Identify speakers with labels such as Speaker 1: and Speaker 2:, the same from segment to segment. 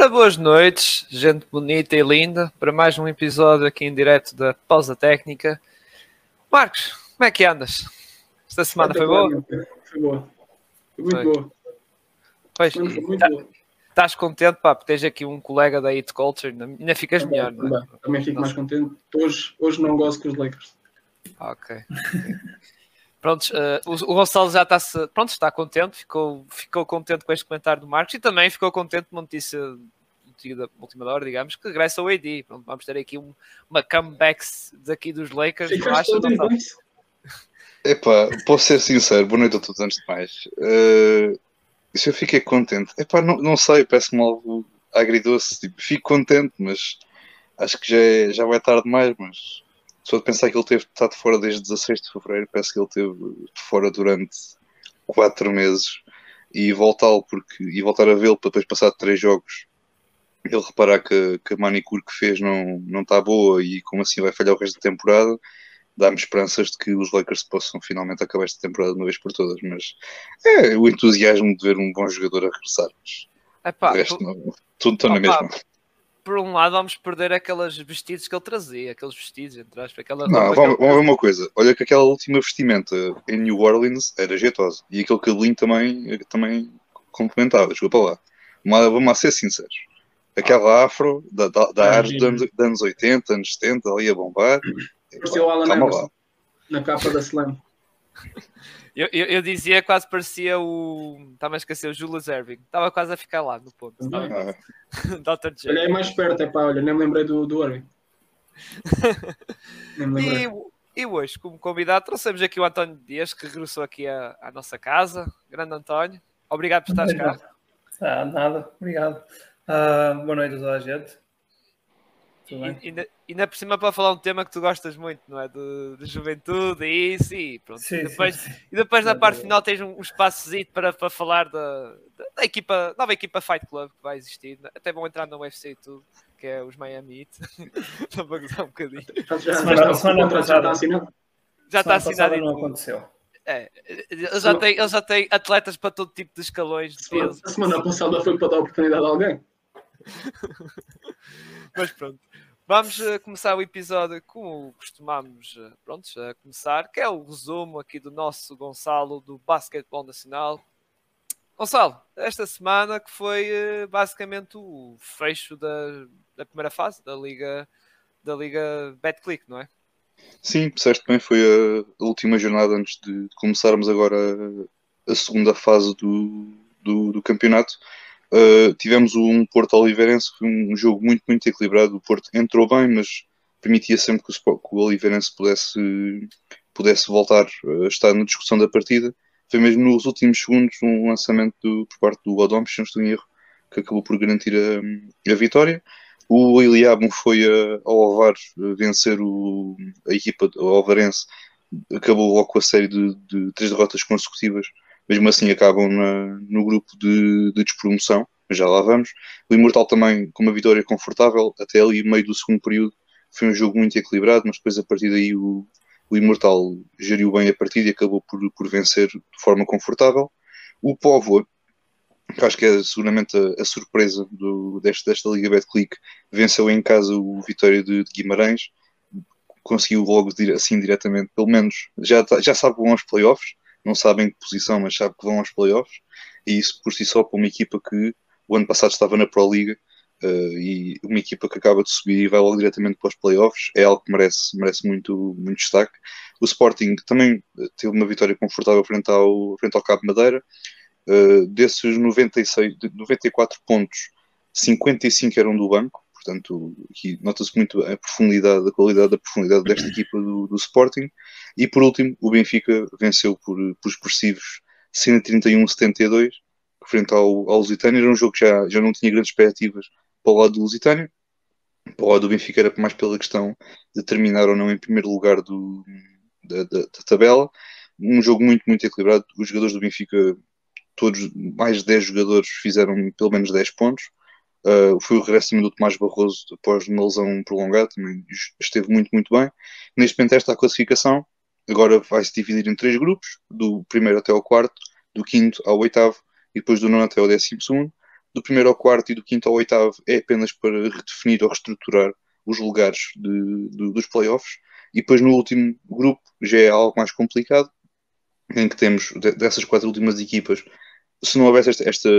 Speaker 1: Ora, boas noites, gente bonita e linda, para mais um episódio aqui em direto da Pausa Técnica. Marcos, como é que andas? Esta semana foi boa?
Speaker 2: Foi boa. Foi muito foi. boa.
Speaker 1: Pois, foi muito tá, boa. Estás contente, pá, porque tens aqui um colega da Hit Culture, ainda ficas
Speaker 2: também,
Speaker 1: melhor,
Speaker 2: também, é? também fico mais contente. Hoje, hoje não gosto com os Lakers.
Speaker 1: Ok. Prontos, uh, o, o Gonçalo já está pronto, está contente, ficou, ficou contente com este comentário do Marcos e também ficou contente com uma notícia da última hora, digamos, que regressa ao AD. Pronto, vamos ter aqui um, uma comeback daqui dos Lakers.
Speaker 2: Todo isso?
Speaker 3: Epá, posso ser sincero, boa noite a todos antes de mais. Uh, se eu fiquei contente, epá, não, não sei, parece-me algo agridoce. Tipo, fico contente, mas acho que já, é, já vai tarde demais, mas só de pensar que ele teve estado fora desde 16 de fevereiro, parece que ele teve fora durante 4 meses. E voltá-lo porque e voltar a vê-lo para depois passar 3 jogos ele reparar que, que a manicure que fez não, não está boa e como assim vai falhar o resto da temporada dá-me esperanças de que os Lakers possam finalmente acabar esta temporada de uma vez por todas. Mas é o entusiasmo de ver um bom jogador a regressar mas
Speaker 1: Epá, resto
Speaker 3: tu... não, tudo está na mesma
Speaker 1: por um lado vamos perder aqueles vestidos que ele trazia, aqueles vestidos, entre aspas, aquela
Speaker 3: Não, vamos, vamos ver uma coisa. Olha que aquela última vestimenta em New Orleans era jeitosa. E aquele cabelinho também, também complementava, desculpa lá. Mas vamos ser sinceros. Aquela ah. afro da, da, da ah, arte dos anos, anos 80, anos 70, ali a bombar.
Speaker 2: O Alan na capa da Slam.
Speaker 1: Eu, eu, eu, dizia quase parecia o. Estava a esquecer o Julius Erving. Estava quase a ficar lá no ponto. Ah.
Speaker 2: Dr. J. Olha, é mais perto, é pá, olha, nem me lembrei do, do Erving.
Speaker 1: e, e hoje, como convidado, trouxemos aqui o António Dias, que regressou aqui à, à nossa casa. Grande António. Obrigado por estares cá.
Speaker 4: Ah, nada, obrigado. Uh, boa noite a toda a gente.
Speaker 1: E, ainda, ainda por cima para falar um tema que tu gostas muito, não é? De, de juventude e isso e pronto. Sim, e depois, sim, sim. E depois na parte final tens um, um espaço para, para falar da, da, da, equipa, nova equipa Fight Club que vai existir. Até vão entrar no UFC e tudo, que é os Miami Heat. Só para gozar um bocadinho.
Speaker 4: Já, semana, semana passada já está assinado.
Speaker 1: Já está assinado.
Speaker 4: Não aconteceu.
Speaker 1: É, ele já, tem, ele já tem atletas para todo tipo de escalões. De
Speaker 2: semana, a semana passada foi para dar oportunidade a alguém.
Speaker 1: Mas pronto. Vamos uh, começar o episódio como costumamos uh, prontos, a começar, que é o resumo aqui do nosso Gonçalo do Basquetebol Nacional. Gonçalo, esta semana que foi uh, basicamente o fecho da, da primeira fase da Liga da Liga Betclick, não é?
Speaker 3: Sim, certo bem, foi a, última jornada antes de começarmos agora a segunda fase do, do, do campeonato. Uh, tivemos um Porto Oliveirense, um jogo muito, muito equilibrado. O Porto entrou bem, mas permitia sempre que o, que o Oliveirense pudesse, pudesse voltar a estar na discussão da partida. Foi mesmo nos últimos segundos um lançamento do, por parte do Odom, se não estou em erro, que acabou por garantir a, a vitória. O Iliabum foi a, ao Ovar vencer o, a equipa Ovarense, acabou logo com a série de, de três derrotas consecutivas mesmo assim acabam na, no grupo de, de despromoção, já lá vamos. O Imortal também com uma vitória confortável, até ali meio do segundo período, foi um jogo muito equilibrado, mas depois a partir daí o, o Imortal geriu bem a partida e acabou por, por vencer de forma confortável. O Povo, que acho que é seguramente a, a surpresa do, deste, desta Liga Betclic, venceu em casa o Vitória de, de Guimarães, conseguiu logo assim diretamente, pelo menos já, já sabe vão aos playoffs, não sabem que posição, mas sabem que vão aos playoffs, e isso por si só para uma equipa que o ano passado estava na Pro Liga uh, e uma equipa que acaba de subir e vai logo diretamente para os playoffs é algo que merece, merece muito, muito destaque. O Sporting também eh, teve uma vitória confortável frente ao, frente ao Cabo Madeira. Uh, desses 96, 94 pontos, 55 eram do banco, Portanto, aqui nota-se muito a profundidade, a qualidade da profundidade desta equipa do, do, Sporting. E por último, o Benfica venceu por, por expressivos 131-72, frente ao, ao Lusitânia. Era um jogo que já, já não tinha grandes expectativas para o lado do Lusitânia. Para o lado do Benfica era mais pela questão de terminar ou não em primeiro lugar do, da, da, da tabela. Um jogo muito, muito equilibrado. Os jogadores do Benfica, todos, mais de 10 jogadores, fizeram pelo menos 10 pontos Uh, foi o regresso também do Tomás Barroso após uma lesão prolongada, também esteve muito, muito bem. Neste momento, esta a classificação agora vai-se dividir em três grupos: do primeiro até ao quarto, do quinto ao oitavo e depois do nono até ao décimo segundo. do primeiro ao quarto e do quinto ao oitavo é apenas para redefinir ou reestruturar os lugares de, de, dos playoffs. E depois no último grupo já é algo mais complicado, em que temos dessas quatro últimas equipas, se não houvesse esta, esta,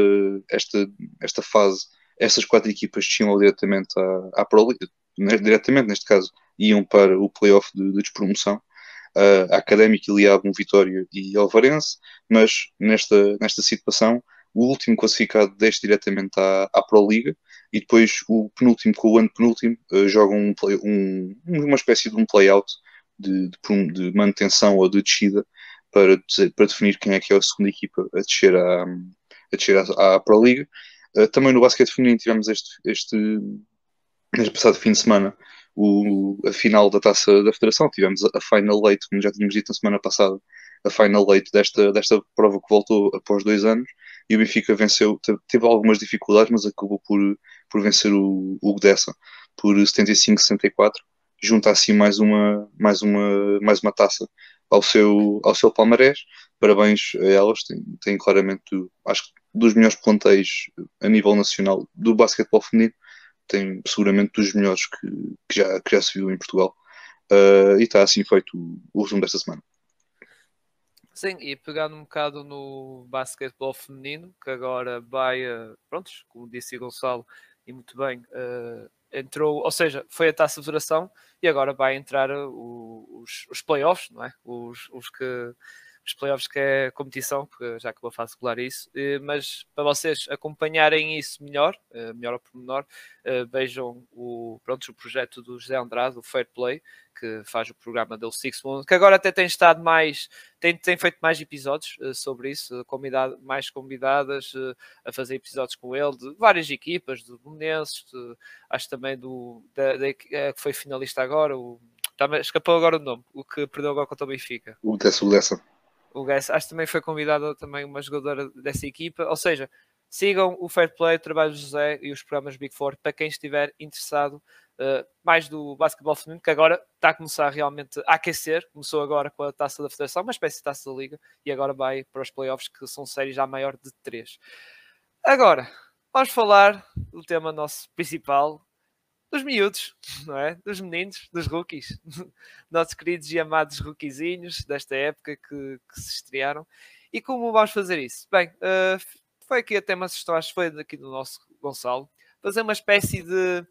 Speaker 3: esta, esta fase, essas quatro equipas desciam diretamente à, à Pro League, né, diretamente neste caso, iam para o playoff de, de despromoção. Uh, a Académica, Iliabum, Vitória e Alvarense, mas nesta, nesta situação o último classificado desce diretamente à, à Pro Liga e depois o penúltimo com o ano penúltimo uh, jogam um play, um, uma espécie de um play-out de, de, de, manutenção ou de descida para, para definir quem é que é a segunda equipa a descer à, a descer à, à Pro Liga. Uh, também no basquete feminino tivemos este, este, este passado fim de semana o, a final da taça da Federação, tivemos a, Final Eight, como já tínhamos dito na semana passada, a Final Eight desta, desta prova que voltou após dois anos e o Benfica venceu, teve algumas dificuldades, mas acabou por, por vencer o, o Dessa por 75-64, junta assim mais uma, mais uma, mais uma taça ao seu, ao seu palmarés. Parabéns a elas, têm, têm claramente, acho que dos melhores plantéis a nível nacional do basquetebol feminino, tem seguramente dos melhores que, que, já, que já se viu em Portugal. Uh, e está assim feito o, o resumo desta semana.
Speaker 1: Sim, e pegando um bocado no basquetebol feminino, que agora vai, uh, prontos, como disse o Gonçalo, e muito bem, uh, entrou, ou seja, foi a taça de federação e agora vai entrar uh, os, os playoffs, não é? Os, os que os playoffs que é a competição, porque já acabou a fase regular isso, mas para vocês acompanharem isso melhor, melhor ao pormenor, vejam o, pronto, o projeto do José Andrade, o Fair Play, que faz o programa do Six Moon, que agora até tem estado mais, tem, tem feito mais episódios sobre isso, convidado, mais convidadas a fazer episódios com ele, de várias equipas, do Belenenses, acho também do da, da, que foi finalista agora, o, escapou agora o nome, o que perdeu agora contra o Benfica.
Speaker 3: O Dessa, o Dessa.
Speaker 1: O Guess, acho que também foi convidada também uma jogadora dessa equipa, ou seja, sigam o Fair Play, o trabalho do José e os programas Big Four para quem estiver interessado uh, mais do basquetebol feminino, que agora está a começar realmente a aquecer. Começou agora com a taça da Federação, uma espécie de taça da Liga, e agora vai para os playoffs, que são séries já maior de 3. Agora, vamos falar do tema nosso principal, dos miúdos, não é? Dos meninos, dos rookies, nossos queridos e amados rookiezinhos desta época que, que se estrearam. E como vamos fazer isso? Bem, uh, foi aqui até uma sugestão, foi daqui do nosso Gonçalo, fazer uma espécie de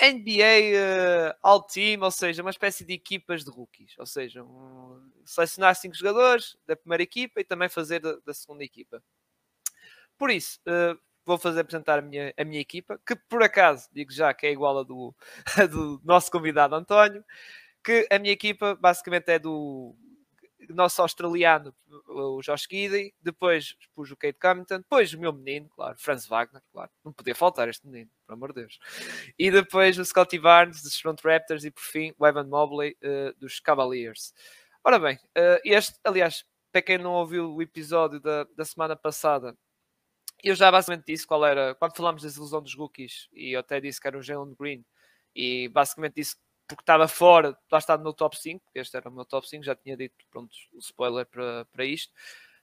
Speaker 1: NBA uh, All Team, ou seja, uma espécie de equipas de rookies, ou seja, um, selecionar cinco jogadores da primeira equipa e também fazer da, da segunda equipa. Por isso, uh, vou fazer apresentar a minha, a minha equipa, que por acaso, digo já que é igual a do, a do nosso convidado António, que a minha equipa basicamente é do nosso australiano, o Josh Gidey, depois pus o Kate Cummington, depois o meu menino, claro, Franz Wagner, claro, não podia faltar este menino, pelo amor de Deus. E depois o Scotty Barnes dos Toronto Raptors e por fim o Evan Mobley uh, dos Cavaliers. Ora bem, uh, este, aliás, para quem não ouviu o episódio da, da semana passada, eu já basicamente disse qual era, quando falámos da desilusão dos rookies, e eu até disse que era o Jalen Green, e basicamente disse porque estava fora, lá está no meu top 5, porque este era o meu top 5, já tinha dito, pronto, o spoiler para, para isto.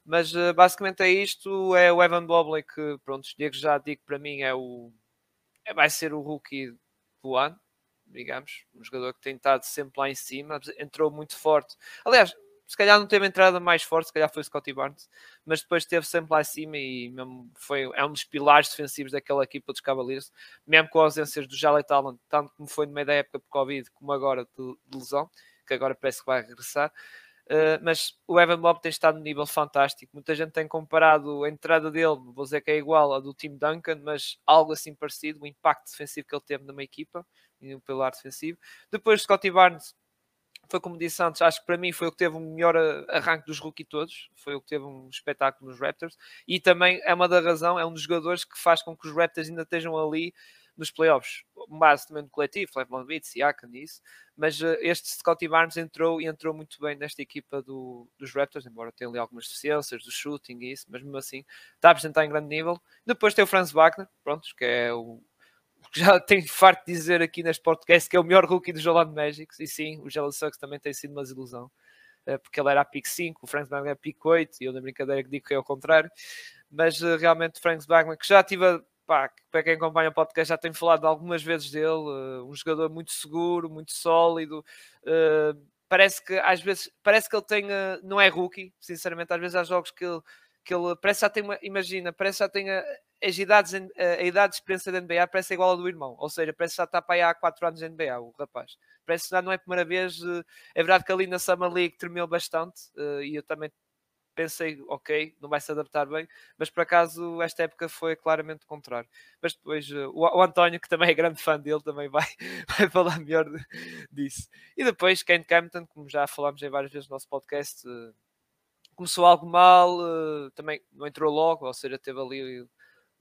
Speaker 1: Mas uh, basicamente é isto, é o Evan Bobley que, pronto, Diego já digo para mim é o é, vai ser o rookie do ano, digamos, um jogador que tem estado sempre lá em cima, entrou muito forte. Aliás, se calhar não teve entrada mais forte, se calhar foi o Scotty Barnes, mas depois esteve sempre lá acima e mesmo foi, é um dos pilares defensivos daquela equipa dos Cavaliers, mesmo com ausências do Jalei Talent, tanto como foi no meio da época por Covid, como agora de, de lesão, que agora parece que vai regressar. Uh, mas o Evan Bob tem estado no nível fantástico. Muita gente tem comparado a entrada dele, vou dizer que é igual à do Tim Duncan, mas algo assim parecido, o impacto defensivo que ele teve numa equipa e no pilar defensivo. Depois, Scotty Barnes foi como disse antes, acho que para mim foi o que teve o melhor arranque dos rookie todos, foi o que teve um espetáculo nos Raptors. E também é uma da razão, é um dos jogadores que faz com que os Raptors ainda estejam ali nos playoffs, base também do coletivo, Flavon Beats, Siakam e isso, mas uh, este Scottie Barnes entrou e entrou muito bem nesta equipa do, dos Raptors, embora tenha ali algumas deficiências do shooting e isso, mas mesmo assim está a apresentar em grande nível. Depois tem o Franz Wagner, pronto, que é o, já tenho farto de dizer aqui neste podcast que é o melhor rookie do Orlando Magic, e sim, o Jalen Suggs também tem sido uma desilusão. porque ele era a pick 5, o Frank Wagner é pick 8, e eu na brincadeira que digo que é ao contrário, mas realmente o Frank Wagner, que já tive, pá, para quem acompanha o podcast, já tenho falado algumas vezes dele, um jogador muito seguro, muito sólido, parece que às vezes, parece que ele tem, não é rookie, sinceramente, às vezes há jogos que ele que ele parece já tem uma, imagina, parece já tem a, as idades, a, idade de experiência da NBA parece igual ao do irmão, ou seja, parece que já está para aí há 4 anos de NBA, o rapaz. Parece que já não é a primeira vez. Eh, é verdade que ali na Summer League tremeu bastante eh, e eu também pensei, ok, não vai se adaptar bem, mas por acaso esta época foi claramente o contrário. Mas depois eh, o, António, que também é grande fã dele, também vai, vai falar melhor disso. E depois Kent Campton, como já falámos em várias vezes no nosso podcast, começou algo mal, também não entrou logo, ou seja, teve ali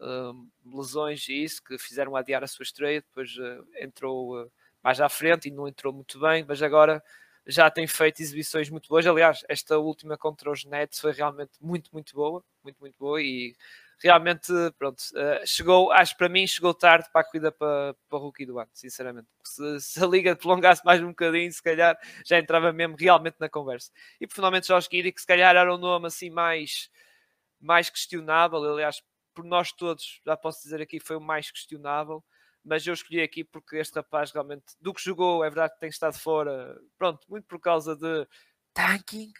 Speaker 1: uh, lesões e isso que fizeram adiar a sua estreia, depois uh, entrou mais à frente e não entrou muito bem, mas agora já tem feito exibições muito boas. Aliás, esta última contra os Nets foi realmente muito, muito boa, muito, muito boa e realmente, pronto, uh, chegou, acho para mim, chegou tarde para a corrida para, para o rookie do ano, sinceramente. Se, se, a liga prolongasse mais um bocadinho, se calhar já entrava mesmo realmente na conversa. E finalmente Jorge Guiri, que se calhar era um nome assim mais, mais questionável, aliás, por nós todos, já posso dizer aqui, foi o mais questionável. Mas eu escolhi aqui porque este rapaz realmente, do que jogou, é verdade que tem estado fora, pronto, muito por causa de tanking,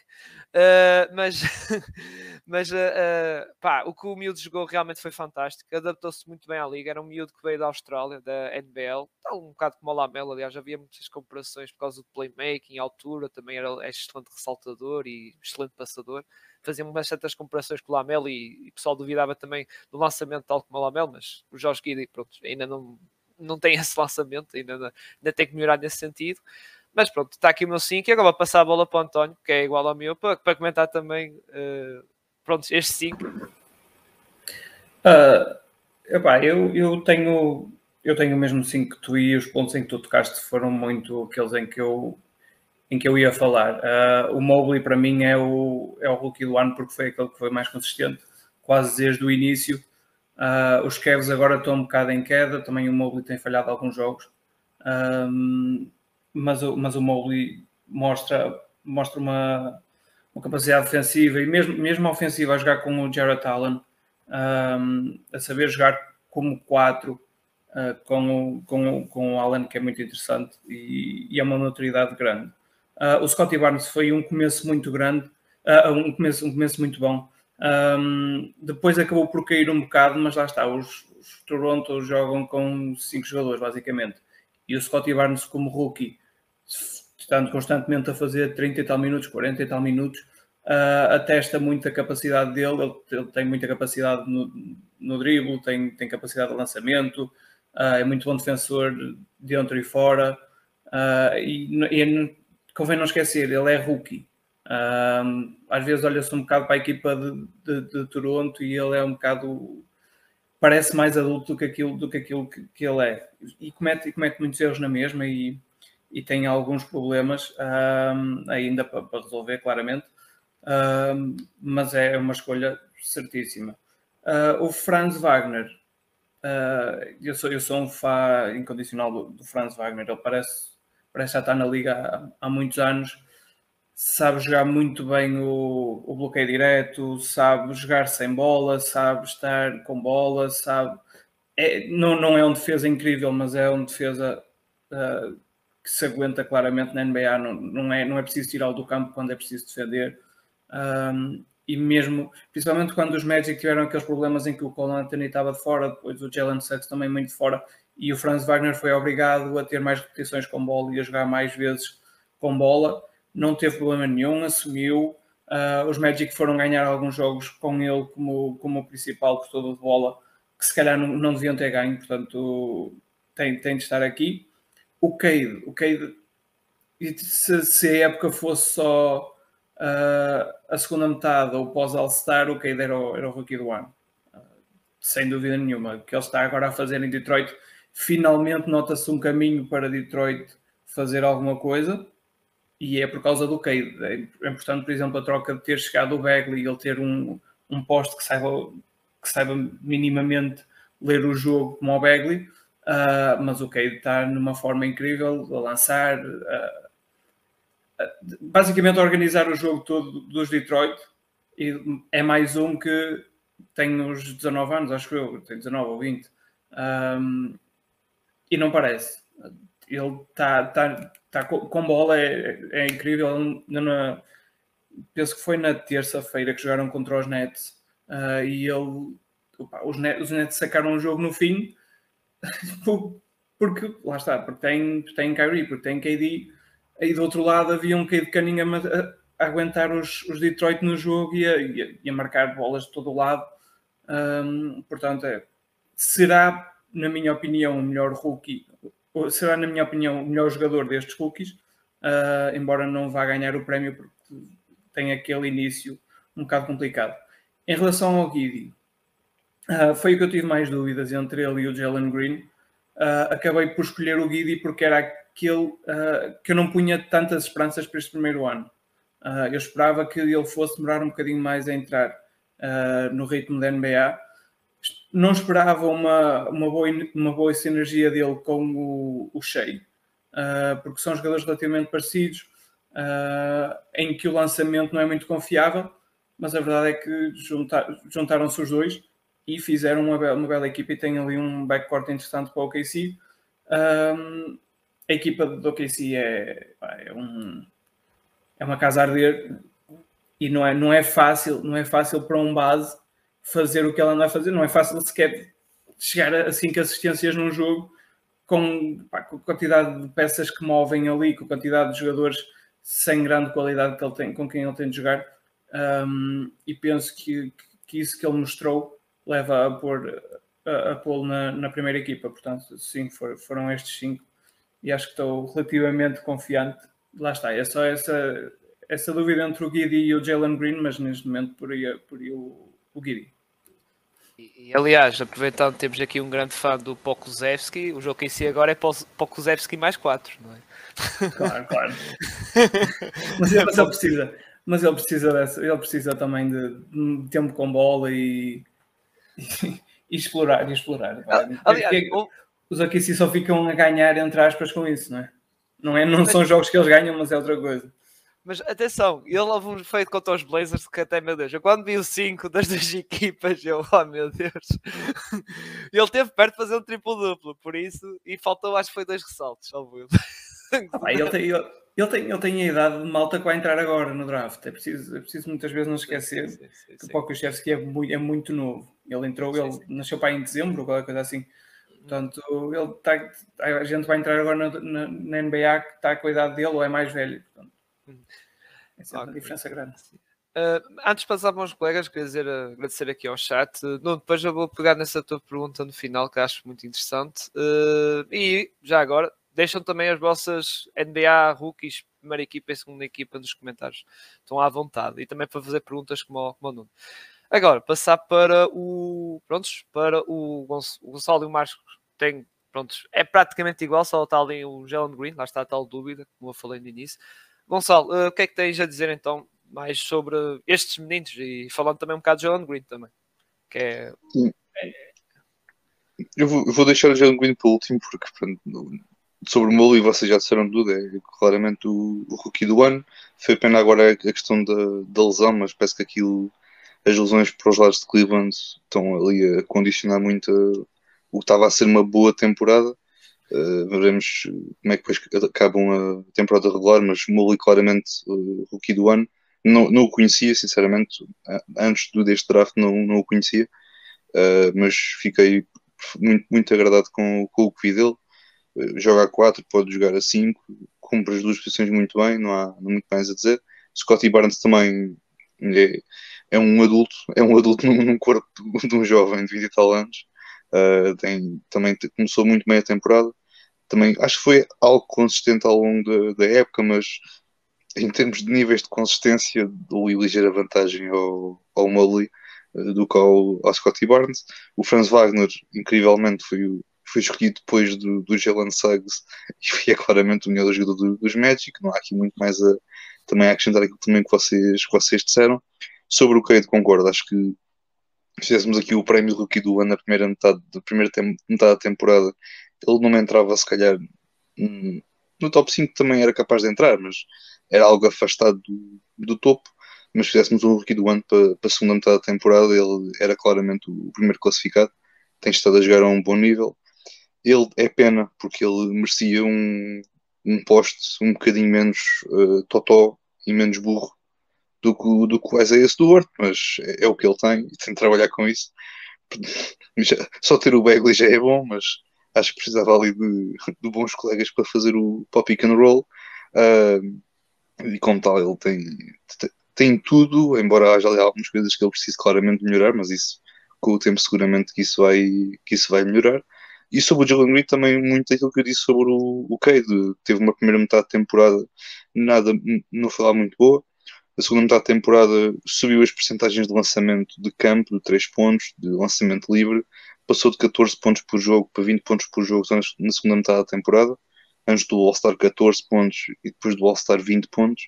Speaker 1: uh, mas, mas uh, pá, o que o miúdo jogou realmente foi fantástico, adaptou-se muito bem à liga, era um miúdo que veio da Austrália, da NBL, tal um bocado como o Lamelo, aliás, havia muitas comparações por causa do playmaking, altura, também era é excelente ressaltador e excelente passador, faziam umas certas comparações com o Lamelo e, e o pessoal duvidava também do lançamento tal como o Lamelo, mas o Jorge Guidi, pronto, ainda não, não tem esse lançamento, ainda, ainda tem que melhorar nesse sentido, mas pronto, está aqui o meu 5 e agora vou passar a bola para o António, que é igual ao meu, para, para comentar também uh, pronto, este 5. Uh,
Speaker 4: ah, epá, eu, eu tenho eu tenho o mesmo 5 que tu e os pontos em que tu tocaste foram muito aqueles em que eu em que eu ia falar. Uh, o Mobley para mim é o, é o rookie do ano porque foi aquele que foi mais consistente, quase desde o início. Uh, os Cavs agora estão um bocado em queda, também o Mobley tem falhado alguns jogos mas, o, mas o Mobley mostra, mostra uma, uma capacidade defensiva e mesmo, mesmo ofensiva a jogar com o Jared Allen, um, a saber jogar como 4 uh, com, o, com, o, com o Allen, que é muito interessante e, e é uma maturidade grande. Uh, o Scottie Barnes foi um começo muito grande, uh, um, começo, um começo muito bom. Um, depois acabou por cair um bocado, mas lá está, os, os Toronto jogam com 5 jogadores, basicamente. E o Scottie Barnes, como rookie, estando constantemente a fazer 30 e tal minutos, 40 e tal minutos, uh, atesta muito a capacidade dele. Ele, ele tem muita capacidade no, no tem, tem capacidade de lançamento, uh, é muito bom defensor dentro e fora. Uh, e, e convém não esquecer, ele é rookie. Uh, às vezes olha-se um bocado para a equipa de, de, de, Toronto e ele é um bocado parece mais adulto do que aquilo, do que, aquilo que, que ele é e comete, e comete muitos erros na mesma e, e tem alguns problemas um, ainda para, para, resolver, claramente, um, mas é uma escolha certíssima. Uh, o Franz Wagner, uh, eu, sou, eu sou um fã incondicional do, do, Franz Wagner, ele parece, parece já estar na liga há, há muitos anos, sabe jogar muito bem o, o, bloqueio direto, sabe jogar sem bola, sabe estar com bola, sabe. É, não, não é um defesa incrível, mas é um defesa uh, que se aguenta claramente na NBA. Não, não, é, não é preciso tirá-lo do campo quando é preciso defender. Um, e mesmo, principalmente quando os Magic tiveram aqueles problemas em que o Cole Anthony estava de fora, depois o Jalen Suggs também muito fora, e o Franz Wagner foi obrigado a ter mais repetições com bola e a jogar mais vezes com bola. Não teve problema nenhum, assumiu. Uh, os Magic foram ganhar alguns jogos com ele como, como o principal portador de bola, que se calhar não, não deviam ter ganho, portanto tem, tem de estar aqui o Cade, o Cade se, se a época fosse só uh, a segunda metade ou pós All-Star, o Cade era o, era o rookie do ano. Uh, sem dúvida nenhuma. O que ele está agora a fazer em Detroit, finalmente nota-se um caminho para Detroit fazer alguma coisa e é por causa do Cade. É importante, por exemplo, a troca de ter chegado o Bagley e ele ter um, um poste que saiba, que saiba minimamente ler o jogo como o Bagley Uh, mas o Cade está numa forma incrível a lançar, uh, basicamente organizar o jogo todo dos Detroit e é mais um que tem os 19 anos, acho que eu, tem 19 ou 20 um, e não parece ele está tá, tá com bola, é, é incrível. Ele, penso que foi na terça-feira que jogaram contra os Nets uh, e ele, opa, os, Nets, os Nets sacaram o jogo no fim porque lá está, porque tem, tem Kyrie, porque tem KD. Aí do outro lado havia um Cade Cunningham a, a, aguentar os, os Detroit no jogo e a, e a, marcar bolas de todo o lado. Um, portanto, é, será, na minha opinião, o melhor rookie será, na minha opinião, o melhor jogador destes rookies, uh, embora não vá ganhar o prémio porque tem aquele início um bocado complicado. Em relação ao Guidi, uh, foi o que eu tive mais dúvidas entre ele e o Jalen Green. Uh, acabei por escolher o Guidi porque era aquele que eu não punha tantas esperanças para este primeiro ano. eu esperava que ele fosse demorar um bocadinho mais a entrar no ritmo da NBA não esperava uma, uma, boa, uma boa sinergia dele com o, o Shea, uh, porque são jogadores relativamente parecidos, uh, em que o lançamento não é muito confiável, mas a verdade é que juntar, juntaram-se os dois e fizeram uma, bela, uma bela equipa e tem ali um backcourt interessante para o OKC. Um, a equipa do OKC é, é, um, é uma casa a arder e não é, não é fácil, não é fácil para um base fazer o que ela anda a fazer. Não é fácil sequer chegar a 5 assistências num jogo com, pá, com, a quantidade de peças que movem ali, com a quantidade de jogadores sem grande qualidade que ele tem, com quem ele tem de jogar. Um, e penso que, que isso que ele mostrou leva a pôr a, a pô-lo na, na, primeira equipa. Portanto, sim, for, foram estes cinco e acho que estou relativamente confiante. Lá está, é só essa, essa dúvida entre o Guidi e o Jalen Green, mas neste momento por aí, por aí o, o Guidi.
Speaker 1: E, aliás, aproveitando, temos aqui um grande fã do Pokusevski. O jogo em si agora é Pokusevski mais 4, não é?
Speaker 4: Claro, claro. mas, ele, mas ele precisa, mas ele precisa, dessa, ele precisa também de, tempo com bola e, e, e explorar. E explorar. Ah, aliás, Porque, o... Os aqui só ficam a ganhar, entre aspas, com isso, não é? Não, é, não são jogos que eles ganham, mas é outra coisa.
Speaker 1: Mas atenção, ele houve um feito contra os Blazers que até, meu Deus, eu quando vi o 5 das duas equipas, eu, oh meu Deus, ele teve perto de fazer um triplo-duplo, por isso, e faltou, acho que foi dois ressaltos, óbvio.
Speaker 4: Ah, ele, tem, ele, ele, tem, ele tem a idade de malta que vai entrar agora no draft, é preciso, é preciso muitas vezes não esquecer sim, sim, sim, que o Pokushevski é muito, é muito novo. Ele entrou, ele nasceu para em dezembro, qualquer coisa assim. Portanto, ele tá, a gente vai entrar agora na, na, na NBA que está com a idade dele ou é mais velho. Portanto, essa é uma diferença grande. Uh,
Speaker 1: antes de passar para os colegas, queria dizer, agradecer aqui ao chat. Depois eu vou pegar nessa tua pergunta no final, que acho muito interessante. Uh, e já agora, deixam também as vossas NBA rookies, primeira equipa e segunda equipa nos comentários. Estão à vontade. E também para fazer perguntas como, como o Nuno. Agora, passar para o. Prontos, para o, o Gonçalo e o Marcos. Tem, prontos, é praticamente igual, só está ali o Jalen Green, lá está a tal dúvida, como eu falei no início. Gonçalo, uh, o que é que tens a dizer então mais sobre estes meninos e falando também um bocado de Jalen Green também? Que é...
Speaker 3: Eu vou, eu vou deixar o Jalen Green para o último porque pronto, sobre o Molo e vocês já disseram tudo, é claramente o, o rookie do ano. Foi pena agora a questão da, da lesão, mas parece que aquilo, as lesões para os lados de Cleveland estão ali a condicionar muito a, o que estava a ser uma boa temporada Uh, veremos como é que depois acabam a temporada regular, mas Muli claramente uh, rookie do ano. Não, não o conhecia, sinceramente, antes deste draft não, não o conhecia, uh, mas fiquei muito, muito agradado com, com o que vi dele. Joga a 4, pode jogar a 5, cumpre as duas posições muito bem, não há, não muito mais a dizer. Scotty Barnes também é, é um adulto, é um adulto num, num corpo de, de um jovem de 20 e tal anos. Uh, tem, também começou muito bem a temporada. Também acho que foi algo consistente ao longo da, da época, mas em termos de níveis de consistência, dou ligeira vantagem ao, ao Mobley uh, do que ao, ao Scotty Barnes. O Franz Wagner, incrivelmente, foi, foi escolhido depois do, do Jalen Suggs e é claramente o melhor jogador do, dos Magic. Não há aqui muito mais a, também a acrescentar aquilo também que vocês, que vocês disseram. Sobre o Cade, concordo. Acho que fizéssemos aqui o prémio rookie do ano na primeira metade, da primeira metade da temporada, ele não entrava se calhar hum, no top 5 também era capaz de entrar, mas era algo afastado do, do topo, mas se fizéssemos um rookie do ano para, para a segunda metade da temporada, ele era claramente o primeiro classificado, tem estado a jogar a um bom nível. Ele é pena, porque ele merecia um, um poste um bocadinho menos uh, totó e menos burro do que, do que o Isaiah Stewart, mas é, é, o que ele tem e tem de trabalhar com isso. Só ter o Bagley já é bom, mas acho que precisava ali de, de bons colegas para fazer o pop pick and roll. Uh, e como tal, ele tem, tem tudo, embora haja ali algumas coisas que ele precisa claramente melhorar, mas isso com o tempo seguramente que isso vai, que isso vai melhorar. E sobre o Jalen Green também muito aquilo que eu disse sobre o, o Cade. Teve uma primeira metade de temporada nada, não foi lá muito boa. A segunda metade da temporada subiu as percentagens de lançamento de campo, de 3 pontos, de lançamento livre. Passou de 14 pontos por jogo para 20 pontos por jogo na segunda metade da temporada. Antes do All-Star 14 pontos e depois do All-Star 20 pontos.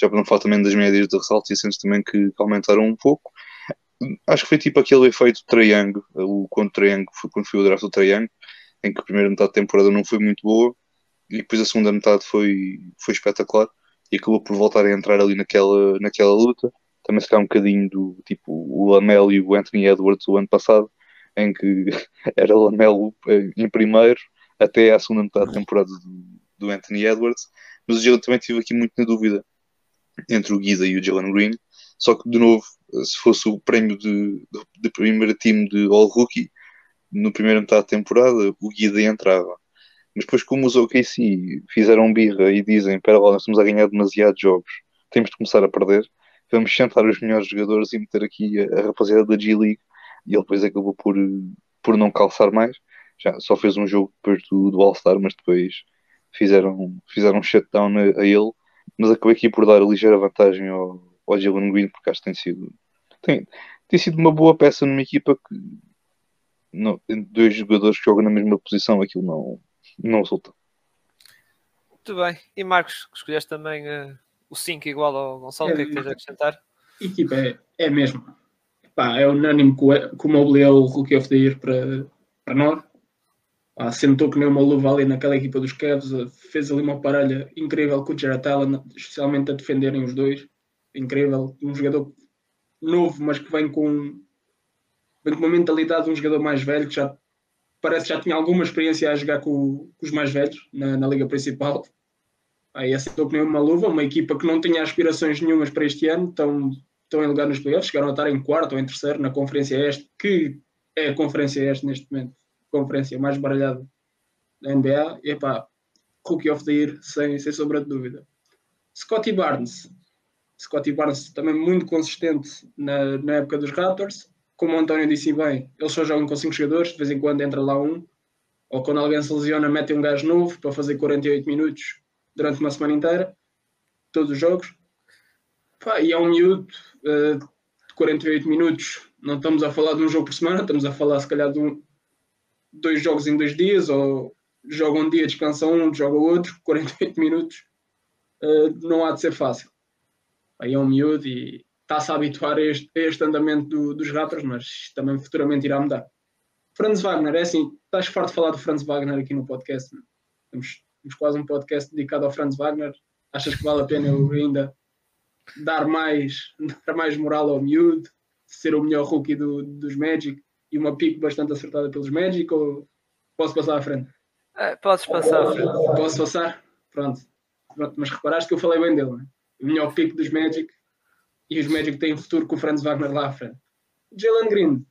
Speaker 3: Já para não falar também das médias de ressaltos e assentos também que, aumentaram um pouco acho que foi tipo aquele efeito triângulo, o quando triângulo foi quando foi o draft do triângulo, em que a primeira metade da temporada não foi muito boa e depois a segunda metade foi, foi espetacular e acabou por voltar a entrar ali naquela, naquela luta. Também se calhar um bocadinho do tipo o Lamelo e o Anthony Edwards o ano passado, em que era Lamelo em primeiro até à segunda metade da temporada do, Anthony Edwards, mas eu também tive aqui muito na dúvida entre o Guida e o Jalen Green, só que de novo se fosse o prémio de, de, primeiro time de All Rookie, no primeiro metade da temporada, o Guida entrava. Mas depois, como os OKC fizeram birra e dizem: Espera lá, nós estamos a ganhar demasiados jogos, temos de começar a perder, vamos sentar os melhores jogadores e meter aqui a, a rapaziada da G-League. E ele depois acabou por, por não calçar mais. Já só fez um jogo depois do, do All-Star, mas depois fizeram, fizeram um shutdown a, a ele. Mas acabei aqui por dar a ligeira vantagem ao, ao Jalen Green, porque acho que tem sido tem, tem sido uma boa peça numa equipa que não, dois jogadores que jogam na mesma posição, aquilo não, não resulta.
Speaker 1: Muito bem. E Marcos, escolheste também uh, o 5 igual ao Gonçalo, o que é que tens a acrescentar?
Speaker 2: Equipa é, é mesmo. Pá, é unânime que o Mobley é o Rookie of the Year para, para nós. Pá, sentou que nem uma luva ali naquela equipa dos Cavs, fez ali uma parelha incrível com o Jared Allen, especialmente a defenderem os dois. Incrível. Um jogador novo, mas que vem com, vem com uma mentalidade de um jogador mais velho, que já parece que já tinha alguma experiência a jogar com, com os mais velhos na, na liga principal. Aí acertou que nem uma luva, uma equipa que não tinha aspirações nenhumas para este ano, estão, estão em lugar nos playoffs, chegaram a estar em quarto ou em terceiro na Conferência Este, que é a Conferência Este neste momento, conferência mais baralhada da NBA. E pá, Rookie of the Year, sem, sem sombra de dúvida. Scotty Barnes, Scotty Barnes também muito consistente na, na época dos Raptors. Como o António disse bem, eles só jogam com 5 jogadores, de vez em quando entra lá um. Ou quando alguém se lesiona, mete um gajo novo para fazer 48 minutos durante uma semana inteira, todos os jogos. Pá, e é um miúdo uh, de 48 minutos. Não estamos a falar de um jogo por semana, estamos a falar se calhar de um, dois jogos em dois dias, ou joga um dia, descansa um, joga outro, 48 minutos. Uh, não há de ser fácil aí é um miúdo e está-se a habituar a este, a este andamento do, dos Raptors, mas também futuramente irá mudar. Franz Wagner, é assim, estás farto de falar do Franz Wagner aqui no podcast. Temos, temos, quase um podcast dedicado ao Franz Wagner. Achas que vale a pena eu ainda dar mais, dar mais moral ao miúdo, ser o melhor rookie do, dos Magic e uma pique bastante acertada pelos Magic ou posso passar à frente?
Speaker 1: É, podes passar à frente.
Speaker 2: Posso passar? Pronto. Pronto. Mas reparaste que eu falei bem dele, não é? o melhor pick dos Magic e os Magic têm futuro com o Franz Wagner lá à frente. Jalen Green,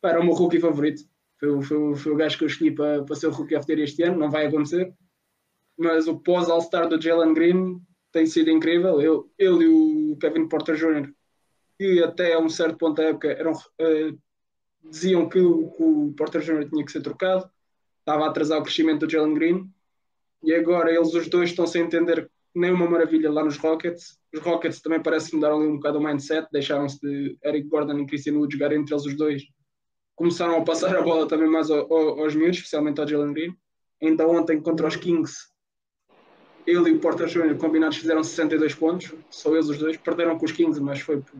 Speaker 2: para era o meu rookie favorito. Foi, foi, foi o gajo que eu escolhi para, para ser o rookie of the este ano, não vai acontecer. Mas o pós-All-Star do Jalen Green tem sido incrível. Ele, ele e o Kevin Porter Jr., que até a um certo ponto da época eram, uh, diziam que o, o Porter Jr. tinha que ser trocado, estava a atrasar o crescimento do Jalen Green. E agora eles os dois estão sem entender nem uma maravilha lá nos Rockets. Os Rockets também parece que mudaram ali um bocado o mindset, deixaram-se de Eric Gordon e Christian Wood jogar entre eles os dois. Começaram a passar a bola também mais ao, ao, aos miúdos, especialmente ao Jalen Green. Ainda ontem contra os Kings, ele e o Porter Jr. combinados fizeram 62 pontos, só eles os dois. Perderam com os Kings, mas foi por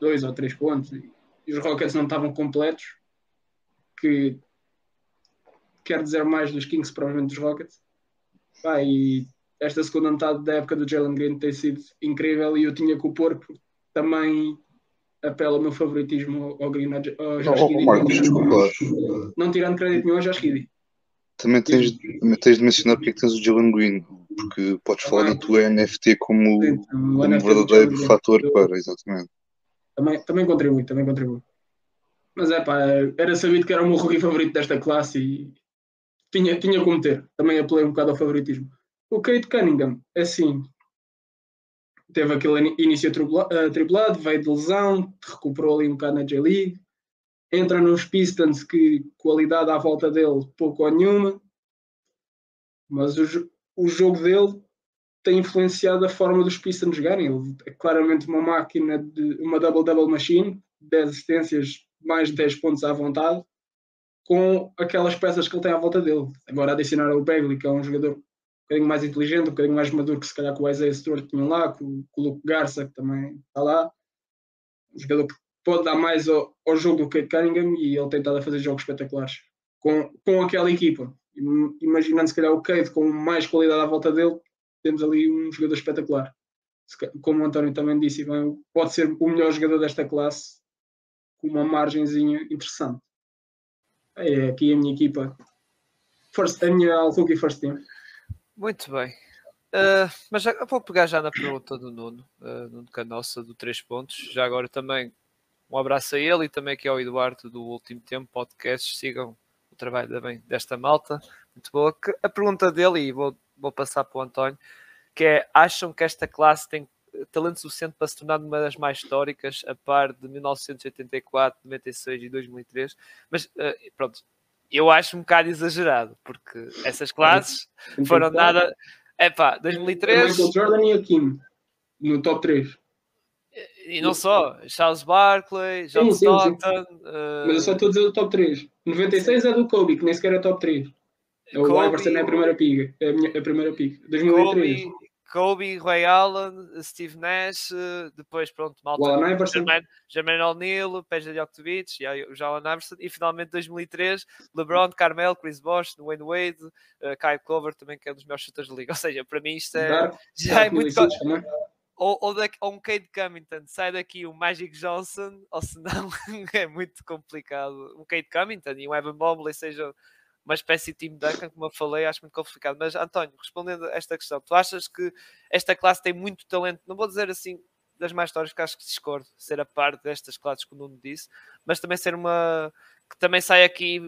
Speaker 2: 2 ou 3 pontos. E, os Rockets não estavam completos, que quer dizer mais dos Kings, provavelmente dos Rockets. Vai, e esta segunda metade da época do Jalen Green tem sido incrível e eu tinha que o pôr porque também apela ao meu favoritismo ao Green, ao
Speaker 3: Oh,
Speaker 2: Giddey.
Speaker 3: Marcos, desculpa.
Speaker 2: Não tirando crédito nenhum ao Giddey.
Speaker 3: Também tens, também tens de mencionar porque é que tens o Jalen Green, porque podes falar da tua NFT como,
Speaker 2: Sim,
Speaker 3: como
Speaker 2: do
Speaker 3: verdadeiro fator para, exatamente.
Speaker 2: Também, também contribui, também contribui. Mas é pá, era sabido que era o meu rookie favorito desta classe e tinha, tinha como ter. Também apelei um bocado ao favoritismo. O Kate Cunningham, é assim, teve aquele início eh, tripulado, veio de lesão, recuperou ali um bocado na J-League, entra nos Pistons que qualidade à volta dele pouco ou nenhuma, mas o, o jogo dele tem influenciado a forma dos Pistons jogarem. Ele é claramente uma máquina de uma double-double machine, 10 assistências, mais de 10 pontos à vontade, com aquelas peças que ele tem à volta dele. Agora adicionar o Bagley, que é um jogador um bocadinho mais inteligente, um bocadinho mais maduro que se calhar com o Isaiah Stewart tinham lá, com, com o Luke Garça, que também está lá. Um jogador que pode dar mais ao, ao jogo do Kate Cunningham e ele tem estado a fazer jogos espetaculares com, com aquela equipa. Im- Imaginando se calhar o Kate com mais qualidade à volta dele, temos ali um jogador espetacular. Como o António também disse, bem, pode ser o melhor jogador desta classe com uma margenzinha interessante. É aqui a minha equipa, first, a minha All-Rookie First Team.
Speaker 1: Muito bem. Uh, mas já, vou pegar já na pergunta do Nuno, uh, Nuno Canossa, do 3 pontos. Já agora também um abraço a ele e também aqui ao Eduardo do Último Tempo Podcast. Sigam o trabalho também desta malta. Muito boa. A pergunta dele, e vou, vou passar para o António, que é: acham que esta classe tem talento suficiente para se tornar uma das mais históricas, a par de 1984, 96 e 2003? Mas uh, pronto, eu acho um bocado exagerado, porque essas classes foram nada. É pá,
Speaker 2: É
Speaker 1: 2003
Speaker 2: Michael Jordan e Hakim no top 3.
Speaker 1: E não só, Charles Barkley, John. Stockton,
Speaker 2: Mas eu só estou a dizer o top 3. 96 é do Kobe, que nem sequer é top 3. É o
Speaker 1: Kobe,
Speaker 2: Iverson é a primeira piga. É a, minha, a primeira piga. 2003.
Speaker 1: Kobe, Kobe, Ray Allen, Steve Nash, uh, depois pronto, malta. Jermaine, Jermaine O'Neal, Peja Djokovic, e aí o Jalen Iverson, e finalmente 2003, LeBron, Carmel, Chris Bosh, Wayne Wade, uh, Kyle Clover, também que é um dos melhores chutadores da liga. Ou seja, para mim isto é,
Speaker 2: Dark,
Speaker 1: já
Speaker 2: Dark
Speaker 1: é muito.
Speaker 2: 2006 também.
Speaker 1: Ou, ou, daqui, ou um Cade Cummington, sai daqui o Magic Johnson, ou se não é muito complicado. Um Cade Cummington e um Evan Mobley seja uma espécie de time Duncan, como eu falei, acho muito complicado. Mas António, respondendo a esta questão, tu achas que esta classe tem muito talento? Não vou dizer assim das mais histórias, que acho que discordo, ser a parte destas classes que o Nuno disse, mas também ser uma que também sai aqui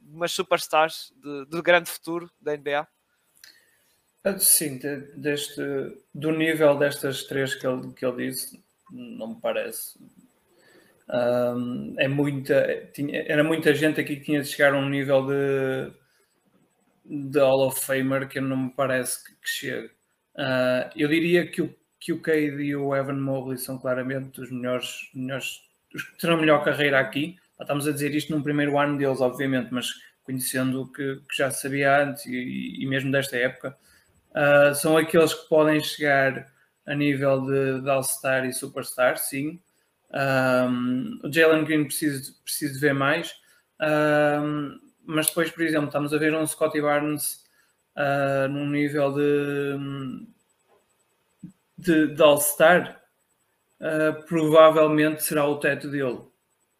Speaker 1: umas superstars de, de grande futuro da NBA.
Speaker 4: Ah, Sim, de- deste, do nível destas três que ele, que ele disse, não me parece. Ahm, é muita, tinha, era muita gente aqui que tinha de chegar a um nível de, de Hall of Famer que não me parece que, que chegue. Ah, eu diria que o, que o Cade e o Evan Mobley são claramente os melhores, melhores os que terão melhor carreira aqui. Estamos a dizer isto num primeiro ano deles, obviamente, mas conhecendo o que, que já sabia antes e, e mesmo desta época, Uh, são aqueles que podem chegar a nível de, de All-Star e Superstar, sim. Um, o Jalen Green preciso de ver mais. Um, mas depois, por exemplo, estamos a ver um Scottie Barnes uh, num nível de, de, de All-Star, uh, provavelmente será o teto dele.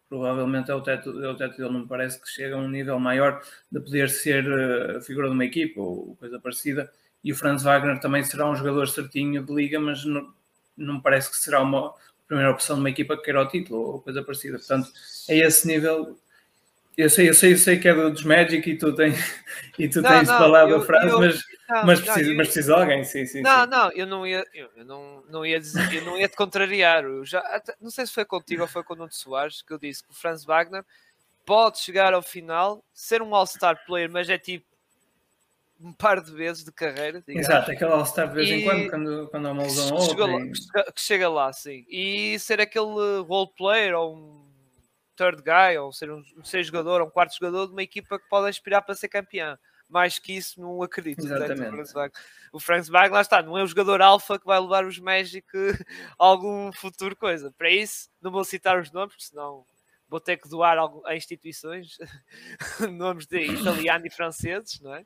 Speaker 4: Provavelmente é o, teto, é o teto dele. Não me parece que chega a um nível maior de poder ser a figura de uma equipa ou coisa parecida e o Franz Wagner também será um jogador certinho de liga, mas não, não me parece que será uma primeira opção de uma equipa que queira o título ou coisa parecida. Portanto, a esse nível, eu sei, eu sei, eu sei que é dos Magic e tu, tens, e tu
Speaker 1: Não,
Speaker 4: tens
Speaker 1: não,
Speaker 4: falado
Speaker 1: eu-
Speaker 4: a Franz,
Speaker 1: eu-
Speaker 4: mas,
Speaker 1: Não,
Speaker 4: mas, precisa, mas precisa de alguém, sim, sim.
Speaker 1: Não,
Speaker 4: sim.
Speaker 1: não, eu não ia, eu, eu não, não ia dizer, eu não ia te contrariar. Eu já, até- não sei se foi contigo ou foi com o Nuno Soares que eu disse que o Franz Wagner pode chegar ao final, ser um All-Star player, mas é tipo um par de vezes de carreira. digamos.
Speaker 4: Exato, aquele All-Star de vez em
Speaker 1: E-
Speaker 4: quando, quando, quando há uma lesão ou
Speaker 1: chega
Speaker 4: outra.
Speaker 1: lá,
Speaker 4: e-
Speaker 1: que chega- lá, sim. E ser aquele role player ou um third guy, ou ser um, um sexto jogador, ou um quarto jogador de uma equipa que pode aspirar para ser campeã. Mais que isso, não acredito. Portanto,
Speaker 4: Exatamente.
Speaker 1: o Franz Wagner- O Franz Wagner, lá está, não é o jogador alfa que vai levar os Magic a algum futuro coisa. Para isso, não vou citar os nomes, porque senão vou ter que doar algo a instituições, nomes de italiano e franceses, não é?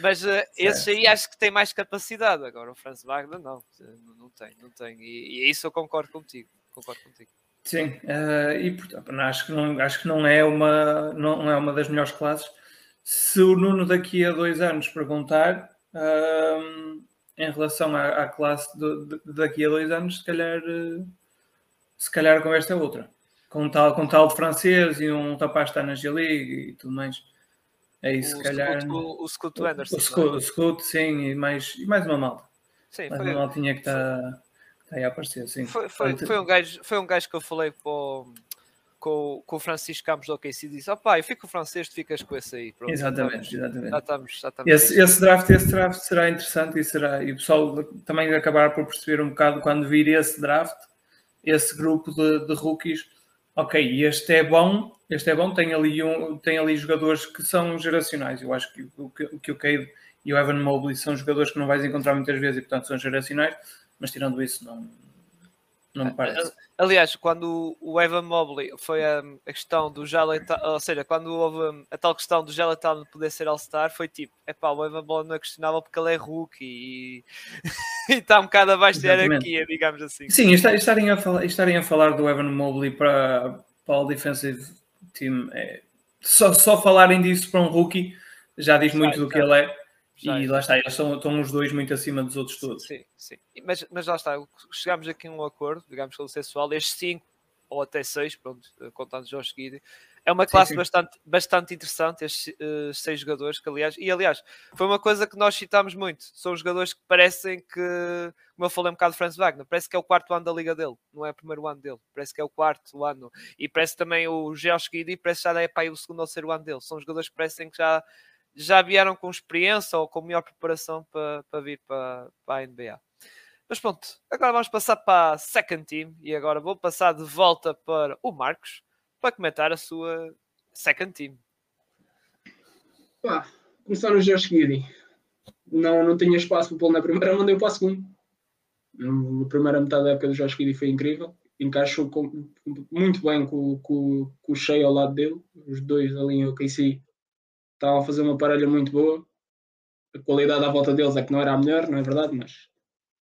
Speaker 1: Mas uh, esses aí acho que têm mais capacidade. Agora o Franz Wagner não, não, não tem, não tem. E, e isso eu concordo contigo, concordo contigo.
Speaker 4: Sim, uh, e portanto, acho que, não, acho que não, é uma, não é uma das melhores classes. Se o Nuno daqui a dois anos perguntar uh, em relação à, à classe de, de, daqui a dois anos, se calhar, se calhar a conversa é outra. Com tal, com tal de francês e um rapaz está na G-League e tudo mais. É isso, se calhar.
Speaker 1: Scoot, o, o Scoot Anderson.
Speaker 4: O, Scoot, o Scoot, sim, e mais, e mais uma malta.
Speaker 1: Sim,
Speaker 4: mais
Speaker 1: foi,
Speaker 4: uma malta tinha que estar. Tá Aí a aparecer, sim.
Speaker 1: Foi, foi, foi, um gajo, foi um gajo que eu falei com, com, com o Francisco Campos do OKC e disse: ó oh, pá, eu fico com o francês, tu ficas com esse aí. Pronto,
Speaker 4: exatamente, exatamente.
Speaker 1: Já estamos, já estamos
Speaker 4: esse, esse, draft, esse draft será interessante e será. E o pessoal também acabar por perceber um bocado quando vir esse draft, esse grupo de, de rookies. Ok, este é bom, este é bom, tem ali, um, tem ali jogadores que são geracionais. Eu acho que o que, o Cade e o Evan Mobley são jogadores que não vais encontrar muitas vezes e, portanto, são geracionais mas tirando isso, não, não me parece.
Speaker 1: Aliás, quando o Evan Mobley foi a, a questão do Jaletal, ou seja, quando houve a tal questão do Jaletal poder ser All-Star, foi tipo: é pá, o Evan Mobley não é questionável porque ele é rookie e, e está um bocado abaixo da hierarquia, digamos assim.
Speaker 4: Sim, estarem a falar, estarem a falar do Evan Mobley para, para o Defensive Team, é, só, só falarem disso para um rookie já diz muito do que ele é. E lá está, eles são, estão os dois muito acima dos outros todos.
Speaker 1: Sim, sim. Mas, mas lá está, chegámos aqui a um acordo, digamos, consensual, estes 5 ou até 6, pronto, contando Jorge Guidi, é uma classe sim, sim. Bastante, bastante interessante, estes uh, seis jogadores, que aliás, e aliás, foi uma coisa que nós citámos muito, são jogadores que parecem que, como eu falei um bocado de Franz Wagner, parece que é o quarto ano da liga dele, não é o primeiro ano dele, parece que é o quarto ano, e parece também o Jorge Guidi, parece que já é para o segundo ou terceiro ano dele, são jogadores que parecem que já já vieram com experiência ou com melhor preparação para, para vir para, para a NBA. Mas pronto, agora vamos passar para a second team e agora vou passar de volta para o Marcos para comentar a sua second team.
Speaker 2: Pá, começar no Jorge Guidi. Não, não tinha espaço para pô-lo na primeira, mandei para a segunda. A primeira metade da época do Jorge Guidi foi incrível. Encaixou com, muito bem com, com, com o Shea ao lado dele. Os dois ali em OKC estavam a fazer uma parelha muito boa. A qualidade à volta deles é que não era a melhor, não é verdade? Mas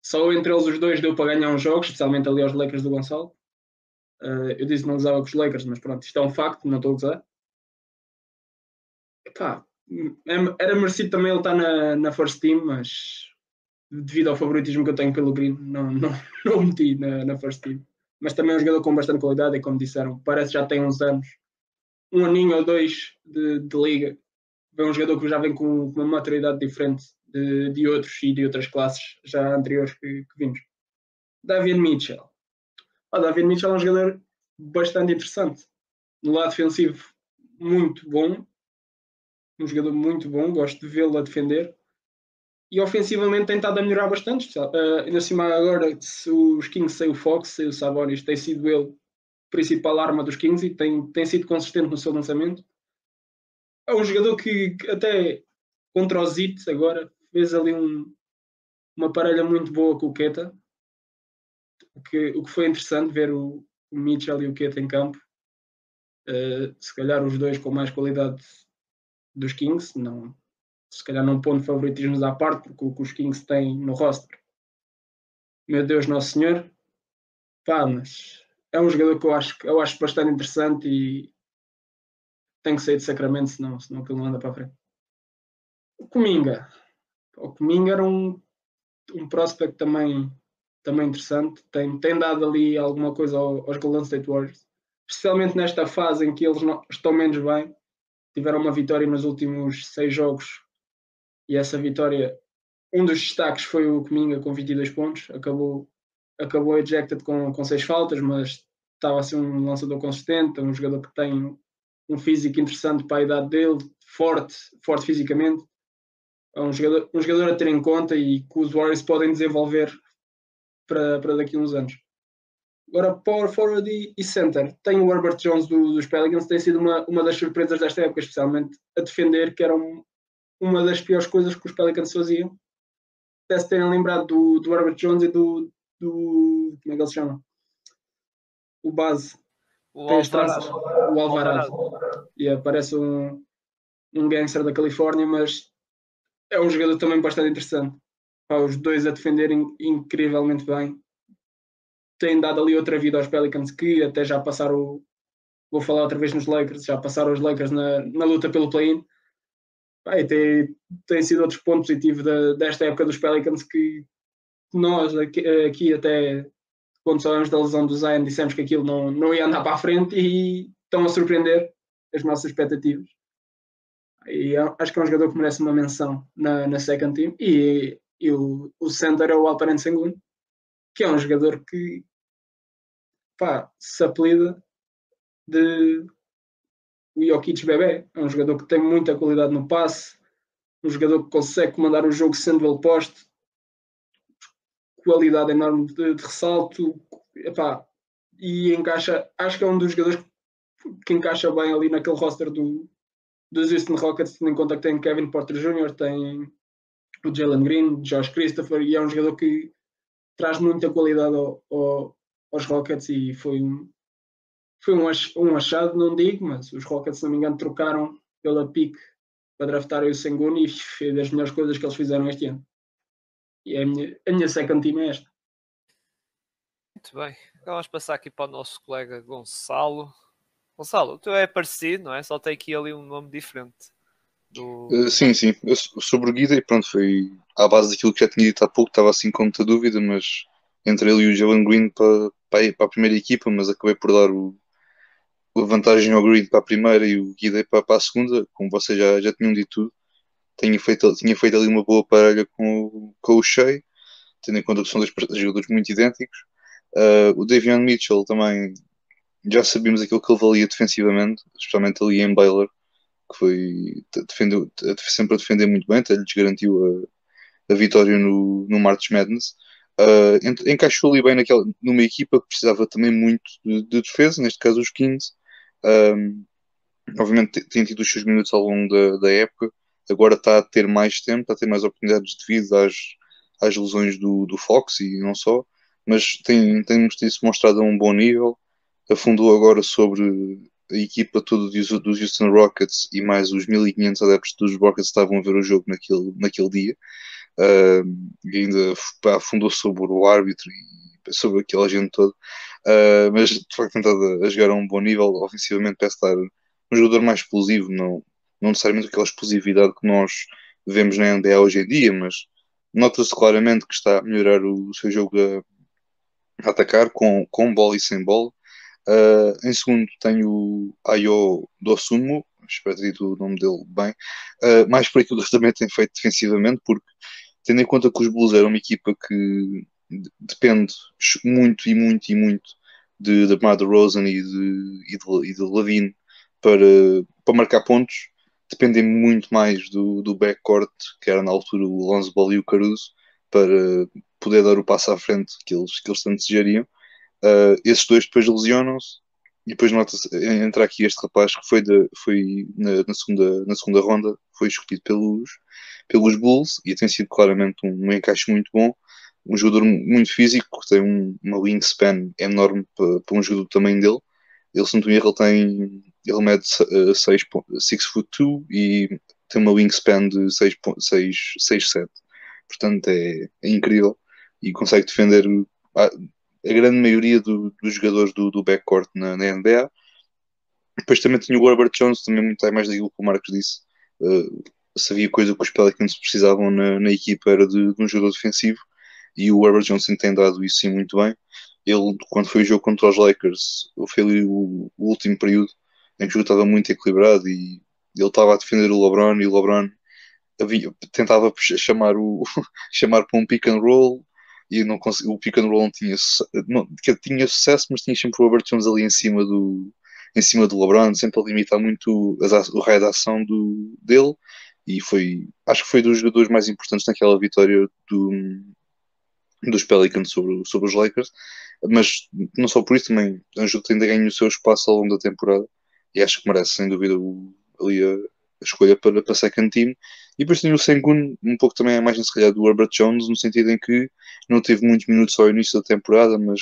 Speaker 2: só entre eles os dois deu para ganhar uns jogos, especialmente ali aos Lakers do Gonçalo. Uh, eu disse que não usava com os Lakers, mas pronto, isto é um facto, não estou a usar. Epá, é, era merecido também ele estar na, na first team, mas devido ao favoritismo que eu tenho pelo Green, não, não, não o meti na, na first team. Mas também é um jogador com bastante qualidade e como disseram, parece que já tem uns anos, um aninho ou dois de, de liga é um jogador que já vem com uma maturidade diferente de, de outros e de outras classes já anteriores que, que vimos. David Mitchell. O David Mitchell é um jogador bastante interessante. No lado defensivo, muito bom. Um jogador muito bom, gosto de vê-lo a defender. E ofensivamente tem estado a melhorar bastante. Uh, ainda cima agora, se os Kings sem o Fox, sem o Sabonis, tem sido ele a principal arma dos Kings e tem, tem sido consistente no seu lançamento é um jogador que, que até contra os Zits agora fez ali um, uma parelha muito boa com o Keta. O que, o que foi interessante ver o, o Mitchell e o Keta em campo. Uh, se calhar os dois com mais qualidade dos Kings, não, se calhar não pondo favoritismos à parte, porque o que os Kings têm no roster. Meu Deus, Nosso Senhor. Pá, mas é um jogador que eu acho, eu acho bastante interessante e, tem que sair de Sacramento, senão, senão aquilo não anda para a frente. O Cominga. O Cominga era um, um prospect também, também interessante. Tem, tem dado ali alguma coisa aos Golden State Warriors. Especialmente nesta fase em que eles não, estão menos bem. Tiveram uma vitória nos últimos seis jogos. E essa vitória, um dos destaques foi o Cominga com 22 pontos. Acabou, acabou ejected com, com seis faltas, mas estava a ser um lançador consistente, um jogador que tem um físico interessante para a idade dele, forte, forte fisicamente. É um jogador, um jogador a ter em conta e que os Warriors podem desenvolver para, para daqui a uns anos. Agora, power forward e, e center. Tem o Herbert Jones do, dos Pelicans, tem sido uma, uma das surpresas desta época, especialmente a defender, que era um, uma das piores coisas que os Pelicans faziam. Até se terem lembrado do, do Herbert Jones e do, do. Como é que ele se chama? O base
Speaker 1: O
Speaker 2: tem as
Speaker 1: Alvarado.
Speaker 2: tranças, o Alvarado. E aparece um, um gangster da Califórnia, mas é um jogador também bastante interessante. Pá, os dois a defenderem incrivelmente bem. Têm dado ali outra vida aos Pelicans que até já passaram, vou falar outra vez nos Lakers, já passaram os Lakers na, na luta pelo play-in. Tem, tem sido outro ponto positivo da- desta época dos Pelicans que nós aqui, aqui até quando soubemos da lesão do Zion dissemos que aquilo não, não ia andar para a frente e estão a surpreender as nossas expectativas. E eu acho que é um jogador que merece uma menção na, na second team. E, e o, o center é o Alperen Sengun, que é um jogador que pá, se apelida de o Jokic bebê. É um jogador que tem muita qualidade no passe, um jogador que consegue comandar o jogo sendo ele posto, qualidade enorme de, de ressalto, epá, e encaixa, acho que é um dos jogadores que encaixa bem ali naquele roster do, dos Houston Rockets, tendo em conta que tem Kevin Porter Jr., tem o Jalen Green, Josh Christopher, e é um jogador que traz muita qualidade ao, ao, aos Rockets e foi um, foi um, um achado, não digo, mas os Rockets, se não me engano, trocaram pela pick para draftarem o Sengun e foi das melhores coisas que eles fizeram este ano. E a minha, a minha second team é esta.
Speaker 1: Muito bem. Então vamos passar aqui para o nosso colega Gonçalo. Gonçalo, o teu é parecido, não é? Só tem aqui ali um nome diferente. Do...
Speaker 3: Uh, sim, sim. Eu, sobre o Guida, e pronto, foi à base daquilo que já tinha dito há pouco, estava assim com muita dúvida, mas entre ele e o Jalen Green para, para, para a primeira equipa, mas acabei por dar o, a vantagem ao Green para a primeira e o Guida para, para a segunda, como vocês já, já tinham dito tudo. Tinha feito, tinha feito ali uma boa parelha com, com o Shea, tendo em conta que são dois jogadores muito idênticos. Uh, o Davion Mitchell também já sabíamos aquilo que ele valia defensivamente, especialmente ali em Baylor, que foi defendeu, sempre a defender muito bem, até lhes garantiu a, a vitória no, no March Madness. Uh, encaixou ali bem naquela, numa equipa que precisava também muito de, de defesa, neste caso os Kings. Um, obviamente te- tem tido os seus minutos ao longo da, da época, agora está a ter mais tempo, está a ter mais oportunidades devido às, às lesões do, do Fox e não só, mas tem, tem se mostrado a um bom nível. Afundou agora sobre a equipa toda dos, Houston Rockets e mais os 1500 adeptos dos Rockets estavam a ver o jogo naquele, naquele dia. Uh, e ainda afundou sobre o árbitro e sobre aquela gente toda. Uh, mas de facto tem estado a jogar a um bom nível. Ofensivamente parece estar um jogador mais explosivo, não, não necessariamente aquela explosividade que nós vemos na NBA hoje em dia, mas nota-se claramente que está a melhorar o, seu jogo a, a, atacar com, com bola e sem bola. Uh, em segundo tenho o Ayo Dosumo, espero ter dito o nome dele bem, uh, mais por aquilo que também tem feito defensivamente, porque tendo em conta que os Bulls eram uma equipa que depende muito e muito e muito de, de Mar Rosen e de, e de, e de Lavine para, para marcar pontos, dependem muito mais do, do backcourt, que era na altura o Lonzo Ball e o Caruso, para poder dar o passo à frente que eles, que eles tanto desejariam. Uh, esses dois depois lesionam-se e depois entra aqui este rapaz que foi, de, foi na, na, segunda, na segunda ronda, foi escolhido pelos, pelos Bulls e tem sido claramente um, um encaixe muito bom. Um jogador muito físico, tem um, uma wingspan enorme para, um jogador do tamanho dele. Ele, se não me erro, tem. Ele mede 6 foot 2 e tem uma wingspan de 6, 6, 6 7. Portanto, é, é incrível e consegue defender a, a grande maioria do, dos jogadores do, do backcourt na, na NBA. Depois também tinha o Herbert Jones, também muito mais daquilo que o Marcos disse. Uh, se havia coisa que os Pelicans precisavam na, na equipa era de, de, um jogador defensivo e o Herbert Johnson tem dado isso sim muito bem. Ele, quando foi o jogo contra os Lakers, foi ali o, o último período em que o jogo estava muito equilibrado e ele estava a defender o LeBron e o LeBron havia, tentava chamar, o, chamar para um pick and roll e não consegui, o pick and roll não tinha, não, tinha sucesso, mas tinha sempre o Herbert Jones ali em cima do, em cima do LeBron, sempre a limitar muito as, o raio de ação do, dele e foi, acho que foi dos jogadores mais importantes naquela vitória do, dos Pelicans sobre, sobre os Lakers, mas não só por isso também Anjo ainda ganha o seu espaço ao longo da temporada e acho que merece sem dúvida o, ali a, a, escolha para, para second team e depois tem o Sengun um pouco também a mais se calhar do Herbert Jones no sentido em que não teve muitos minutos ao início da temporada mas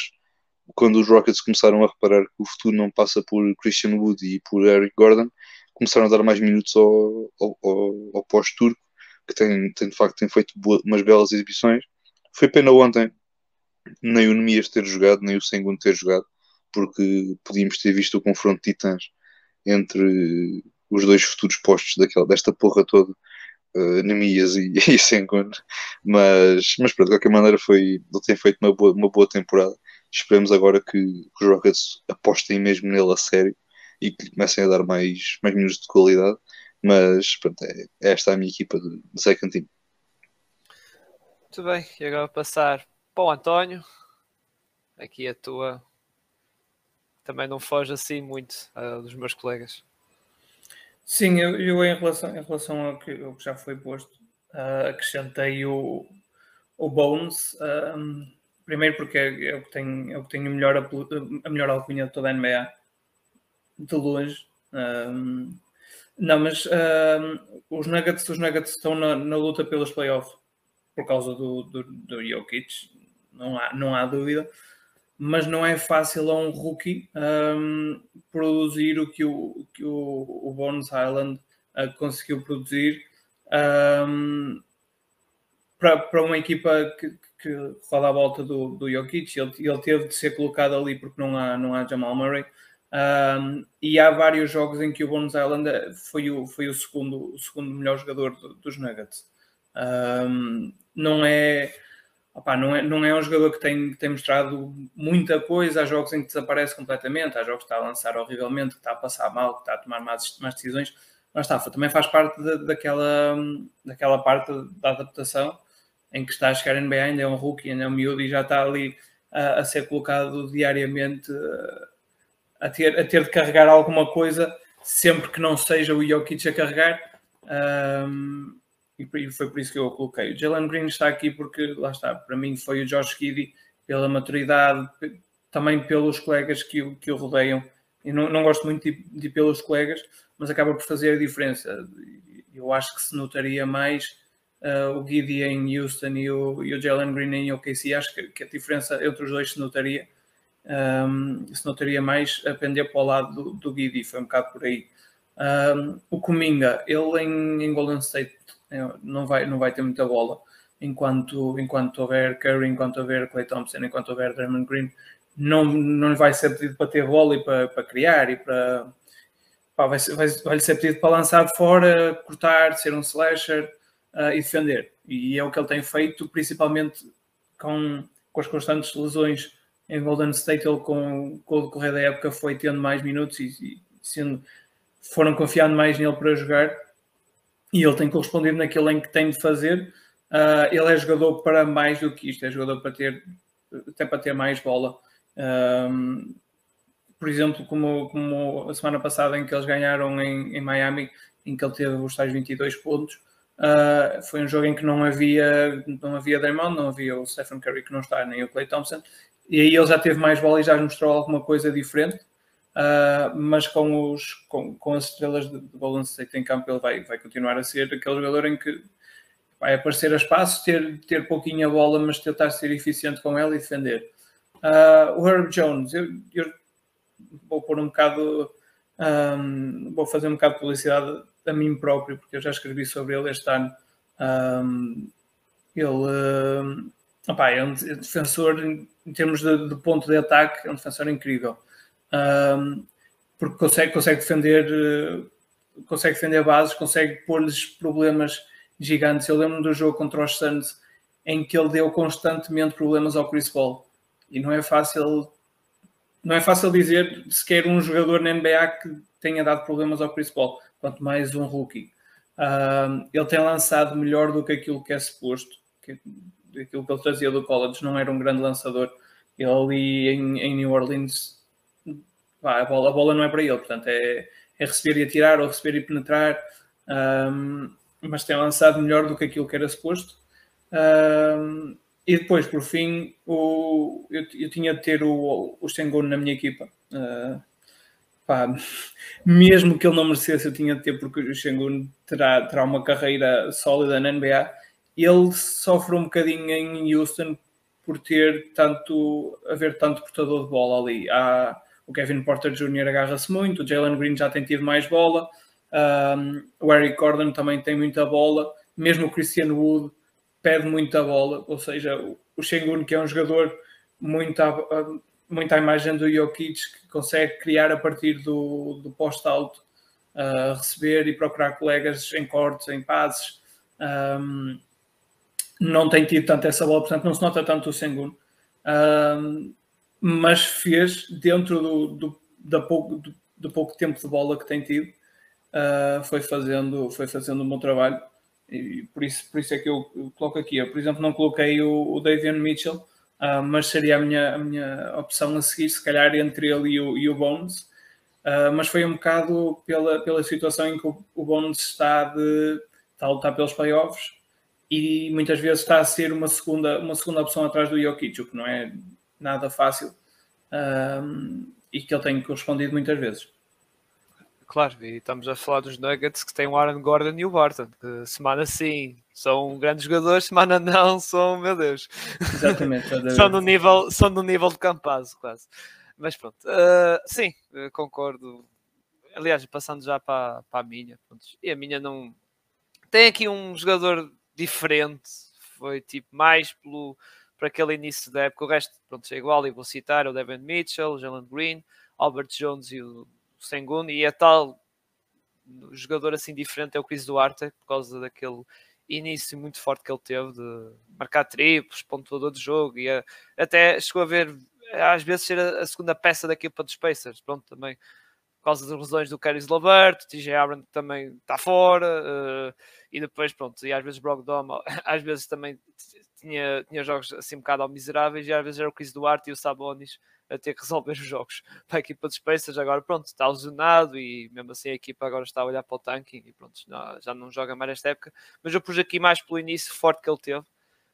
Speaker 3: quando os Rockets começaram a reparar que o futuro não passa por Christian Wood e por Eric Gordon, começaram a dar mais minutos ao, ao, ao, ao pós-turco, que tem, tem de facto tem feito boas, umas belas exibições. Foi pena ontem nem o Nemias ter jogado, nem o Sengun ter jogado, porque podíamos ter visto o confronto de titãs entre os dois futuros postos daquela, desta porra toda, uh, Nemias e, e Sengun. Mas, mas pronto, de qualquer maneira foi, ele tem feito uma boa, uma boa temporada. Esperemos agora que, os Rockets apostem mesmo nele a sério e que comecem a dar mais, mais minutos de qualidade. Mas pronto, é, é esta a minha equipa de, de second team.
Speaker 1: Muito bem, e agora passar para o António. Aqui a tua também não foge assim muito uh, dos meus colegas.
Speaker 4: Sim, eu, eu em, relação, em relação ao que, ao que já foi posto, uh, acrescentei o, o Bones. Uh, primeiro porque é, é, o que tem, é o que a melhor, a melhor alcunha de toda a NBA. De longe. Não, mas os, Nuggets, os Nuggets estão na, na luta pelos playoffs por causa do, do, do Jokic não há, não há dúvida, mas não é fácil a um rookie um, produzir o que o, que o, o Bones Island uh, conseguiu produzir um, para, para uma equipa que, que roda à volta do, do Jokic. Ele, ele teve de ser colocado ali porque não há, não há Jamal Murray. Um, e há vários jogos em que o Bones Island foi o, foi o, segundo, o segundo melhor jogador do, dos Nuggets. Não é Não, é, não é um jogador que tem, tem mostrado muita coisa. Há jogos em que desaparece completamente, há jogos que está a lançar horrivelmente, que está a passar mal, que está a tomar más, más decisões. Mas está, também faz parte de, daquela, daquela parte da adaptação em que está a chegar NBA, ainda é um rookie, ainda é um miúdo e já está ali a, a ser colocado diariamente a ter, a ter de carregar alguma coisa, sempre que não seja o Jokic a carregar. Um, e foi por isso que eu o coloquei. O Jalen Green está aqui porque, lá está, para mim foi o Josh Giddy, pela maturidade, também pelos colegas que o, que o rodeiam. Eu não, não gosto muito de, de pelos colegas, mas acaba por fazer a diferença. Eu acho que se notaria mais uh, o Giddy em Houston e o, e o Jalen Green em OKC. Acho que, que, a diferença entre os dois se notaria. Um, se notaria mais a pender para o lado do, do Giddy, foi um bocado por aí. Um, o Kuminga, ele em, em Golden State não vai, não vai ter muita bola enquanto, enquanto houver Curry, enquanto houver Clay Thompson, enquanto houver Draymond Green, não, não vai ser pedido para ter bola e para, para criar e para. Pá, vai, vai, vai ser pedido para lançar de fora, cortar, ser um slasher uh, e defender. E é o que ele tem feito, principalmente com, com as constantes lesões em Golden State. Ele, com, com o decorrer da época, foi tendo mais minutos e, e sendo, foram confiando mais nele para jogar e ele tem correspondido naquilo em que tem de fazer. Uh, ele é jogador para mais do que isto, é jogador para ter até para ter mais bola. Um, por exemplo, como, como a semana passada em que eles ganharam em, em Miami, em que ele teve os tais 22 pontos, uh, foi um jogo em que não havia, não havia Draymond, não havia o Stephen Curry que não está, nem o Clay Thompson, e aí ele já teve mais bola e já mostrou alguma coisa diferente. Uh, mas com, os, com, com as estrelas de, de Golden State em campo, ele vai, vai continuar a ser aquele jogador em que vai aparecer a espaço, ter, ter pouquinha bola, mas tentar ser eficiente com ela e defender. Uh, o Herb Jones, eu, eu, vou pôr um bocado, um, vou fazer um bocado de publicidade a mim próprio, porque eu já escrevi sobre ele este ano. Um, ele um, opa, é um defensor, em termos de, de ponto de ataque, é um defensor incrível um, porque consegue, consegue defender uh, consegue defender bases, consegue pôr-lhes problemas gigantes. Eu lembro do jogo contra os Suns em que ele deu constantemente problemas ao Chris Paul e não é fácil não é fácil dizer sequer um jogador na NBA que tenha dado problemas ao Chris Paul, quanto mais um rookie. Um, ele tem lançado melhor do que aquilo que é suposto, que, aquilo que ele trazia do college, não era um grande lançador. Ele ali em, em New Orleans a, bola, a bola não é para ele, portanto é, é receber e atirar ou receber e penetrar, um, mas tem lançado melhor do que aquilo que era suposto. Um, e depois, por fim, o, eu, eu tinha de ter o, o na minha equipa. Uh, pá, mesmo que ele não merecesse, eu tinha de ter, porque o Sengun terá, terá uma carreira sólida na NBA. Ele sofre um bocadinho em Houston por ter tanto, haver tanto portador de bola ali. Há, o Kevin Porter Jr. agarra-se muito, o Jalen Green já tem tido mais bola, um, o Eric Gordon também tem muita bola, mesmo o Christian Wood perde muita bola, ou seja, o Shengun, que é um jogador muito à, muito à imagem do Jokic, que consegue criar a partir do, do posto alto, uh, receber e procurar colegas em cortes, em passes. Um, não tem tido tanto essa bola, portanto não se nota tanto o Sengun. Um, mas fez dentro do, do, da pouco, do, do, pouco tempo de bola que tem tido, uh, foi, fazendo, foi fazendo um bom trabalho. E por isso, por isso é que eu, coloco aqui. Eu, por exemplo, não coloquei o, o Davian Mitchell, uh, mas seria a minha, a minha opção a seguir, se calhar entre ele e o, e o Bones. Uh, mas foi um bocado pela, pela situação em que o, o Bones está, de, está a lutar pelos playoffs e muitas vezes está a ser uma segunda, uma segunda opção atrás do Jokic, o que não é nada fácil um, e que ele tem correspondido muitas vezes.
Speaker 1: Claro, e estamos a falar dos Nuggets que têm o Aaron Gordon e o Barton, que semana sim são grandes jogadores, semana não são, meu Deus.
Speaker 4: Exatamente.
Speaker 1: são, no nível, são no nível de Campazzo, quase. Mas pronto, uh, sim, concordo. Aliás, passando já para, para a minha, pronto, e a minha não. Tem aqui um jogador diferente, foi tipo mais pelo, para aquele início da época. O resto, pronto, é igual, e vou citar o Devin Mitchell, o Jalen Green, Albert Jones e o Sengun, e a tal jogador assim diferente é o Chris Duarte, por causa daquele início muito forte que ele teve de marcar triplos, pontuador de jogo, e a, até chegou a ver às vezes ser a, a segunda peça da equipa dos Pacers, pronto, também por causa das lesões do Caris Lavert, TJ Aaron também está fora, uh, e depois, pronto, e às vezes Brogdon, às vezes também tinha, tinha jogos assim um bocado miseráveis, e às vezes era o Chris Duarte e o Sabonis a ter que resolver os jogos para a equipa dos Pacers, agora pronto, está lesionado e mesmo assim a equipa agora está a olhar para o tanking e pronto, já não joga mais esta época, mas eu pus aqui mais pelo início forte que ele teve,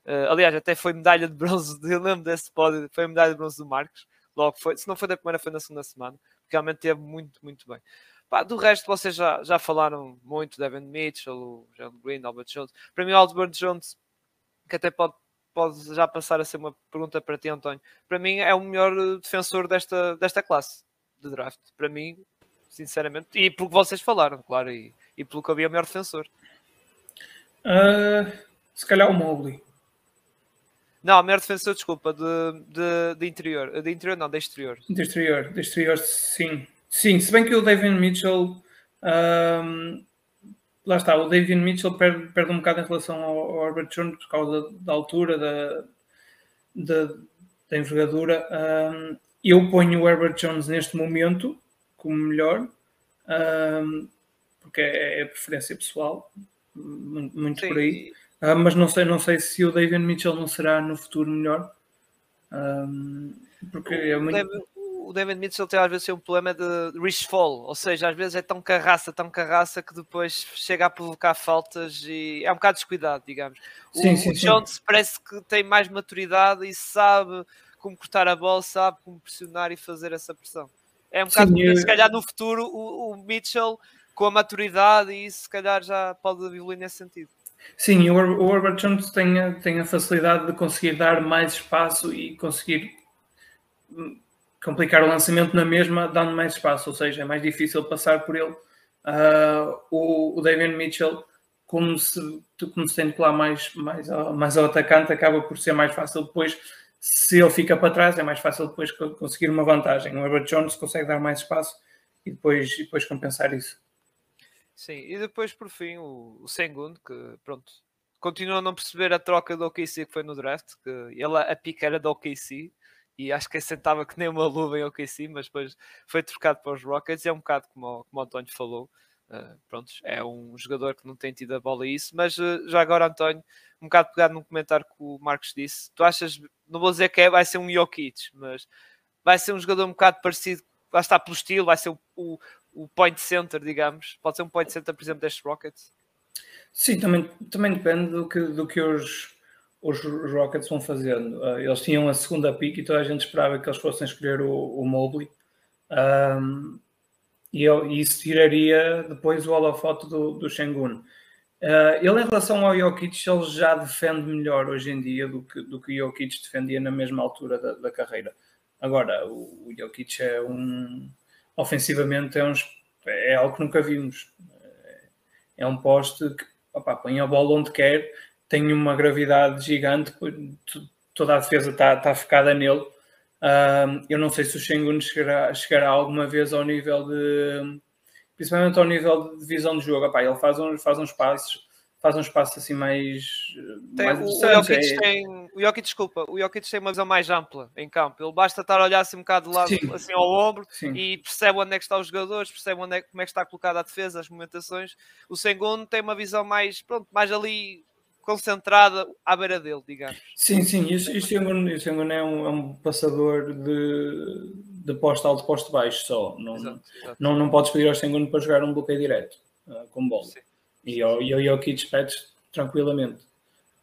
Speaker 1: uh, aliás até foi medalha de bronze, eu lembro desse pódio, foi medalha de bronze do Marcos, logo foi, se não foi da primeira foi na segunda semana, realmente teve muito, muito bem. Pá, do resto, vocês já, já falaram muito, Devin Mitchell, o John Green, Albert Jones. Para mim, o Albert Jones, que até pode, pode já passar a ser uma pergunta para ti, António. Para mim, é o melhor defensor desta, desta classe de draft. Para mim, sinceramente, e pelo que vocês falaram, claro, e, e pelo que havia, o melhor defensor.
Speaker 4: Uh, se calhar o Mobley.
Speaker 1: Não, melhor defensor, desculpa, de, de, de interior. De interior não, de exterior.
Speaker 4: De exterior, de exterior, sim. Sim, se bem que o David Mitchell. Um, lá está, o David Mitchell perde, perde um bocado em relação ao, ao Herbert Jones por causa da altura, da, da, da envergadura. Um, eu ponho o Herbert Jones neste momento como melhor, um, porque é, é preferência pessoal, muito por aí. Uh, mas não sei, não sei se o David Mitchell não será no futuro melhor. Um, porque é muito...
Speaker 1: David, o David Mitchell tem às vezes um problema de reach fall, ou seja, às vezes é tão carraça, tão carraça que depois chega a provocar faltas e é um bocado descuidado, digamos. Sim, o, sim, o Jones sim. parece que tem mais maturidade e sabe como cortar a bola, sabe como pressionar e fazer essa pressão. É um bocado sim, eu... se calhar no futuro o, o Mitchell com a maturidade e isso se calhar já pode evoluir nesse sentido.
Speaker 4: Sim, o Herbert Jones tem, a, tem a facilidade de conseguir dar mais espaço e conseguir hum, complicar o lançamento na mesma, dando mais espaço, ou seja, é mais difícil passar por ele. Uh, o, o David Mitchell, como se, como se tem de colar mais, mais, mais ao atacante, acaba por ser mais fácil depois. Se ele fica para trás, é mais fácil depois conseguir uma vantagem. O Herbert Jones consegue dar mais espaço e depois, depois compensar isso.
Speaker 1: Sim, e depois por fim o, o que pronto, continua a não perceber a troca do OKC que foi no draft, que ele a pica era do OKC e acho que sentava que nem uma luva em OKC, mas depois foi trocado para os Rockets é um bocado como, como o António falou. Uh, é um jogador que não tem tido a bola isso, mas uh, já agora, António, um bocado pegado num comentário que o Marcos disse, tu achas, não vou dizer que é, vai ser um Jokic, mas vai ser um jogador um bocado parecido, lá está pelo estilo, vai ser o, o, o point center, digamos. Pode ser um point center, por exemplo, destes Rockets?
Speaker 4: Sim, também, também depende do que, do que os, os Rockets vão fazendo. Uh, eles tinham a segunda pick e toda a gente esperava que eles fossem escolher o, o Mobley. Um, e, eu, e isso tiraria depois o holofote do, do Shengun. Uh, ele, em relação ao Jokic, ele já defende melhor hoje em dia do que, do que o Jokic defendia na mesma altura da, da carreira. Agora, o, o Jokic é um. Ofensivamente, é, um, é algo que nunca vimos. É um poste que opa, põe a bola onde quer, tem uma gravidade gigante, toda a defesa está, está focada nele. Uh, eu não sei se o Shengun chegará, chegará alguma vez ao nível de principalmente ao nível de visão de jogo. Epá, ele faz uns, faz uns passos, faz uns passos assim mais.
Speaker 1: Tem, mais o, Jokic é... tem, o Jokic, desculpa, o Jokic tem uma visão mais ampla em campo. Ele basta estar a olhar assim um bocado de lado, Sim. assim ao ombro Sim. e percebe onde é que estão os jogadores, percebe onde é, como é que está colocada a defesa, as movimentações. O segundo tem uma visão mais, pronto, mais ali concentrada à beira dele, digamos.
Speaker 4: Sim, sim, e o Sengun é um, é um passador de, de posto alto, posto baixo só. Não, exato, exato. não, não podes pedir ao Sengun para jogar um bloqueio direto uh, com bola. Sim. E ao, e ao Jokic pedes tranquilamente.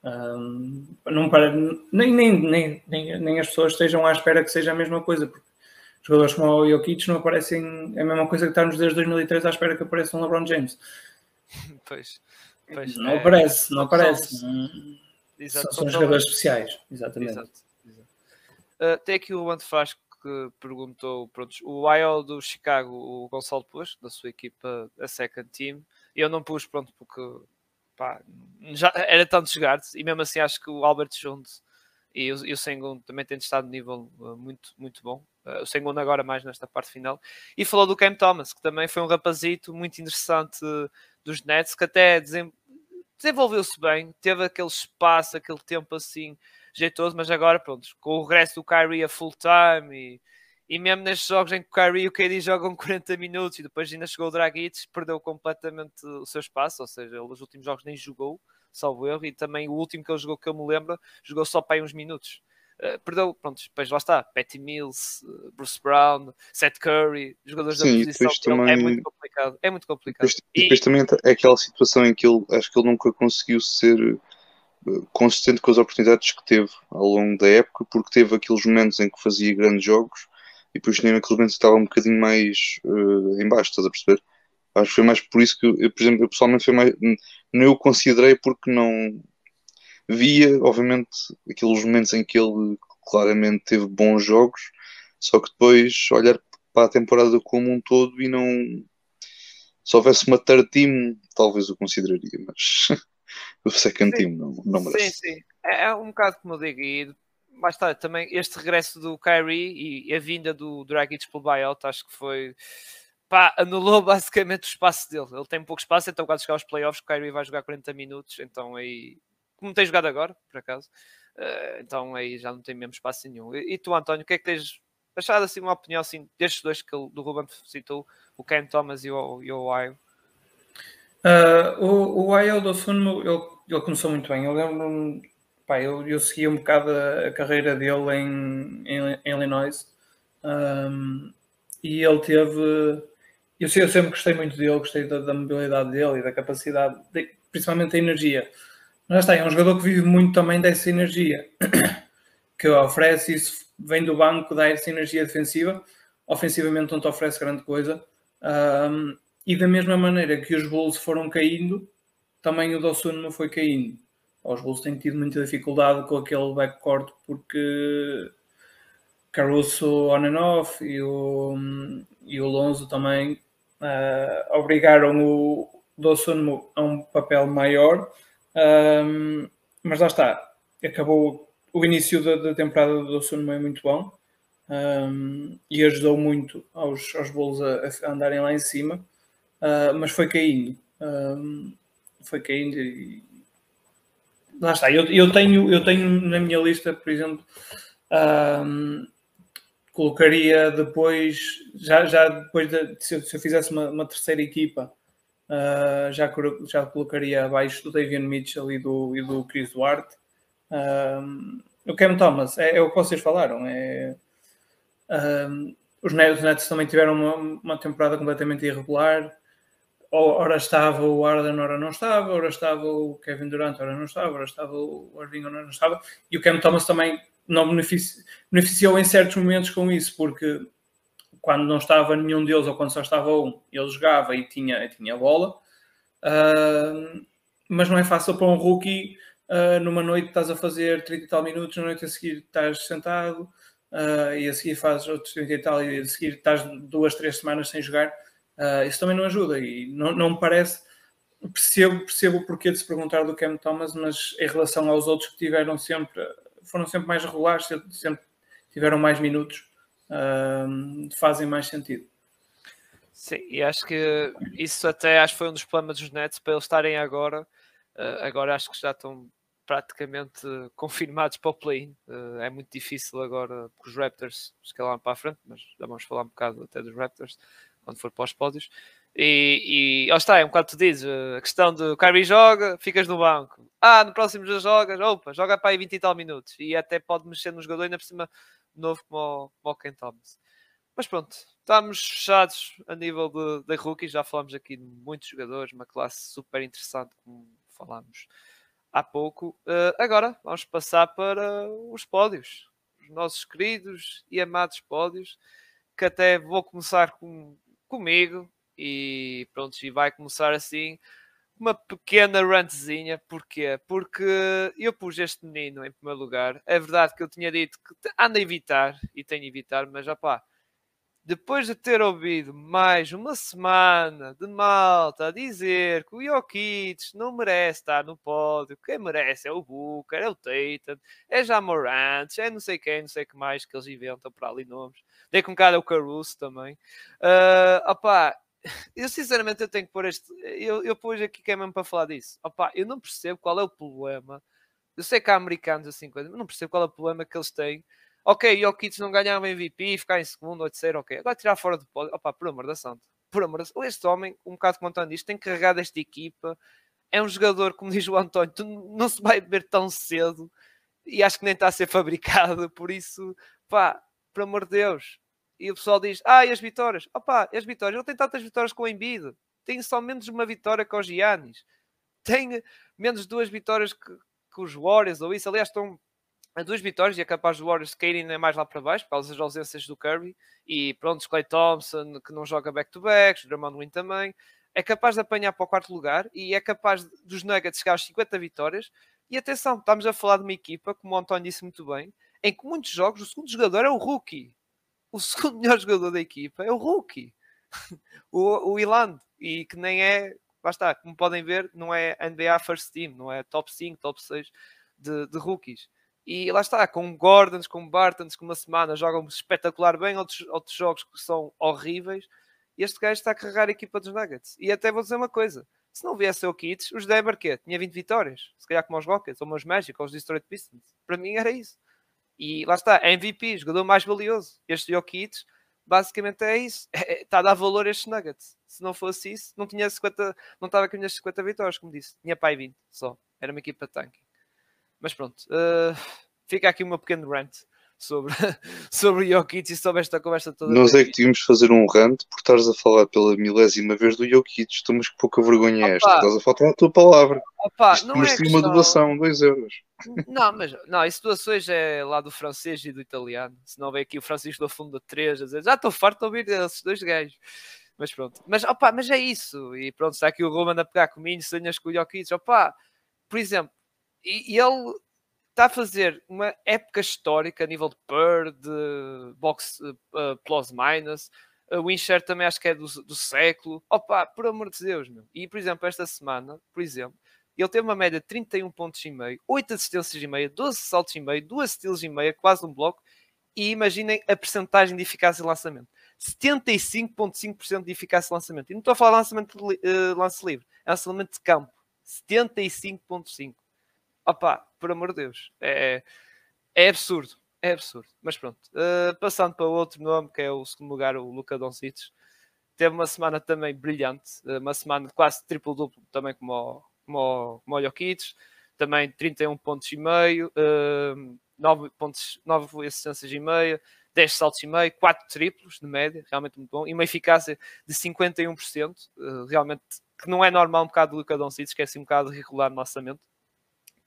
Speaker 4: Um, não para, nem, nem, nem, nem, nem as pessoas estejam à espera que seja a mesma coisa, porque jogadores como o Jokic não aparecem, é a mesma coisa que estamos desde 2003 à espera que apareça um LeBron James.
Speaker 1: Pois.
Speaker 4: Pois, não é, aparece, não aparece. Exato, são, são jogadores especiais, exatamente. Exato, exato.
Speaker 1: Uh, tem aqui o Antefaz que perguntou, pronto, o IO do Chicago, o Gonçalo pôs, da sua equipa, a second team. Eu não pus, pronto, porque pá, já era tanto chegar e mesmo assim acho que o Albert Jones e o, e o Sengun também têm estado de nível uh, muito, muito bom. Uh, o Sengun agora mais nesta parte final. E falou do Cam Thomas, que também foi um rapazito muito interessante dos Nets, que até desenvolveu-se bem, teve aquele espaço, aquele tempo assim jeitoso, mas agora, pronto, com o regresso do Kyrie a full time e, e mesmo nestes jogos em que o Kyrie e o KD jogam 40 minutos e depois ainda chegou o Dragic, perdeu completamente o seu espaço, ou seja, ele nos últimos jogos nem jogou, salvo erro, e também o último que ele jogou, que eu me lembro, jogou só para aí uns minutos. Uh, perdeu, pronto, depois lá está, Patty Mills, uh, Bruce Brown, Seth Curry, jogadores
Speaker 3: Sim,
Speaker 1: da posição, também... é muito complicado, é muito complicado.
Speaker 3: Depois, e depois também é aquela situação em que ele, acho que ele nunca conseguiu ser uh, consistente com as oportunidades que teve ao longo da época, porque teve aqueles momentos em que fazia grandes jogos e depois tinha aqueles momentos que estava um bocadinho mais uh, em baixo, estás a perceber? Acho que foi mais por isso que, eu, por exemplo, eu pessoalmente foi mais, não eu considerei porque não, via, obviamente, aqueles momentos em que ele claramente teve bons jogos, só que depois olhar para a temporada como um todo e não. Se houvesse uma third team, talvez o consideraria, mas o second sim. team não, não merece.
Speaker 1: Sim, sim. É, é um bocado como eu digo, e mais tarde também este regresso do Kyrie e a vinda do Dragic pelo buyout, acho que foi pá, anulou basicamente o espaço dele. Ele tem pouco espaço, então quando chegar aos playoffs, o Kyrie vai jogar 40 minutos, então aí como tem jogado agora, por acaso. Uh, então aí já não tem mesmo espaço nenhum. E, e, tu, António, o que é que tens achado assim uma opinião assim, destes dois que do Ruben citou, o Ken Thomas e o, e o Ayo?
Speaker 4: Uh, o o Ayo do Sunmo, ele, ele começou muito bem. Eu lembro pá, eu, eu segui um bocado a, a carreira dele em, em, em Illinois um, e ele teve. Eu, eu sempre gostei muito dele, gostei da, da mobilidade dele e da capacidade, de, principalmente da energia mas está, é um jogador que vive muito também dessa energia, que oferece isso, vem do banco, dá essa energia defensiva, ofensivamente não te oferece grande coisa. Um, e da mesma maneira que os Bulls foram caindo, também o Dossuno foi caindo. Os Bulls têm tido muita dificuldade com aquele backcourt porque Caruso on and off e o, e o Lonzo também uh, obrigaram o Dossuno a um papel maior um, mas lá está, acabou o início da, da temporada do Sunmo é muito bom um, e ajudou muito aos, aos Bulls a, a andarem lá em cima, uh, mas foi caindo, um, foi caindo e lá está. Eu, eu, tenho, eu tenho na minha lista, por exemplo, um, colocaria depois, já, já depois de, se, eu, se eu fizesse uma, uma terceira equipa Uh, já, já colocaria abaixo do Davian Mitchell e do, e do Chris Duarte. Uh, o Cam Thomas, é, é, o que vocês falaram. É, uh, os, Nets, os Nets também tiveram uma, uma temporada completamente irregular. Ora estava o Arden, ora não estava, ora estava o Kevin Durant, ora não estava, ora estava o Irving, ora não estava. E o Cam Thomas também não beneficiou, beneficiou em certos momentos com isso, porque quando não estava nenhum deles ou quando só estava um, ele jogava e tinha, tinha bola. Uh, mas não é fácil para um rookie. Uh, numa noite estás a fazer 30 e tal minutos, na noite a seguir estás sentado uh, e a seguir fazes outros 30 e tal, e a seguir estás duas, três semanas sem jogar. Uh, isso também não ajuda e não, não me parece. Percebo, percebo o porquê de se perguntar do Cam Thomas, mas em relação aos outros que tiveram sempre, foram sempre mais regulares, sempre tiveram mais minutos, fazem mais sentido.
Speaker 1: Sim, e acho que isso até acho que foi um dos problemas dos Nets para eles estarem agora. Uh, agora acho que já estão praticamente confirmados para o play-in. Uh, é muito difícil agora porque os Raptors escalaram para a frente, mas já vamos falar um bocado até dos Raptors quando for para os pódios. E, e ó está, é um bocado tu dizes, a questão de Kyrie joga, ficas no banco. Ah, no próximo já jogas, opa, joga para aí 20 e tal minutos. E até pode mexer no jogador ainda por cima novo como o, Ken Thomas. Mas pronto, estamos fechados a nível de, de rookies. Já falamos aqui de muitos jogadores, uma classe super interessante, como falámos há pouco. Uh, agora vamos passar para os pódios, os nossos queridos e amados pódios, que até vou começar com, comigo e pronto, e vai começar assim uma pequena rantzinha. Porquê? Porque eu pus este menino em primeiro lugar. É verdade que eu tinha dito que anda a evitar e tenho a evitar, mas já pá, depois de ter ouvido mais uma semana de malta a dizer que o Jokic não merece estar no pódio, quem merece é o Booker, é o Tatum, é já Morant, é não sei quem, não sei que mais que eles inventam para ali nomes. Dei com cara o Caruso também. Uh, opá, eu sinceramente eu tenho que pôr este. Eu, eu pus aqui que é mesmo para falar disso. Opá, eu não percebo qual é o problema. Eu sei que há americanos assim, mas não percebo qual é o problema que eles têm Ok, Jokic não ganhava MVP, ficar em segundo ou terceiro, ok. Agora tirar fora do pódio, opa, por amor da santa. Por amor da santa. Este homem, um bocado contando isto, tem carregado esta equipa. É um jogador, como diz o António, não se vai ver tão cedo e acho que nem está a ser fabricado. Por isso, pá, por amor de Deus. E o pessoal diz, ah, e as vitórias? Opa, e as vitórias? Ele tem tantas vitórias com o Embiid. Tem só menos uma vitória com os Giannis. Tem menos duas vitórias que, que os Warriors, ou isso. Aliás, estão a duas vitórias e é capaz dos Warriors caírem mais lá para baixo por causa das ausências do Curry e pronto, Clay Thompson que não joga back-to-back, Draymond Green também é capaz de apanhar para o quarto lugar e é capaz dos Nuggets chegar aos 50 vitórias e atenção, estamos a falar de uma equipa, como o António disse muito bem, em que muitos jogos o segundo jogador é o rookie o segundo melhor jogador da equipa é o rookie o, o Iland e que nem é, basta, como podem ver não é NBA First Team, não é top 5, top 6 de, de rookies e lá está, com Gordons, com Bartons, com uma semana jogam espetacular bem, outros, outros jogos que são horríveis. Este gajo está a carregar a equipa dos Nuggets. E até vou dizer uma coisa: se não viesse o Kits, os que tinha 20 vitórias, se calhar como os Rockets, ou os Magic, ou os Detroit Pistons. Para mim era isso. E lá está, MVP, jogador mais valioso. Este Jokic, basicamente é isso. É, está a dar valor a estes Nuggets. Se não fosse isso, não tinha 50, não estava com as 50 vitórias, como disse. Tinha pai 20 só. Era uma equipa tanking. Mas pronto, uh, fica aqui uma pequena rant sobre, sobre o Jokic e sobre esta conversa toda.
Speaker 3: Nós é que tínhamos de fazer um rant por estares a falar pela milésima vez do Jokic. Estamos que pouca vergonha é esta. Estás a faltar a tua palavra.
Speaker 1: Opa, não
Speaker 3: mas
Speaker 1: é
Speaker 3: questão... uma doação, 2 euros.
Speaker 1: Não, mas não, isso doações é lá do francês e do italiano. Se não vem aqui o Francisco do fundo da 3 a dizer já estou farto de ouvir esses dois gajos. Mas pronto, mas, opa, mas é isso. E pronto, está aqui o Roman a pegar comigo, sonhas com o Jokic. Opa, por exemplo, e, e ele está a fazer uma época histórica a nível de per, de box uh, plus minus. O Wincher também acho que é do, do século. Opa, por amor de Deus, meu. E por exemplo, esta semana, por exemplo, ele teve uma média de 31 pontos e meio, 8 assistências e meia, 12 saltos e meio, 2 steals e meia, quase um bloco. E imaginem a percentagem de eficácia de lançamento. 75,5% de eficácia de lançamento. E não estou a falar de lançamento de uh, lance livre, é lançamento de campo. 75,5% opá, por amor de Deus, é, é absurdo, é absurdo. Mas pronto, uh, passando para outro nome, que é o segundo lugar, o Luca Doncic, teve uma semana também brilhante, uh, uma semana quase triplo-duplo, também como o, como, o, como o Jokic, também 31 pontos e meio, uh, 9, pontos, 9 assistências e meia, 10 saltos e meio, 4 triplos de média, realmente muito bom, e uma eficácia de 51%, uh, realmente que não é normal um bocado do Luca Doncic, que é assim um bocado irregular no lançamento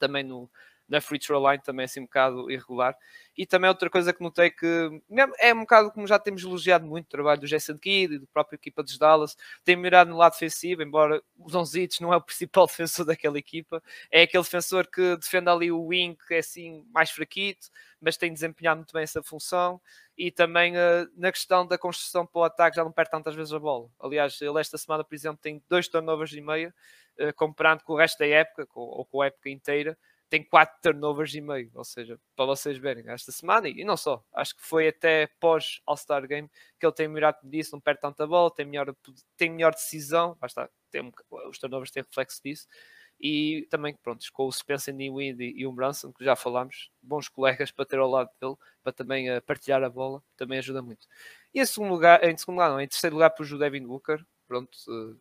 Speaker 1: também no, na free throw line também é assim um bocado irregular. E também outra coisa que notei que é um bocado como já temos elogiado muito o trabalho do Jason Kidd e do próprio equipa dos Dallas, tem melhorado no lado defensivo, embora o Donzic não é o principal defensor daquela equipa, é aquele defensor que defende ali o wing, que é assim mais fraquito, mas tem desempenhado muito bem essa função. E também uh, na questão da construção para o ataque já não perde tantas vezes a bola. Aliás, ele esta semana, por exemplo, tem dois turnovers e meio, uh, comparando com o resto da época, com, ou com a época inteira tem 4 turnovers e meio, ou seja, para vocês verem, esta semana, e não só, acho que foi até pós All-Star Game que ele tem melhorado disso, não perde tanta bola, tem melhor, tem melhor decisão, basta, tem, os turnovers têm reflexo disso, e também, pronto, com o Spencer Newid e, o Brunson, que já falámos, bons colegas para ter ao lado dele, para também uh, partilhar a bola, também ajuda muito. E em segundo lugar, em segundo lugar, não, em terceiro lugar, para o Devin Booker, pronto, uh,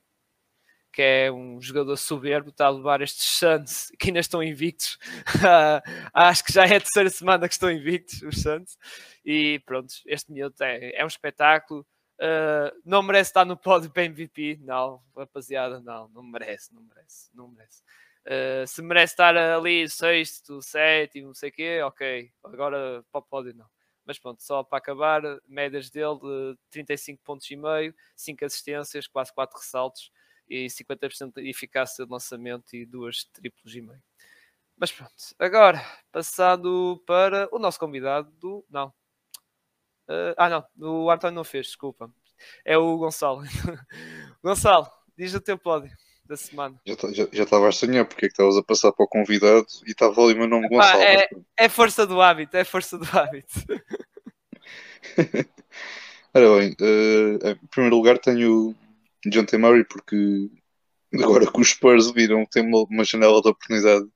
Speaker 1: que é um jogador soberbo, está a levar estes Suns que ainda estão invictos. Acho que já é a terceira semana que estão invictos, os Suns. E pronto, este miúdo é, é um espetáculo. Uh, não merece estar no pódio para MVP, não, rapaziada, não, não merece, não merece, não merece. Uh, se merece estar ali sexto, sétimo, não sei o quê, ok. Agora para o pódio não. Mas pronto, só para acabar, médias dele de 35 pontos e meio, 5 assistências, quase 4 ressaltos e 50% de eficácia de lançamento e duas triplos e meio. Mas pronto, agora passado para o nosso convidado do. Não. Uh, ah, não, o António não fez, desculpa. É o Gonçalo. Gonçalo, diz o teu pódio da semana.
Speaker 3: Já, estava a sonhar porque é que estavas a passar para o convidado e estava ali o meu nome Gonçalo.
Speaker 1: É, é força do hábito, é força do hábito.
Speaker 3: Ora bem, uh, em primeiro lugar tenho John. Murray, porque agora que os Spurs viram tem uma, uma janela de oportunidade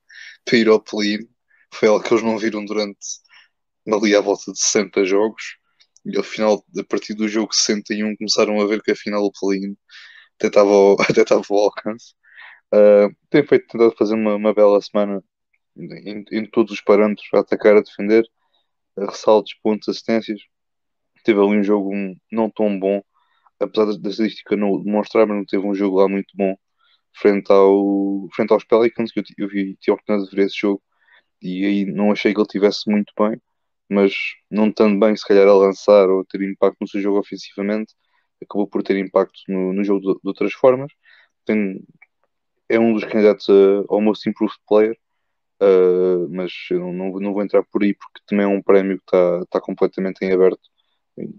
Speaker 3: para ir ao play foi algo que eles não viram durante ali à volta de 60 jogos. E ao final, a partir do jogo 61, começaram a ver que afinal o play até estava ao, até estava ao alcance. Uh, tem feito tentado fazer uma, uma bela semana em, em, todos os parâmetros, a atacar, a defender, a ressaltos, pontos, assistências. Teve ali um jogo não tão bom, apesar da estadística não demonstrar, mas não teve um jogo lá muito bom frente, ao, frente aos Pelicans, que eu, eu vi, tive a oportunidade de ver esse jogo e aí não achei que ele tivesse muito bem, mas não estando bem, se calhar, a lançar ou a ter impacto no seu jogo ofensivamente, acabou por ter impacto no, no jogo de, de outras formas. Tem, é um dos candidatos a, ao Most Improved Player, uh, mas eu não, não, não, vou entrar por aí porque também é um prémio que está, está completamente em aberto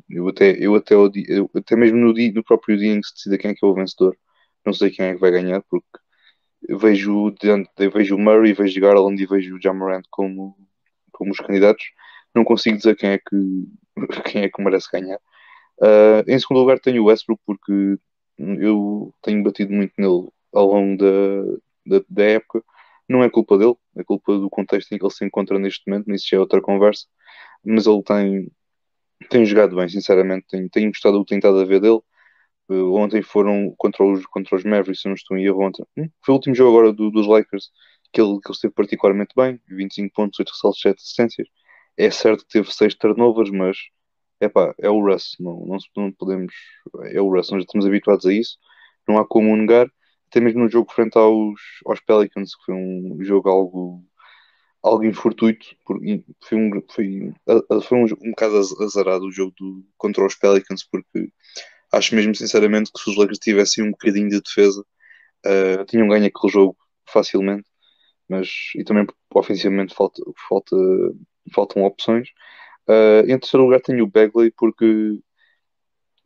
Speaker 3: eu até, eu até, eu, até mesmo no, dia, no próprio dia em que se decida quem é que é o vencedor, não sei quem é que vai ganhar, porque vejo, vejo o Murray, vejo Garland e vejo o Jamarant como, como os candidatos. Não consigo dizer quem é que, quem é que merece ganhar. Uh, em segundo lugar tenho o Westbrook, porque eu tenho batido muito nele ao longo da, da, da época. Não é culpa dele, é culpa do contexto em que ele se encontra neste momento, nisso já é outra conversa. Mas ele tem, tem jogado bem, sinceramente. Tenho, tenho gostado do que tem estado a ver dele. Uh, ontem foram contra os, contra os Mavericks, se não estou em erro ontem. Hum? Foi o último jogo agora do, dos Lakers que ele, que ele esteve particularmente bem. 25 pontos, 8 ressaltos, 7 assistências. É certo que teve 6 turnovers, mas epá, é o Russ. Não, não, não podemos. É o Russ, nós já estamos habituados a isso. Não há como negar. Até mesmo no jogo frente aos, aos Pelicans, que foi um jogo algo algo infortuito, foi um, foi, foi um, um bocado azarado o jogo do, contra os Pelicans, porque acho mesmo sinceramente que se os Lakers tivessem um bocadinho de defesa, uh, tinham ganho aquele jogo facilmente, mas e também ofensivamente falta, falta, faltam opções. Uh, em terceiro lugar tenho o Bagley, porque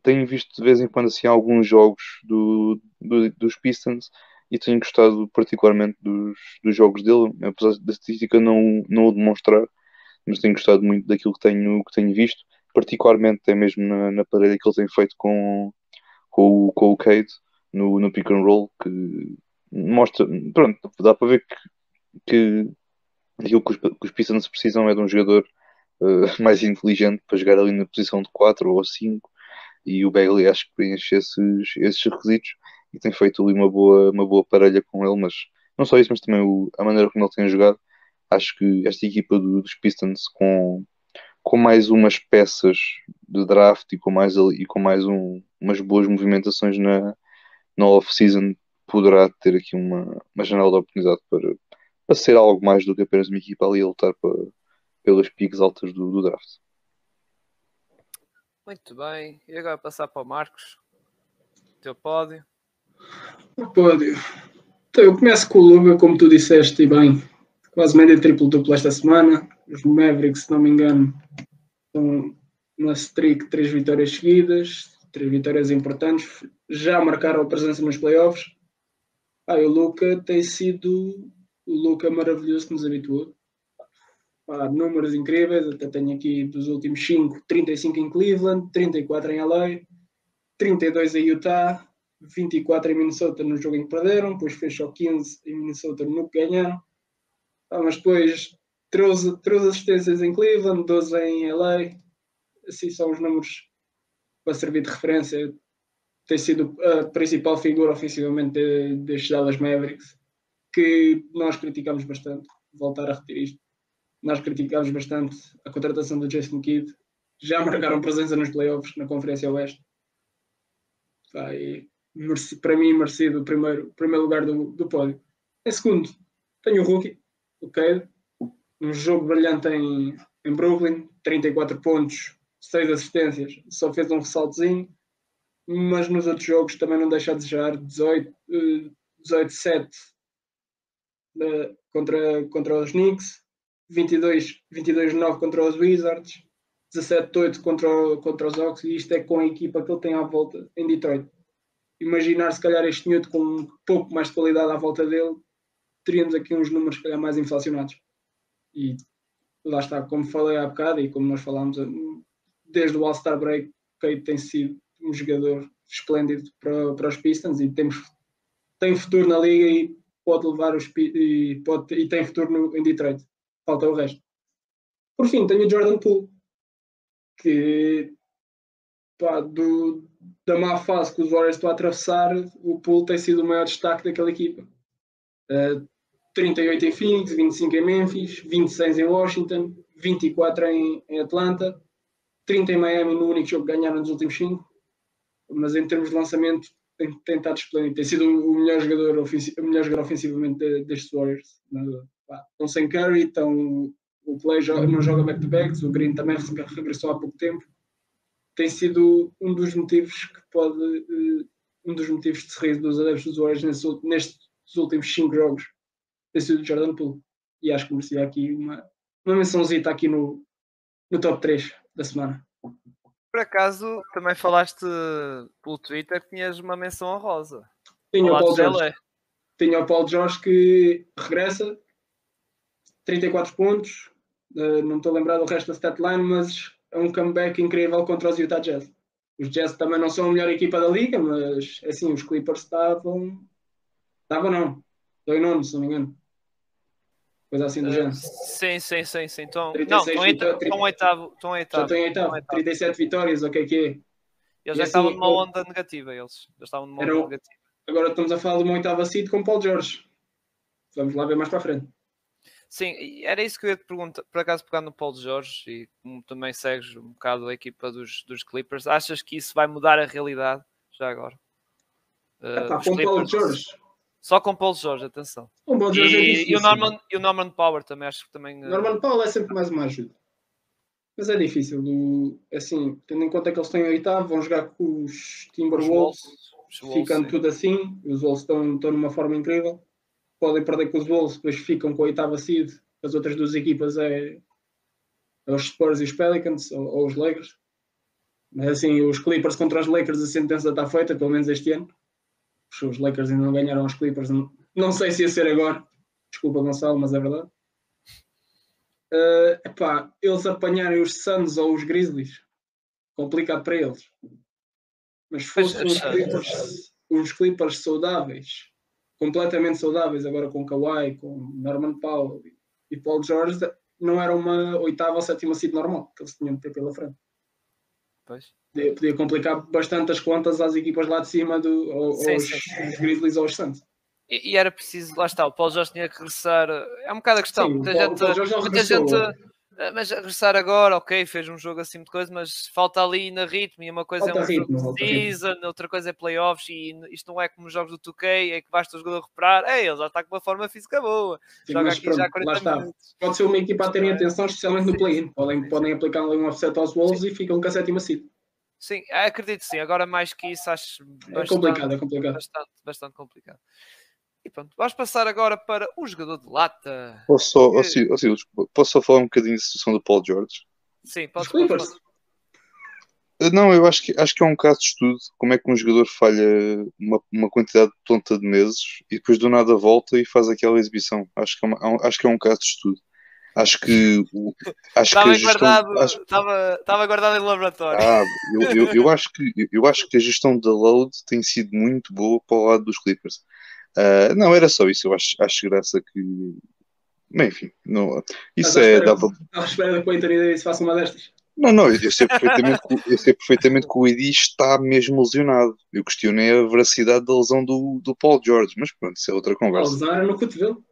Speaker 3: tenho visto de vez em quando assim alguns jogos do, do dos Pistons e tenho gostado particularmente dos, dos jogos dele, apesar da estatística não, não o demonstrar, mas tenho gostado muito daquilo que tenho, que tenho visto, particularmente até mesmo na, na parede que ele tem feito com, com, com o Cade no, no pick and roll, que mostra, pronto, dá para ver que, que aquilo que os, que os Pistons precisam é de um jogador uh, mais inteligente para jogar ali na posição de 4 ou 5 e o Bagley acho que preenche esses, esses requisitos e tem feito ali uma boa, uma boa parelha com ele, mas não só isso, mas também o, a maneira como ele tem jogado. Acho que esta equipa do, dos Pistons com, com mais umas peças de draft e com mais, e com mais um, umas boas movimentações na, na off-season poderá ter aqui uma, uma janela de oportunidade para, a ser algo mais do que apenas uma equipa ali a lutar para, pelas piques altas do, do draft.
Speaker 1: Muito bem. E agora passar para o Marcos. Teu pódio.
Speaker 2: O pódio. Então, eu começo com o Luga, como tu disseste, e bem, quase média triplo duplo esta semana. Os Mavericks, se não me engano, estão numa streak três vitórias seguidas, três vitórias importantes. Já marcaram a presença nos playoffs. Ah, o Luca tem sido o Luca maravilhoso que nos habituou. Ah, números incríveis, até tenho aqui dos últimos 5, 35 em Cleveland, 34 em LA, 32 em Utah, 24 em Minnesota no jogo em que perderam, depois fez só 15 em Minnesota no que ganharam. Ah, mas depois 13, 13 assistências em Cleveland, 12 em LA. Assim são os números para servir de referência. Tem sido a principal figura ofensivamente destes Dallas Mavericks, que nós criticamos bastante. Voltar a repetir isto. Nós criticamos bastante a contratação do Jason Kidd. Já marcaram presença nos playoffs na Conferência Oeste. Vai, para mim, merecido o primeiro, primeiro lugar do, do pódio. Em segundo, tenho o Rookie, o Cade. Um jogo brilhante em, em Brooklyn, 34 pontos, 6 assistências, só fez um ressaltozinho, mas nos outros jogos também não deixa a desejar 18, 18-7 uh, contra, contra os Knicks, 22, 22-9 contra os Wizards, 17-8 contra, contra os Hawks, e isto é com a equipa que ele tem à volta em Detroit. Imaginar se calhar este Newt com um pouco mais de qualidade à volta dele, teríamos aqui uns números calhar mais inflacionados. E lá está, como falei há bocado e como nós falámos desde o All-Star Break, Kate tem sido um jogador esplêndido para, para os Pistons e temos, tem futuro na liga e pode levar os e, pode, e tem futuro no, em Detroit. Falta o resto. Por fim, tenho o Jordan Poole, que pá, do, da má fase que os Warriors estão a atravessar, o Poole tem sido o maior destaque daquela equipa. Uh, 38 em Phoenix, 25 em Memphis, 26 em Washington, 24 em, em Atlanta, 30 em Miami no único jogo que ganharam nos últimos 5. Mas em termos de lançamento, tem, tem estado esplêndido. Tem sido o melhor jogador, o melhor jogador ofensivamente destes Warriors. Estão sem Curry, estão, o Play joga, não joga back-to-backs, o Green também regressou há pouco tempo. Tem sido um dos motivos que pode, uh, um dos motivos de sorriso dos adeptos dos Warriors nestes, últimos 5 jogos tem sido o Jordan Poole. E acho que merecia aqui uma, uma mençãozinha aqui no, no top 3 da semana.
Speaker 1: Por acaso, também falaste pelo Twitter que tinhas uma menção honrosa.
Speaker 2: Tinha o Paul George. Tinha o Paul George que regressa, 34 pontos. Uh, não estou a lembrar do resto da statline, mas um comeback incrível contra os Utah Jazz. Os Jazz também não são a melhor equipa da liga, mas assim, os Clippers estavam. Estavam não. Estou em nono, se não me engano coisa assim do uh, género.
Speaker 1: Sim, sim, sim, sim. Então, não, estão em oitavo. Estão oitavo.
Speaker 2: Já estão em oitavo. 37 vitórias, o que é que é?
Speaker 1: Eles já assim, estavam numa onda negativa, eles. Já estavam numa onda negativa.
Speaker 2: Agora estamos a falar de uma oitava seed com Paul George. Vamos lá ver mais para a frente.
Speaker 1: Sim, era isso que eu ia te perguntar, por acaso pegar no Paul George e como também segues um bocado a equipa dos, dos Clippers, achas que isso vai mudar a realidade já agora?
Speaker 2: Uh, tá, com Paul George,
Speaker 1: só com Paulo Jorge, atenção.
Speaker 2: O Paulo Jorge é
Speaker 1: e,
Speaker 2: é difícil.
Speaker 1: E o, Norman, e o Norman Power também, acho que também.
Speaker 2: Eh, Norman Power é sempre mais uma ajuda. Mas é difícil. Do, assim, tendo em conta que eles têm oitavo, vão jogar com os Timberwolves, ficando tudo assim. Os Wolves estão, estão numa forma incrível. Podem perder com os Wolves, depois ficam com a oitava seed. As outras duas equipas é, é os Spurs e os Pelicans, ou, ou os Lakers. Mas assim, os Clippers contra os Lakers, a sentença está feita, pelo menos este ano os Lakers ainda não ganharam os Clippers. Não sei se ia ser agora. Desculpa, Gonçalo, mas é verdade. Uh, epá, eles apanharem os Suns ou os Grizzlies, complicado para eles. Mas fossem os Clippers, os Clippers saudáveis, completamente saudáveis, agora com Kawhi, com Norman Powell e Paul George, não era uma oitava ou sétima seed normal que eles tinham de ter pela frente.
Speaker 1: Pois
Speaker 2: podia, podia, complicar bastante as contas às equipas lá de cima, do, ou, sim, aos, sim. Grizzlies ou aos Suns.
Speaker 1: E, e, era preciso, lá está, o Paulo Jorge tinha que regressar. É um bocado a questão. Sim, muita, gente, muita, gente, Mas a regressar agora, ok, fez um jogo assim de coisa, mas falta ali na ritmo e uma coisa
Speaker 2: Falta
Speaker 1: é um
Speaker 2: ritmo,
Speaker 1: jogo de
Speaker 2: ritmo.
Speaker 1: season, outra coisa é playoffs e isto não é como os jogos do 2K, é que basta o jogador recuperar, ei, ele já está com uma forma física boa,
Speaker 2: Sim,
Speaker 1: joga
Speaker 2: mas
Speaker 1: aqui
Speaker 2: pronto,
Speaker 1: já
Speaker 2: lá
Speaker 1: 40
Speaker 2: está.
Speaker 1: minutos.
Speaker 2: Pode ser uma equipa a terem atenção, especialmente no
Speaker 1: Sim,
Speaker 2: play-in.
Speaker 1: sim.
Speaker 2: Podem,
Speaker 1: Sim,
Speaker 2: podem aplicar ali um offset aos Wolves e ficam com a sétima seed.
Speaker 1: Sim, acredito sim, agora mais que isso acho
Speaker 2: É
Speaker 1: bastante,
Speaker 2: complicado, é complicado.
Speaker 1: bastante, bastante complicado. E pronto, vamos passar agora para o jogador de lata.
Speaker 3: Posso só,
Speaker 1: Que-
Speaker 3: posso só falar um bocadinho da situação do Paul George?
Speaker 1: Sim, pode
Speaker 2: Clippers.
Speaker 3: Uh, Não, eu acho que, acho que é um caso de estudo. Como é que um jogador falha uma, uma quantidade tonta de meses e depois do nada volta e faz aquela exibição. Acho que é, uma- acho que é um caso de estudo. Acho que, acho que a
Speaker 1: Estava
Speaker 3: gestão.
Speaker 1: guardado,
Speaker 3: acho-
Speaker 1: estava, estava guardado em laboratório.
Speaker 3: ah, eu, eu, eu acho que, eu acho que a gestão da load tem sido muito boa para o lado dos Clippers. Ah, não, era só isso. Eu acho, acho graça que. Bem, enfim, não, isso é. Dava,
Speaker 2: estás à espera que o Anthony Davis faça uma destas.
Speaker 3: Não, não, eu sei perfeitamente, que, eu sei perfeitamente que o Edi está mesmo lesionado. Eu questionei a veracidade da lesão do, do Paul George, mas pronto, isso é outra
Speaker 2: A
Speaker 3: conversa.
Speaker 2: lesão era no cotovelo.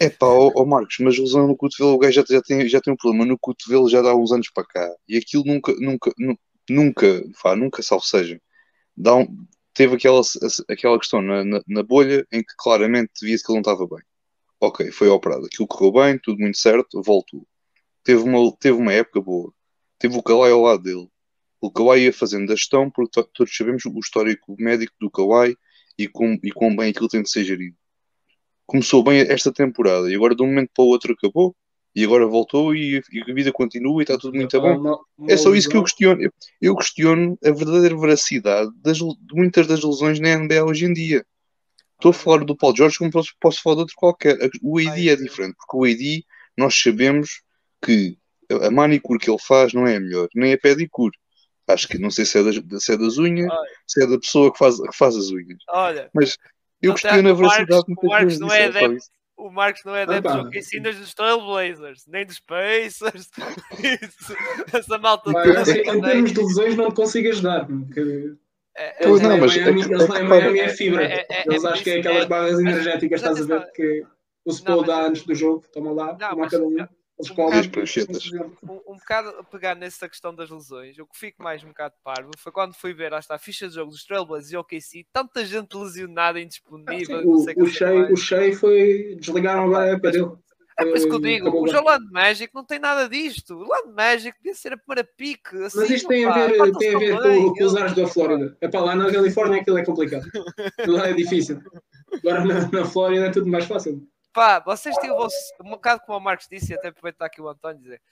Speaker 3: É pá, ó, ó Marcos, mas lesão no cotovelo, o gajo já, já, tem, já tem um problema no cotovelo já dá uns anos para cá. E aquilo nunca, nunca, nu- nunca, vá, nunca, salvo seja, dá um- teve aquela, aquela questão na, na, na bolha em que claramente via-se que ele não estava bem. Ok, foi operado, aquilo correu bem, tudo muito certo, voltou. Teve uma, teve uma época boa. Teve o Kawhi ao lado dele. O Kawhi ia fazendo a gestão, porque to- todos sabemos o histórico médico do Kawhi e com, e quão bem aquilo tem de ser gerido. Começou bem esta temporada e agora de um momento para o outro acabou e agora voltou e, e a vida continua e está tudo muito bom.
Speaker 2: Uma- uma
Speaker 3: É só isso que eu questiono. Eu, eu questiono a verdadeira veracidade das, de muitas das lesões na NBA hoje em dia. Estou a falar do Paul George como posso, posso falar de outro qualquer. O AD é diferente, porque o AD nós sabemos que a manicure que ele faz não é a melhor, nem a pedicure. Acho que não sei se é das, se é das unhas,
Speaker 1: Olha.
Speaker 3: se é da pessoa que faz, que faz as unhas.
Speaker 1: Olha,
Speaker 3: Mas eu
Speaker 1: Não
Speaker 3: questiono a veracidade
Speaker 1: o Marcos não é
Speaker 3: é
Speaker 1: adepto. O Marcos não é adepto
Speaker 2: Opa.
Speaker 1: dos OKC dos Trailblazers, nem dos Pacers. Isso, essa malta
Speaker 2: Pá,
Speaker 1: toda
Speaker 2: assim, em termos de lesões não te consigo ajudar. porque
Speaker 1: É,
Speaker 2: Eles
Speaker 3: não,
Speaker 2: lá em
Speaker 3: mas
Speaker 2: Miami,
Speaker 3: é
Speaker 2: eles
Speaker 3: é
Speaker 2: Miami
Speaker 1: para-
Speaker 2: é fibra.
Speaker 1: é- é- é
Speaker 2: Eles acho que é aquelas
Speaker 1: é-
Speaker 2: barras
Speaker 1: mas-
Speaker 2: energéticas,
Speaker 1: mas
Speaker 2: estás a ver? Que o
Speaker 1: Não,
Speaker 2: Spo
Speaker 1: mas-
Speaker 2: dá antes do jogo, toma lá,
Speaker 1: Não,
Speaker 2: toma
Speaker 1: mas-
Speaker 2: cada um.
Speaker 1: Um
Speaker 3: pranchetas.
Speaker 1: um, um bocado a pegar nessa questão das lesões, o que fico mais um bocado parvo foi quando fui ver lá está, a ficha de jogo dos Trailblazers e OKC, tanta gente lesionada,
Speaker 2: Ah,
Speaker 1: indisponível,
Speaker 2: sim,
Speaker 1: não
Speaker 2: o,
Speaker 1: sei
Speaker 2: o,
Speaker 1: que
Speaker 2: Shea,
Speaker 1: mais.
Speaker 2: o Shea foi. Desligaram agora a época dele.
Speaker 1: É por isso que eu digo, o
Speaker 2: agora.
Speaker 1: Orlando Magic não tem nada disto. O Orlando Magic devia ser a primeira pique. Assim,
Speaker 2: Mas isto tem a
Speaker 1: opá,
Speaker 2: ver, tem a ver com, com os ares da Flórida. É para lá na Califórnia aquilo é complicado. Lá é difícil. Agora na, na Flórida é tudo mais fácil.
Speaker 1: Pá, vocês têm o vosso, um bocado como o Marcos disse, e até aproveitar aqui o António dizer.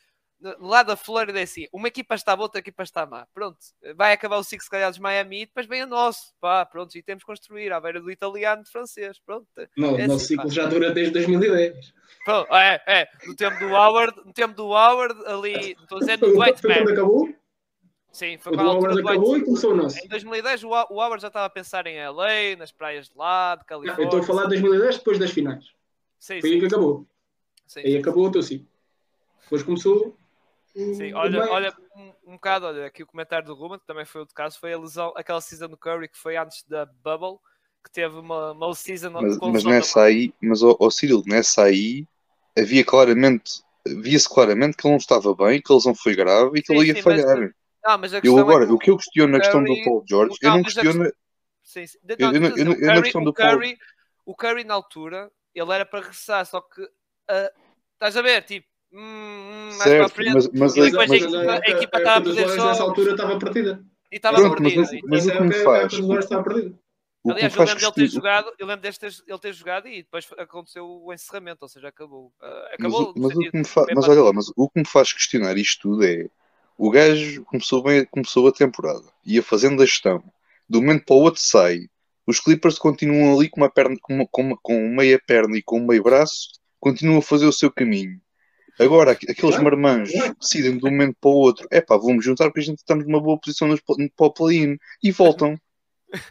Speaker 1: No lado da Flórida é assim, uma equipa está boa, outra equipa está má. Pronto, vai acabar o ciclo se calhar dos Miami e depois vem o nosso. Pá, pronto, e temos que construir à beira do italiano e do francês. Pronto,
Speaker 2: Não,
Speaker 1: É
Speaker 2: o nosso
Speaker 1: assim,
Speaker 2: ciclo
Speaker 1: pá.
Speaker 2: já dura desde 2010.
Speaker 1: Pronto, é, é, no tempo do Howard, no tempo do Howard, ali, estou a dizer,
Speaker 2: foi quando
Speaker 1: Mann.
Speaker 2: acabou,
Speaker 1: Sim, foi
Speaker 2: o
Speaker 1: com
Speaker 2: do
Speaker 1: a altura
Speaker 2: Howard
Speaker 1: do
Speaker 2: acabou
Speaker 1: Dwight.
Speaker 2: e começou o nosso.
Speaker 1: Em 2010 o o Howard já estava a pensar em LA, nas praias de lá, de
Speaker 2: Eu
Speaker 1: Califórnia.
Speaker 2: estou a falar de 2010 depois das finais.
Speaker 1: Sim,
Speaker 2: Foi aí
Speaker 1: sim,
Speaker 2: que acabou.
Speaker 1: sim,
Speaker 2: Aí
Speaker 1: sim.
Speaker 2: acabou o teu ciclo. Depois começou. o-
Speaker 1: Sim,
Speaker 2: o
Speaker 1: olha, olha um, um bocado, olha, aqui o comentário do Ruben, que também foi outro caso, foi a lesão, aquela season do Curry que foi antes da Bubble, que teve uma, uma season
Speaker 3: Mas, mas nessa aí, mas ó ó, Cyril, nessa aí havia claramente, via-se claramente que ele não estava bem, que a lesão foi grave e que
Speaker 1: Sim,
Speaker 3: ele ia
Speaker 1: sim, mas-
Speaker 3: falhar.
Speaker 1: Não, mas a
Speaker 3: Eu
Speaker 1: questão
Speaker 3: agora,
Speaker 1: é que
Speaker 3: o que eu questiono na questão do Paul George, eu
Speaker 1: não,
Speaker 3: não
Speaker 1: mas a
Speaker 3: questiono.
Speaker 1: Sim, sim.
Speaker 3: Eu-
Speaker 1: não,
Speaker 3: eu não- eu não-
Speaker 1: o
Speaker 3: eu na questão
Speaker 1: o
Speaker 3: do Paul-
Speaker 1: Curry, o Curry na altura, ele era para regressar, só que ah, estás a ver, tipo, hum, hum, mais para a
Speaker 3: Certo,
Speaker 1: frente,
Speaker 3: mas, mas,
Speaker 1: E
Speaker 3: aí-
Speaker 1: depois
Speaker 3: mas-
Speaker 1: a equipa- a equipa
Speaker 2: época
Speaker 1: estava a perder
Speaker 2: Warriors nessa altura estava perdida.
Speaker 1: e estava
Speaker 3: Pronto, mas o-
Speaker 1: e-
Speaker 3: mas o que me
Speaker 2: a
Speaker 3: faz-
Speaker 2: perdida.
Speaker 3: o
Speaker 1: Aliás, eu
Speaker 3: faz
Speaker 1: lembro dele ter jogado, eu lembro deste ele ter jogado e depois aconteceu o encerramento, ou seja, acabou. Ah,
Speaker 3: Mas,
Speaker 1: acabou
Speaker 3: o-
Speaker 1: no
Speaker 3: mas o que me fa- mas olha lá, mas o que me faz questionar isto tudo é o gajo começou bem, começou a temporada, ia fazendo a gestão, de um momento para o outro sai, os Clippers continuam ali com uma perna, com, uma, com, uma- com meia perna e com um meio braço, continuam a fazer o seu caminho. Agora, aqu- aqueles marmanjos decidem de um momento para o outro, é pá, vamos juntar porque a gente estamos numa boa posição nos, pl- para o play-in e voltam.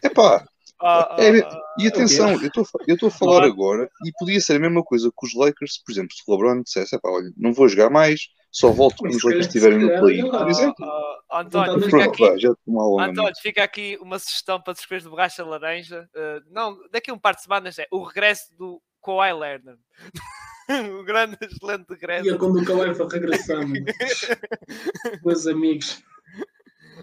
Speaker 3: É pá,
Speaker 1: Ah, ah,
Speaker 3: é,
Speaker 1: ah,
Speaker 3: e atenção, eu estou a falar
Speaker 2: Claro.
Speaker 3: agora e podia ser a mesma coisa que os Lakers, por exemplo, se o LeBron dissesse, "Epá, olha, não vou jogar mais, só volto quando os Lakers estiverem no play, por exemplo.
Speaker 1: António, fica aqui, António, fica uma sugestão para descrever de borracha laranja. Uh, não, daqui a um par de semanas é o regresso do Kawhi Leonard. o grande, excelente Greta.
Speaker 2: Ia quando o Calaifa regressar, mano. Meus amigos.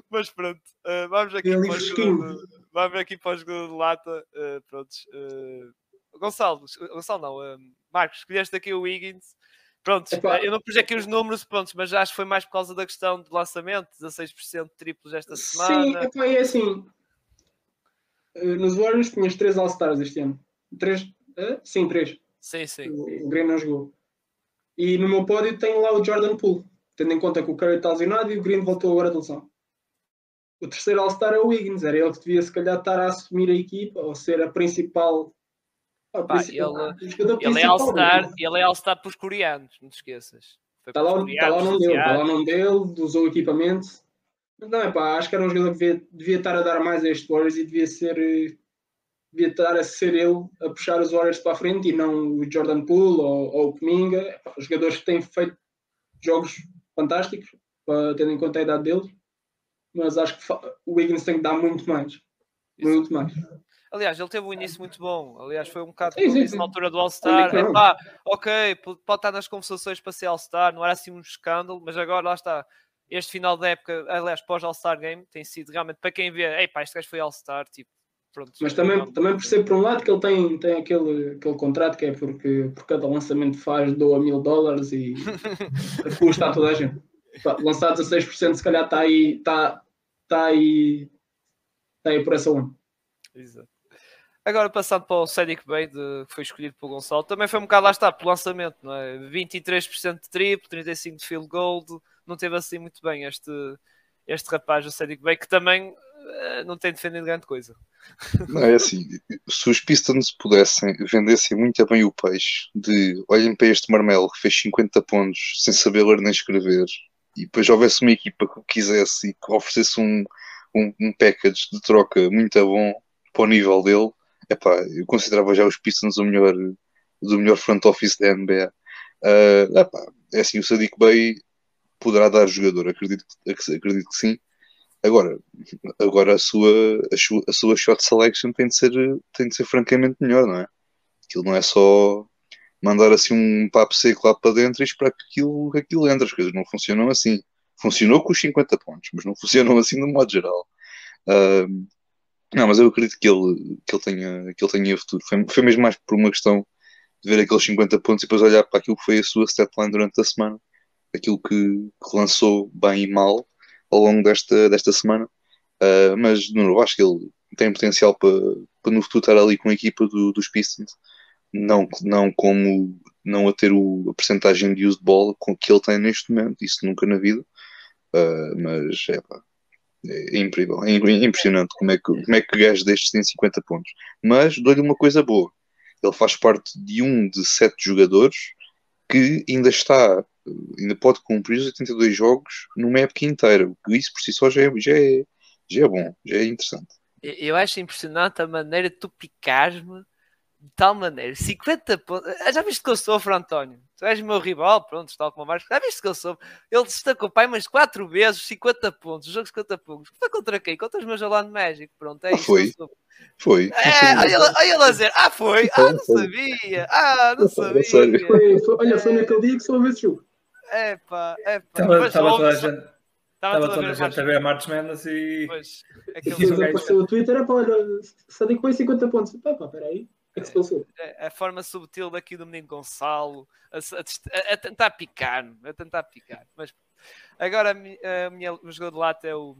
Speaker 1: Mas pronto, uh, vamos aqui
Speaker 2: Ele
Speaker 1: para o jogo vamos aqui para o jogo de lata. Uh, prontos, uh, Gonçalo, Gonçalo não, uh, Marcos, escolheste aqui o Wiggins. Pronto,
Speaker 2: Epá.
Speaker 1: eu não pus aqui os números, prontos, mas acho que foi mais por causa da questão do lançamento, 16% de triplos esta
Speaker 2: Sim,
Speaker 1: semana.
Speaker 2: epá, é assim. eh, Nos Warriors tinhas três All-Stars este ano. Três? eh? Sim, três.
Speaker 1: Sim, sim.
Speaker 2: O Green não jogou. E no meu pódio tenho lá o Jordan Poole, tendo em conta que o Curry está lesionado e o Green voltou agora de lesão. O terceiro All-Star é o Wiggins, era ele que devia se calhar estar a assumir a equipa ou ser a principal.
Speaker 1: Pá,
Speaker 2: principal-
Speaker 1: ele-
Speaker 2: jogador
Speaker 1: Ele é All-Star, ele é All-Star para os coreanos, não te esqueças.
Speaker 2: Está lá,
Speaker 1: os
Speaker 2: está lá o nome dele, está lá o nome dele, usou o equipamento. Não, é pá, acho que era um jogador que devia, devia estar a dar mais a este Warriors e devia ser. Devia estar a ser ele a puxar os Warriors para a frente e não o Jordan Poole ou, ou o Kuminga. É pá, Os jogadores que têm feito jogos fantásticos, tendo em conta a idade deles. Mas acho que o Wiggins tem que dar muito mais. Muito mais.
Speaker 1: Aliás, ele teve um início muito bom. Aliás, foi um bocado
Speaker 2: Sim, sim, sim.
Speaker 1: na altura do All-Star.
Speaker 2: Não.
Speaker 1: Epá, ok, pode estar nas conversações para ser All-Star, não era assim um escândalo, mas agora lá está. Este final da época, aliás, pós-All-Star Game, tem sido realmente para quem vê, epá, este gajo foi All-Star, tipo, pronto.
Speaker 2: Mas também,
Speaker 1: não-
Speaker 2: também percebo por um lado que ele tem, tem aquele, aquele contrato que é porque por cada lançamento faz doa mil dólares e custa a toda a gente. Pá, Lançar 16% se calhar está aí, está, está aí, está aí por essa onda.
Speaker 1: Exato. Agora passando para o Cedric Bay, de- que foi escolhido pelo Gonçalo, também foi um bocado lá está, pelo lançamento, não é? 23% de triplo, 35% de field goal, não teve assim muito bem este, este rapaz, o Cedric Bay, que também eh, não tem defendido grande coisa.
Speaker 3: Não, é assim, se os Pistons pudessem, vendessem muito bem o peixe de olhem para este marmelo que fez 50 pontos sem saber ler nem escrever e depois houvesse uma equipa que o quisesse e que oferecesse um, um, um package de troca muito bom para o nível dele, epá, eu considerava já os Pistons o melhor, do melhor front office da NBA. Ah, epá, é assim, o Sadiq Bey poderá dar jogador, acredito, acredito que sim. Agora, agora a sua, a sua, shot selection tem de, ser, tem de ser francamente melhor, não é? Aquilo não é só mandar assim um papo seco lá para dentro e esperar que aquilo, que aquilo entre. As coisas não funcionam assim. Funcionou com os 50 pontos, mas não funcionam assim no modo geral. Ahm, não, mas eu acredito que ele, que ele, tenha, que ele tenha futuro. Foi, foi mesmo mais por uma questão de ver aqueles 50 pontos e depois olhar para aquilo que foi a sua statline durante a semana, aquilo que, que lançou bem e mal ao longo desta, desta semana. Uh, mas Nuno, eu acho que ele tem potencial para, para no futuro estar ali com a equipa do- dos Pistons, não, não como não a ter o, a percentagem de use de bola com que ele tem neste momento, isso nunca na vida. Uh, mas é, pá, é, incrível, é, im- impressionante como é que, como é que gajos destes têm 50 pontos. Mas dou-lhe uma coisa boa: ele faz parte de um de sete jogadores que ainda está, ainda pode cumprir os 82 jogos numa época inteira. Isso por si só já é, já é, já é bom, já é interessante.
Speaker 1: Eu acho impressionante a maneira de tu picares-me de tal maneira. 50 pontos. Ah, Já viste que eu sofro, António? Tu és meu rival, pronto, está com o Marcos. Já viste que eu sofro? Ele destacou pai mas 4 vezes, 50 pontos. O jogo de 50 pontos. Foi contra quem? Contra os meus Orlando Magic. Pronto, é
Speaker 3: Ah,
Speaker 1: isto.
Speaker 3: foi? Foi.
Speaker 1: É, olha ele- olha ele a dizer, ah, foi, ah, não sabia, ah, não sabia.
Speaker 2: Foi, foi- olha, foi naquele dia que só houve esse jogo.
Speaker 1: É pá, é pá.
Speaker 4: Estava toda a gente,
Speaker 1: estava toda
Speaker 4: a
Speaker 1: a
Speaker 4: gente a
Speaker 1: ver.
Speaker 4: a March Madness e.
Speaker 1: Pois, aquele jogo
Speaker 2: o Twitter, é pá, olha, Sadiq foi 50 pontos. Pá, pá, peraí, que é se passou?
Speaker 1: a, a forma subtil daqui do menino Gonçalo a, a a- a tentar picar a tentar picar mas agora a, mi- a minha, o jogador de é o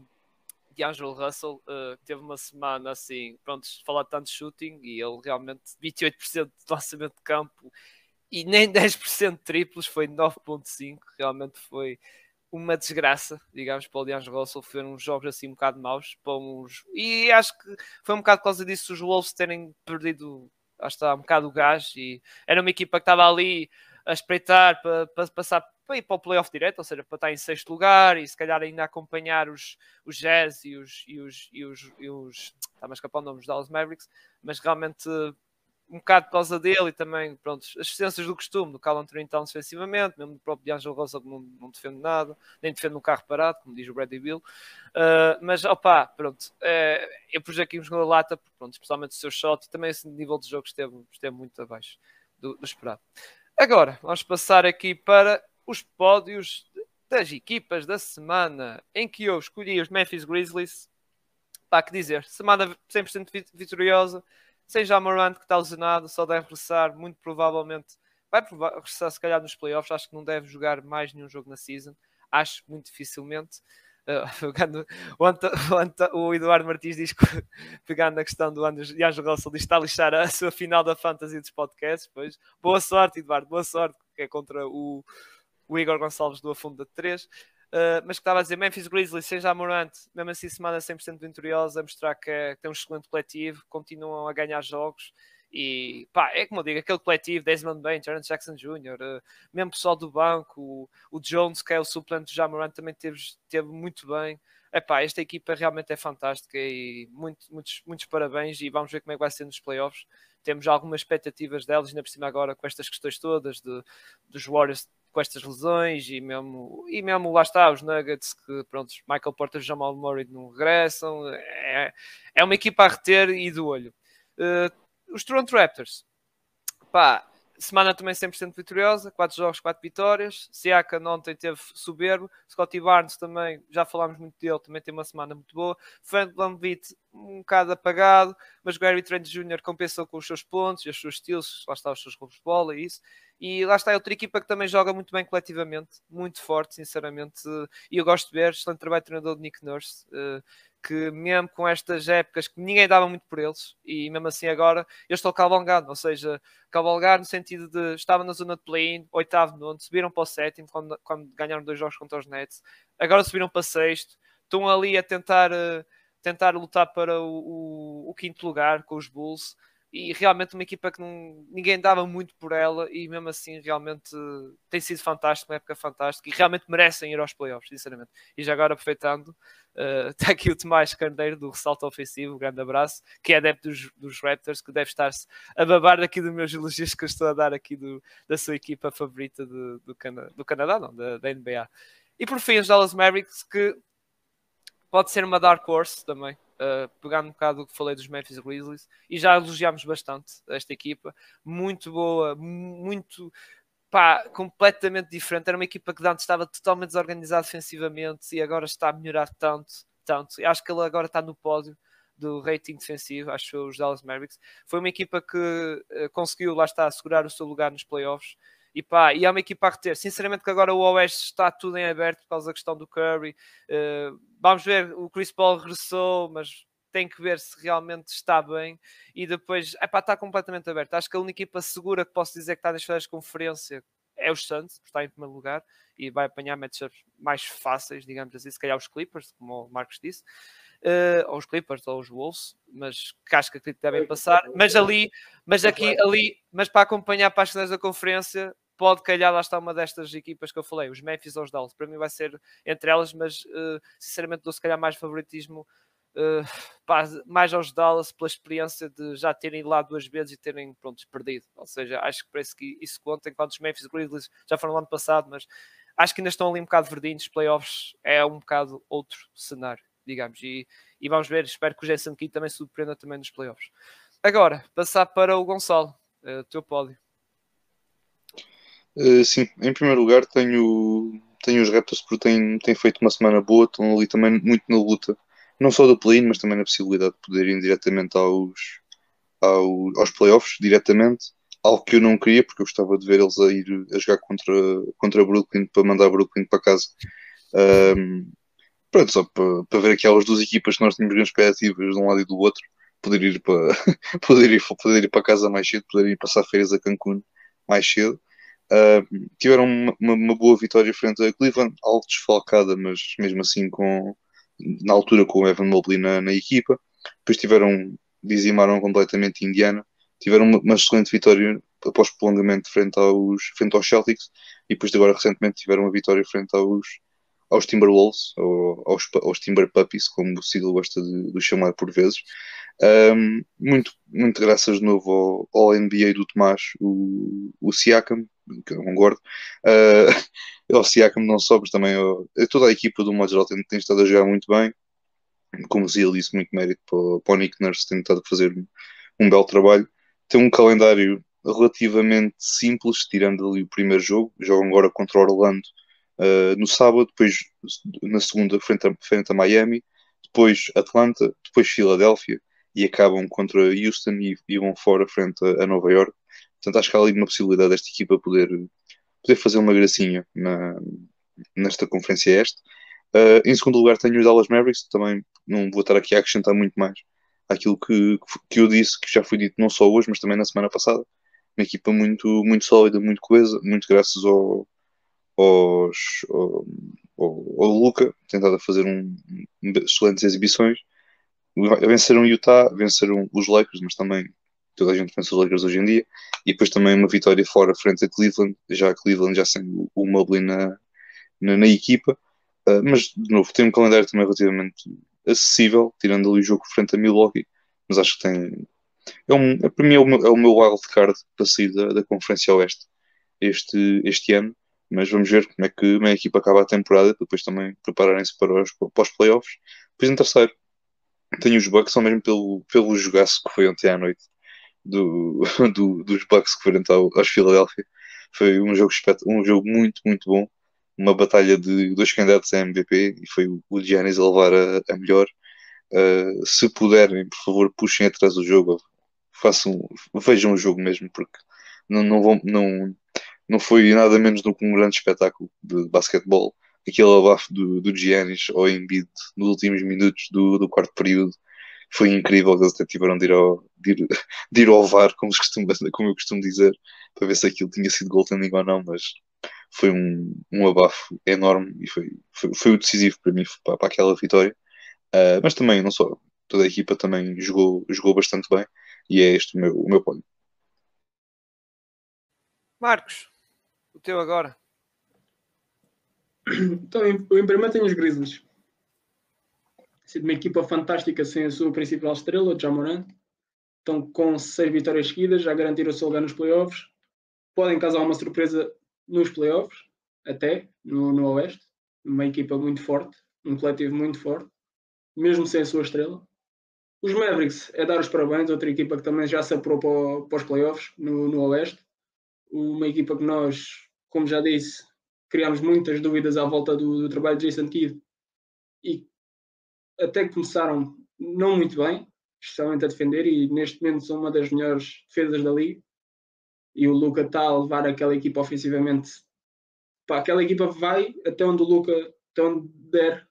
Speaker 1: D'Angelo Russell que teve uma semana assim pronto falar tanto de shooting e ele realmente 28% de lançamento de campo e nem 10% de triplos foi 9.5 realmente foi uma desgraça, digamos, para o D'Angelo Russell. Foram uns jogos assim um bocado maus. Para uns... E acho que foi um bocado por causa disso os Wolves terem perdido, que está, um bocado o gás. E era uma equipa que estava ali a espreitar para, para passar para ir para o playoff direto, ou seja, para estar em sexto lugar e se calhar ainda acompanhar os, os Jazz e os, e os, e os, e os está-me a escapar o nome dos Dallas Mavericks, mas realmente um bocado por causa dele e também, pronto, as assistências do costume, do Cal Anthony Towns defensivamente, mesmo do próprio D'Angelo Rosa que não, não defende nada, nem defende um carro parado, como diz o Bradley Bill. Uh, mas, opá, pronto, uh, eu pus aqui um jogador lata, pronto, especialmente o seu shot e também esse nível de jogo esteve, esteve muito abaixo do, do esperado. Agora, vamos passar aqui para os pódios das equipas da semana em que eu escolhi os Memphis Grizzlies. Pá, que dizer, semana 100% vitoriosa, sem já Morant que está lesionado, só deve regressar, muito provavelmente vai regressar se calhar nos playoffs, acho que não deve jogar mais nenhum jogo na season, acho muito dificilmente. Uh, o, o, Eduardo Martins diz que, pegando na questão do Anjo Russell, diz que está a lixar a sua final da fantasy dos podcasts. Pois. Boa sorte, Eduardo, boa sorte, que é contra o, o Igor Gonçalves do Afundo da 3. Uh, mas que estava a dizer, Memphis Grizzlies, sem já Morant, mesmo assim semana 100% vitoriosa, a mostrar que, é, que tem um excelente coletivo, continuam a ganhar jogos e pá, é como eu digo, aquele coletivo, Desmond Bain, Terence Jackson Jr., uh, mesmo pessoal do banco, o, o, Jones, que é o suplente do Jamoran, também teve, teve muito bem. Epá, esta equipa realmente é fantástica e muito, muitos, muitos parabéns e vamos ver como é que vai ser nos playoffs. Temos algumas expectativas delas, ainda por cima agora com estas questões todas de, dos Warriors com estas lesões e mesmo, e mesmo lá está, os Nuggets que pronto, Michael Porter e Jamal Murray não regressam, é, é uma equipa a reter e do olho. Uh, os Toronto Raptors, pá, semana também 100% vitoriosa, 4 jogos, 4 vitórias. Siaka ontem teve soberbo. Scotty Barnes também, já falámos muito dele, também tem uma semana muito boa. Frank Lambit um bocado apagado, mas Gary Trent Jr. compensou com os seus pontos os seus estilos, lá está os seus roubos de bola e isso. E lá está outra equipa que também joga muito bem coletivamente, muito forte, sinceramente. E eu gosto de ver, excelente trabalho treinador de Nick Nurse. Uh, que mesmo com estas épocas que ninguém dava muito por eles, e mesmo assim agora eu estou cavalgando, ou seja, cavalgar no sentido de estava na zona de play-in, oitavo, nono, subiram para o sétimo quando, quando ganharam dois jogos contra os Nets, agora subiram para sexto, estão ali a tentar, uh, tentar lutar para o, o, o, quinto lugar com os Bulls, e realmente uma equipa que não, ninguém dava muito por ela e mesmo assim realmente tem sido fantástico, uma época fantástica e realmente merecem ir aos playoffs, sinceramente. E já agora aproveitando, uh, está aqui o Tomás Carneiro do Ressalto Ofensivo, um grande abraço, que é adepto dos, dos Raptors, que deve estar-se a babar daqui dos meus elogios que eu estou a dar aqui do, da sua equipa favorita do, do, Cana, do Canadá, não, da, da NBA. E por fim, os Dallas Mavericks, que pode ser uma dark horse também uh, pegando um bocado o que falei dos Memphis Grizzlies, e já elogiámos bastante esta equipa, muito boa, muito pá, completamente diferente. Era uma equipa que antes estava totalmente desorganizada defensivamente e agora está a melhorar tanto, tanto. Acho que ele agora está no pódio do rating defensivo, acho que os Dallas Mavericks. Foi uma equipa que uh, conseguiu, lá está, assegurar o seu lugar nos playoffs. E pá, e é uma equipa a reter. Sinceramente, que agora o Oeste está tudo em aberto por causa da questão do Curry. Uh, vamos ver, o Chris Paul regressou, mas tem que ver se realmente está bem. E depois, é pá, está completamente aberto. Acho que a única equipa segura que posso dizer que está nas finais de conferência é os Suns, porque está em primeiro lugar e vai apanhar matchups mais fáceis, digamos assim, se calhar os Clippers, como o Marcos disse. Uh, ou os Clippers ou os Wolves, mas que acho que acredito que devem passar. Mas ali, mas aqui, ali, mas para acompanhar para as finais da conferência, pode calhar lá está uma destas equipas que eu falei, os Memphis ou os Dallas. Para mim vai ser entre elas, mas uh, sinceramente dou se calhar mais favoritismo uh, pá, mais aos Dallas pela experiência de já terem ido lá duas vezes e terem pronto, perdido. Ou seja, acho que parece que isso conta, enquanto os Memphis Grizzlies já foram no ano passado, mas acho que ainda estão ali um bocado verdinhos. Playoffs é um bocado outro cenário, digamos. E, e vamos ver, espero que o Jason Key também surpreenda também nos playoffs. Agora, passar para o Gonçalo, uh, teu pódio.
Speaker 3: Uh, sim, em primeiro lugar tenho, tenho os Raptors porque têm, têm feito uma semana boa, estão ali também muito na luta, não só do play mas também na possibilidade de poderem diretamente aos, aos, aos playoffs, diretamente, algo que eu não queria porque eu gostava de ver eles a ir a jogar contra, contra Brooklyn para mandar Brooklyn para casa. Um, pronto, só para, para ver aquelas duas equipas que nós tínhamos grandes expectativas de um lado e do outro, poder ir para, poder ir, poder ir para casa mais cedo, poder ir passar férias a Cancún mais cedo. Uh, tiveram uma, uma, boa vitória frente a Cleveland, algo desfalcada, mas mesmo assim com, na altura com o Evan Mobley na, na equipa. Depois tiveram, dizimaram completamente Indiana. Tiveram uma, uma excelente vitória após prolongamento frente aos, frente aos Celtics e depois agora recentemente tiveram uma vitória frente aos, aos Timberwolves, ou aos, aos Timber Puppies, como o Sigel gosta de, de chamar por vezes. Um, muito, muito graças de novo ao, ao NBA do Tomás, o, o Siakam, que eu concordo. Uh, ao Siakam não só, mas também ao, toda a equipa do modo geral tem, tem estado a jogar muito bem. Como se disse, muito mérito para, para o Nick Nurse, tem estado a fazer um, um belo trabalho. Tem um calendário relativamente simples, tirando ali o primeiro jogo. Jogam agora contra o Orlando uh, no sábado, depois na segunda frente a, frente a Miami, depois Atlanta, depois Filadélfia e acabam contra Houston e, e vão fora frente a, a, Nova York. Portanto, acho que há ali uma possibilidade desta equipa poder, poder fazer uma gracinha na, nesta conferência este. Uh, em segundo lugar tenho os Dallas Mavericks, também não vou estar aqui a acrescentar muito mais aquilo que, que eu disse, que já foi dito não só hoje, mas também na semana passada. Uma equipa muito, muito sólida, muito coesa, muito graças ao, aos, ao, ao, ao Luca, tentado a fazer um, excelentes exibições. Venceram Utah, venceram os Lakers, mas também toda a gente pensa os Lakers hoje em dia. E depois também uma vitória fora frente a Cleveland, já Cleveland já sendo o Mobley na, na, na equipa. Uh, mas, de novo, tem um calendário também relativamente acessível, tirando ali o jogo frente a Milwaukee, mas acho que tem. É um, é, para mim é o, meu, é o meu wild card para sair da, da Conferência Oeste este, este ano, mas vamos ver como é que a equipa acaba a temporada, depois também prepararem-se para os, os playoffs. Depois em terceiro, tenho os Bucks, só mesmo pelo, pelo jogaço que foi ontem à noite do, do, dos Bucks que foram ao, aos Philadelphia. Foi um jogo, um jogo muito, muito bom uma batalha de dois candidatos a MVP e foi o Giannis a levar a, a melhor. Uh, se puderem, por favor, puxem atrás do jogo, façam, vejam o jogo mesmo, porque não, não, vão, não, não foi nada menos do que um grande espetáculo de basquetebol. Aquele abafo do, do Giannis ao Embiid nos últimos minutos do, do quarto período foi incrível. Eles até tiveram de ir ao, de ir, de ir ao VAR, como, como eu costumo dizer, para ver se aquilo tinha sido goaltending ou não, mas foi um, um abafo enorme e foi, foi, foi o decisivo para mim, para, para aquela vitória. Uh, mas também, não só, toda a equipa também jogou, jogou bastante bem e é este o meu, o meu pódio.
Speaker 1: Marcos, o teu agora.
Speaker 2: Então, em, em primeiro tenho os Grizzlies. Uma equipa fantástica sem a sua principal estrela, Jamoran. Estão com seis vitórias seguidas, já garantiram o seu lugar nos playoffs. Podem causar uma surpresa nos playoffs, até no, no Oeste, uma equipa muito forte, um coletivo muito forte, mesmo sem a sua estrela. Os Mavericks é dar os parabéns, outra equipa que também já se apurou para, para os playoffs no, no Oeste. Uma equipa que nós, como já disse, criámos muitas dúvidas à volta do, do trabalho de Jason Kidd e até começaram não muito bem, especialmente a defender, e neste momento são uma das melhores defesas da liga e o Luca está a levar aquela equipa ofensivamente. Pá, aquela equipa vai até onde o Luca, até onde der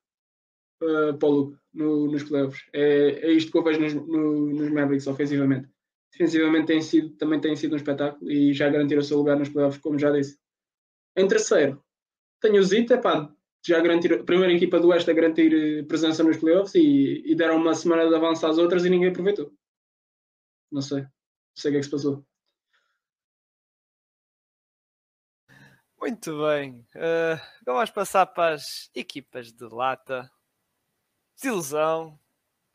Speaker 2: uh, para o Luca no, nos playoffs. É, é isto que eu vejo nos, no, nos Mavericks ofensivamente. Defensivamente tem sido, também tem sido um espetáculo e já garantiram o seu lugar nos playoffs, como já disse. Em terceiro, tenho o Zita, pá, já garantir, a primeira equipa do Oeste a garantir eh, presença nos playoffs e, e deram uma semana de avanço às outras e ninguém aproveitou. Não sei. Não sei o que é que se passou.
Speaker 1: Muito bem. Uh, vamos passar para as equipas de lata. Desilusão.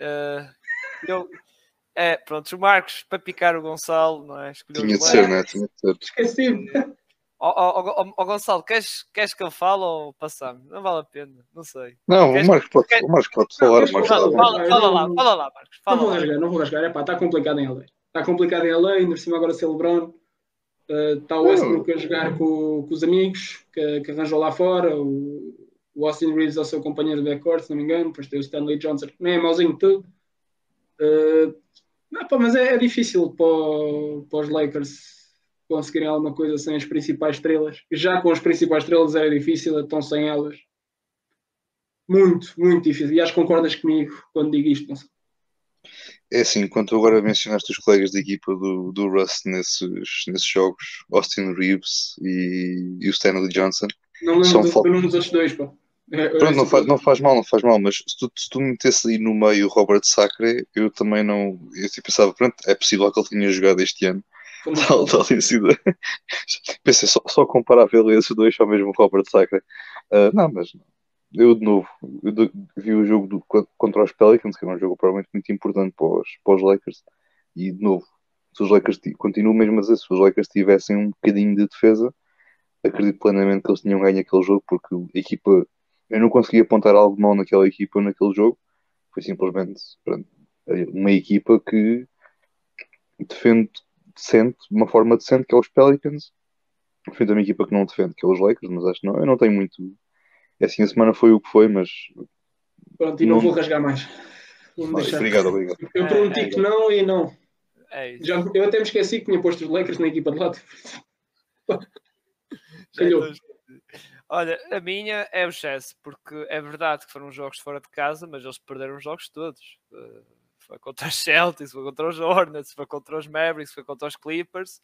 Speaker 1: Uh, eu, é, pronto, o Marcos para picar o Gonçalo, não é?
Speaker 3: Escolheu Tinha de ser, não é? Tinha de ser.
Speaker 2: Esqueci-me.
Speaker 1: Ó oh, oh, oh, Gonçalo, queres, queres que eu fale ou passamos? Não vale a pena, não sei.
Speaker 3: Não, queres, o, Marcos pode, quer... o Marcos pode falar. Não, Marcos
Speaker 1: fala, fala, fala, lá, fala lá, Marcos. Fala
Speaker 2: não vou rasgar, não vou rasgar. É pá, está complicado em LA. Está complicado em LA, ainda por cima agora ser LeBron. Está uh, o Westbrook a jogar com, com os amigos que, que, arranjou lá fora. O, o Austin Reeves é o seu companheiro de backcourt, se não me engano. Depois tem o Stanley Johnson, que nem é mauzinho tudo. Uh, não, pá, mas é, é difícil para, para, os Lakers conseguirem alguma coisa sem as principais estrelas. Já com as principais estrelas era difícil, então sem elas. Muito, muito difícil. E acho que concordas comigo quando digo isto, não sei.
Speaker 3: É assim, enquanto agora mencionaste os colegas de equipa do, do Rust nesses, nesses jogos, Austin Reeves e, e o Stanley Johnson.
Speaker 2: Não lembro do, do nome dos dois, pô.
Speaker 3: É, Pronto, não faz, não faz mal, não faz mal, mas se tu, se tu metesse ali no meio o Robert Sacre, eu também não. Eu tipo, pensava, pronto, é possível que ele tenha jogado este ano. Tal, tal sido. Pensei, só, só comparável a esses dois, só mesmo Robert Sacre. Uh, não, mas eu de novo eu vi o jogo do, contra os Pelicans, que era um jogo provavelmente muito importante para os, para os Lakers, e de novo, se os Lakers continuo mesmo a dizer, se os Lakers tivessem um bocadinho de defesa, acredito plenamente que eles tinham ganho aquele jogo, porque a equipa eu não consegui apontar algo mal naquela equipa naquele jogo, foi simplesmente pronto, uma equipa que defende decente, de uma forma decente, que é os Pelicans, frente a uma equipa que não defende, que é os Lakers, mas acho que não, eu não tenho muito. É assim, a semana foi o que foi, mas.
Speaker 2: Pronto, e não, não... vou rasgar mais.
Speaker 3: Obrigado, obrigado.
Speaker 2: Eu prometi é, é, que não e não.
Speaker 1: É
Speaker 2: Já, eu até me esqueci que tinha posto os Lakers na equipa de lado. Calhou.
Speaker 1: Olha, a minha é o Chess, porque é verdade que foram jogos fora de casa, mas eles perderam os jogos todos. Foi contra os Celtics, foi contra os Hornets, foi contra os Mavericks, foi contra os Clippers.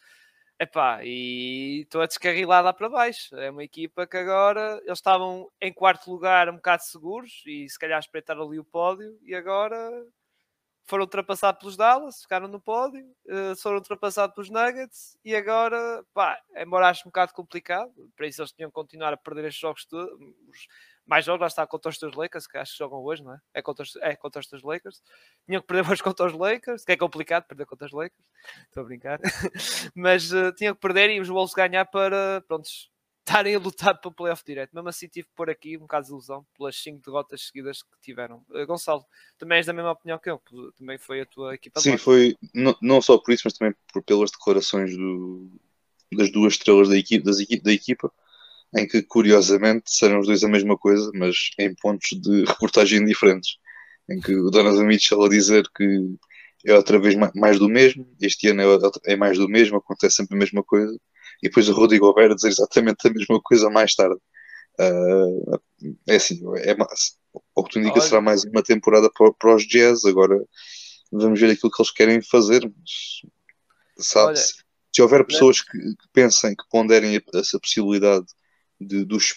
Speaker 1: Epá, e estou a descarrilar lá para baixo. É uma equipa que agora eles estavam em quarto lugar um bocado seguros e se calhar espreitaram ali o pódio e agora foram ultrapassados pelos Dallas, ficaram no pódio, uh, foram ultrapassados pelos Nuggets e agora, pá, embora acho um bocado complicado, para isso eles tinham que continuar a perder estes jogos todos, mais jogos, lá está contra os teus Lakers, que acho que jogam hoje, não é? É contra os, é contra os teus Lakers. Tinham que perder hoje contra os Lakers, que é complicado perder contra os Lakers, estou a brincar, mas uh, tinham que perder e os Wolves ganhar para, prontos, estarem a lutar para o playoff direto. Mesmo assim, tive pôr aqui um bocado de ilusão pelas 5 derrotas seguidas que tiveram. Uh, Gonçalo, também és da mesma opinião que eu, também foi a tua equipa.
Speaker 3: Sim, foi não, não só por isso, mas também por, pelas declarações do, das duas estrelas da equipa, das da equipa, em que curiosamente serão os dois a mesma coisa, mas em pontos de reportagem diferentes. Em que o Donovan Mitchell a dizer que é outra vez mais do mesmo, este ano é, é mais do mesmo, acontece sempre a mesma coisa e depois o Rodrigo Gobert a dizer exatamente a mesma coisa mais tarde. Uh, é assim, é, o que tu indica será mais uma temporada para, para, os Jazz. Agora vamos ver aquilo que eles querem fazer. Mas, sabe, se, se houver pessoas que, que, pensem, que ponderem essa possibilidade de, de os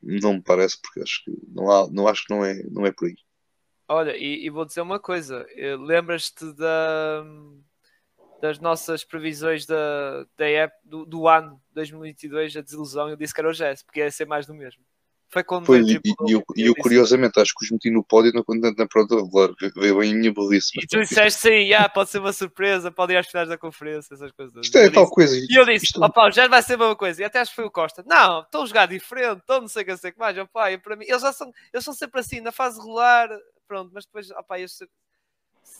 Speaker 3: não me parece, porque acho que não, há, não acho que não é, não é por aí.
Speaker 1: Olha, e, e vou dizer uma coisa: eh, lembras-te da das nossas previsões da, da app, do, do ano 2022, a desilusão, eu disse que era o Jazz, porque ia ser mais do mesmo.
Speaker 3: Foi quando. Foi, e, e, eu, eu curiosamente acho que os meti no pódio na, na, na pronta regular, veio bem a minha burrice.
Speaker 1: E tu disseste sim, yeah, pode ser uma surpresa, pode ir às finais da conferência, essas coisas.
Speaker 3: Isto é tal coisa.
Speaker 1: E eu disse, isto... o Jazz vai ser a mesma coisa. E até acho que foi o Costa. Não, estão a jogar diferente, estão não sei o que, sei que mais, opa, e para mim, eles já são, eles são sempre assim, na fase regular, pronto, mas depois, opa, eles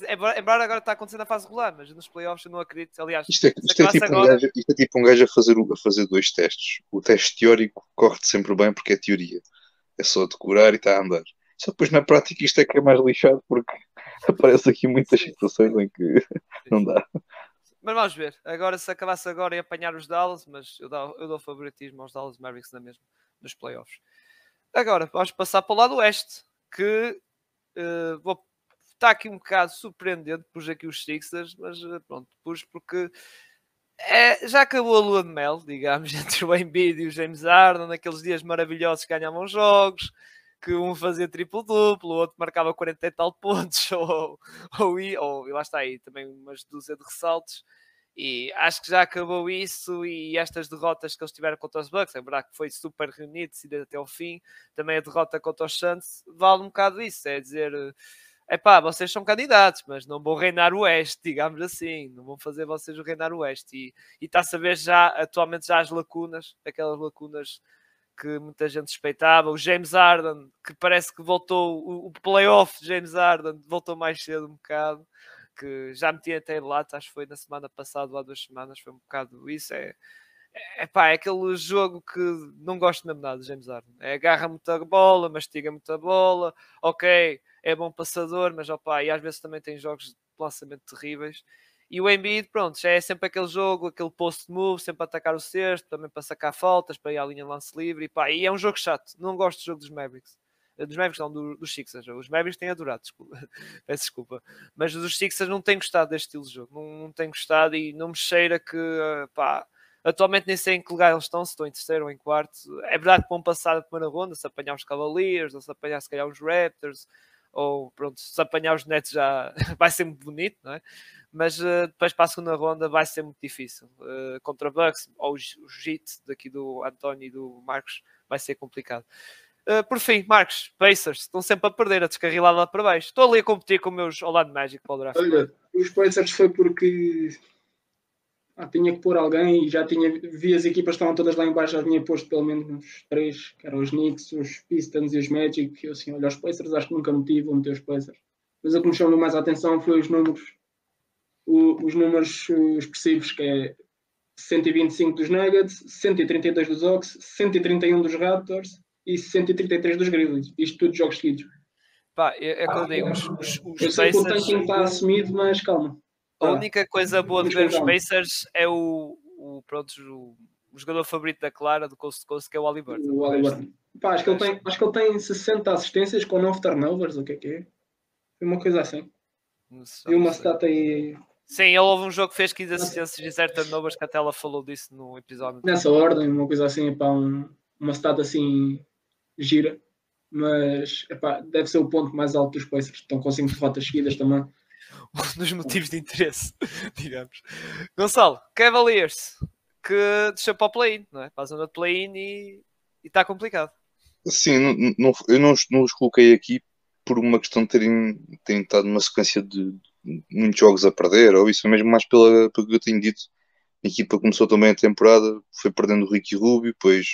Speaker 1: embora agora está acontecendo a fase regular, mas nos playoffs eu não acredito. Aliás,
Speaker 3: isto é, isto é, tipo, agora... um gajo, isto é tipo um gajo a fazer, a fazer dois testes. O teste teórico corre sempre bem porque é teoria, é só decorar e está a andar. Só depois na prática isto é que é mais lixado porque aparece aqui muitas situações em que não dá.
Speaker 1: Mas vamos ver. Agora, se acabasse agora e apanhar os Dallas, mas eu dou, eu dou favoritismo aos Dallas Mavericks na mesma, nos playoffs. Agora, vamos passar para o lado oeste, que uh, vou está aqui um bocado surpreendente, pus aqui os Sixers, mas eh, pronto, pus porque é, já acabou a lua de mel, digamos, entre o Embiid e o James Harden, naqueles dias maravilhosos que ganhavam jogos, que um fazia triplo-duplo, o outro marcava 40 e tal pontos, ou, ou, ou, e lá está aí também umas dúzia de ressaltos. E acho que já acabou isso e estas derrotas que eles tiveram contra os Bucks, é verdade que foi super reunido, decidido até ao fim, também a derrota contra os Suns, vale um bocado isso, é dizer é pá, vocês são candidatos, mas não vão reinar o Oeste, digamos assim, não vão fazer vocês reinar o Oeste. E está-se a ver já, atualmente, já as lacunas, aquelas lacunas que muita gente suspeitava. O James Harden, que parece que voltou, o, playoff de James Harden voltou mais cedo um bocado, que já metia até lata, acho que foi na semana passada há duas semanas, foi um bocado isso. É, é, pá, é aquele jogo que não gosto mesmo nada de James Harden. É, agarra muita bola, mastiga muita bola, ok é bom passador, mas opa, e às vezes também tem jogos de lançamento terríveis. E o Embiid, pronto, já é sempre aquele jogo, aquele post move, sempre a atacar o cesto, também para sacar faltas, para ir à linha lance livre. E, pá, e é um jogo chato. Não gosto do jogo dos Mavericks. Eh, dos Mavericks não, do, dos Sixers. Os Mavericks têm adorado, desculpa. peço desculpa. Mas os Sixers não têm gostado deste estilo de jogo. Não, não gostado e não me cheira que, eh, pá, atualmente nem sei em que lugar eles estão, se estão em terceiro ou em quarto. É verdade que vão passar a primeira ronda, se apanhar os Cavaliers, ou se apanhar se calhar os Raptors, ou pronto, se apanhar os netos já vai ser muito bonito, não é? Mas uh, depois para a segunda ronda vai ser muito difícil. Uh, contra Bucks ou o JIT daqui do António e do Marcos vai ser complicado. Uh, por fim, Marcos, Pacers estão sempre a perder, a descarrilar lá para baixo. Estou ali a competir com os meus Orlando Magic para o draft.
Speaker 2: Olha, os Pacers foi porque ah, tinha que pôr alguém e já tinha, vi as equipas estavam todas lá embaixo, já tinha posto pelo menos uns três, que eram os Knicks, os Pistons e os Magic, eu assim, olha, os Pacers acho que nunca meti, vou meter os Pacers. Mas o que me chamou mais a atenção foi os números o, os números expressivos, que é 125 dos Nuggets, 132 dos Hawks, 131 dos Raptors e 133 dos Grizzlies. Isto tudo jogos seguidos.
Speaker 1: Pá, é, é que eu digo, os, os, os
Speaker 2: Eu sei que o tanking está assumido, mas calma.
Speaker 1: A
Speaker 2: Tá.
Speaker 1: única coisa boa de ver os. Pacers é o, o, pronto, o, o jogador favorito da Clara do Coast to Coast, que é o Oliver.
Speaker 2: O Halliburton. Pá, acho, que ele tem, acho que ele tem 60 assistências com 9 turnovers, o que é que é? Uma coisa assim. E uma stat aí
Speaker 1: Sim, ele houve um jogo que fez 15 assistências e 0 turnovers, que até ela falou disso no episódio.
Speaker 2: nessa ordem, uma coisa assim, epá, um, uma stat assim gira. Mas epá, deve ser o ponto mais alto dos Pacers. Estão com 5 derrotas seguidas também.
Speaker 1: Um dos motivos de interesse, digamos. Gonçalo, Cavaliers, que deixou para o play-in, não é? Para a zona de play-in e está complicado.
Speaker 3: Sim, não, não- eu não, os- não os coloquei aqui por uma questão de terem, terem estado numa sequência de muitos jogos a perder, ou isso mesmo mais pela, pelo que eu tenho dito. A equipa começou também a temporada, foi perdendo o Ricky Rubio, depois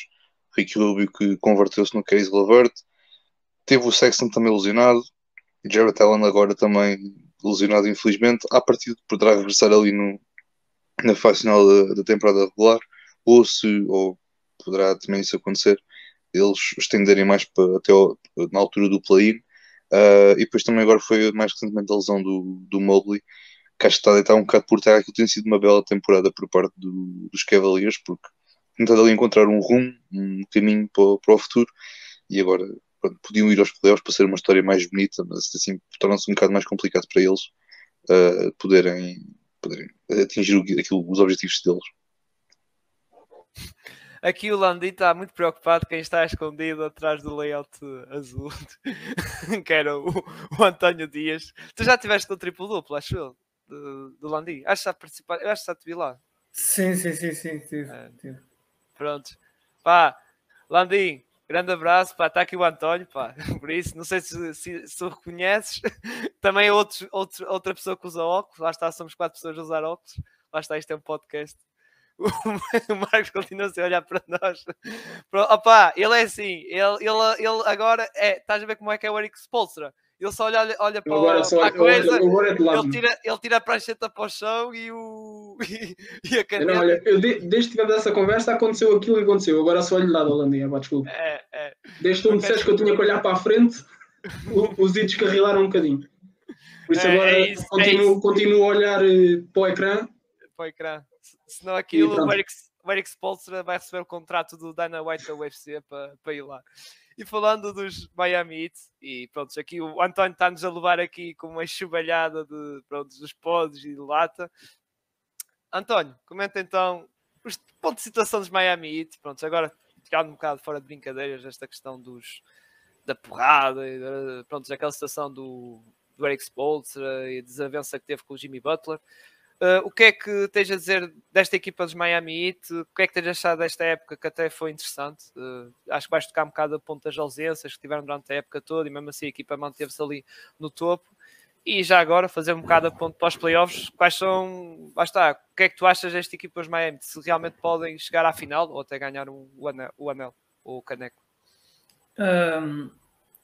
Speaker 3: Ricky Rubio que converteu-se no Case Lavert, teve o Sexton também lesionado, e Jared Allen agora também lesionado infelizmente, à partida poderá regressar ali no, na fase final da, da temporada regular, ou se, ou poderá também isso acontecer, eles estenderem mais para, até ao- na altura do play-in. Ah, e depois também agora foi mais recentemente a lesão do, do Mobley, que acho que está a deitar um bocado por terra. Aquilo tem sido uma bela temporada por parte do- dos Cavaliers, porque tentando ali encontrar um rumo, um caminho para, para o futuro, e agora pronto, podiam ir aos playoffs para ser uma história mais bonita, mas assim torna-se um bocado mais complicado para eles ah, poderem, poderem atingir aquilo- os objetivos deles.
Speaker 1: Aqui o Landi está muito preocupado quem está escondido atrás do layout azul, que era o, o António Dias. Tu já tiveste no triplo duplo, acho eu, do, do Landi. Acho que já participaste, eu acho que já te vi lá.
Speaker 4: Sim, sim, sim, sim. Tive,
Speaker 1: É.
Speaker 4: tive.
Speaker 1: Pronto. Pá, Landim, grande abraço. Pá, está aqui o António. Pá, por isso, não sei se, se, se o reconheces. Também é outro, outra pessoa que usa óculos. Lá está, somos quatro pessoas a usar óculos. Lá está, isto é um podcast. O Marcos continua a olhar para nós. Opá, ele é assim. Ele, ele, ele agora é. Estás a ver como é que é o Eric Spolstra? Ele só olha, olha para,
Speaker 2: agora
Speaker 1: o- para a coisa.
Speaker 2: é.
Speaker 1: Ele tira, ele tira a prancheta para o chão e o. E, a caneta.
Speaker 2: Não, olha, eu de- desde que tivemos essa conversa aconteceu aquilo que aconteceu. Agora só olho de lado, Holandinha, pá, desculpa.
Speaker 1: É, é.
Speaker 2: Desde que tu me disseste que eu tinha que olhar para a frente, os dedos descarrilaram um bocadinho. Por isso
Speaker 1: É-
Speaker 2: agora
Speaker 1: é isso, é
Speaker 2: continuo,
Speaker 1: isso.
Speaker 2: continuo a olhar eh, para o ecrã.
Speaker 1: para o ecrã. Se- Senão aquilo, o Eric, o Eric Spolstra vai receber o contrato do Dana White da UFC para, para ir lá. E falando dos Miami Heat, e pronto, aqui o António está-nos a levar aqui com uma chuvalhada de, pronto, dos podes e de lata. António, comenta então os pontos de situação dos Miami Heat. Pronto, agora tirando um bocado fora de brincadeiras esta questão dos, da porrada, e pronto, aquela situação do, do Eric Spolstra e a desavença que teve com o Jimmy Butler. Uh, o que é que tens a dizer desta equipa dos Miami Heat? O que é que tens achado desta época que até foi interessante? Uh, acho que vais tocar um bocado a ponto das ausências que tiveram durante a época toda e mesmo assim a equipa manteve-se ali no topo. E já agora fazer um bocado a ponto para os playoffs. Quais são, lá está, o que é que tu achas desta equipa dos Miami? Se realmente podem chegar à final ou até ganhar um- o, anel, o anel ou o caneco?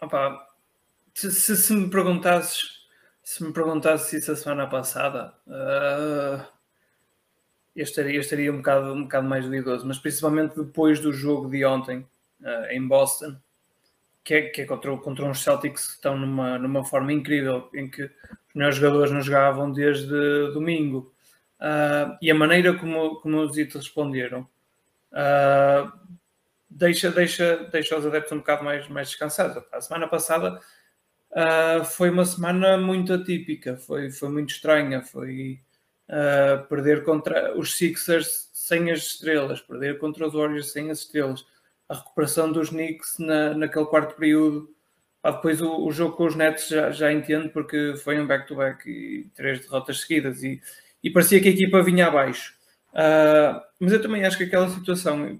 Speaker 4: Opá, se, se, se me perguntasses se me perguntasses isso a semana passada ah, eu, estaria, eu estaria um bocado, um bocado mais duvidoso, mas principalmente depois do jogo de ontem ah, em Boston que é, que é contra, contra uns Celtics que estão numa, numa forma incrível em que os melhores jogadores não jogavam desde domingo Ah, e a maneira como, como os Heat responderam ah, deixa, deixa, deixa os adeptos um bocado mais, mais descansados. A semana passada ah, foi uma semana muito atípica, foi, foi muito estranha. Foi ah, perder contra os Sixers sem as estrelas, perder contra os Warriors sem as estrelas, a recuperação dos Knicks na, naquele quarto período. Ah, depois o, o jogo com os Nets já, já entendo porque foi um back-to-back e três derrotas seguidas e, e parecia que a equipa vinha abaixo. Ah, mas eu também acho que aquela situação,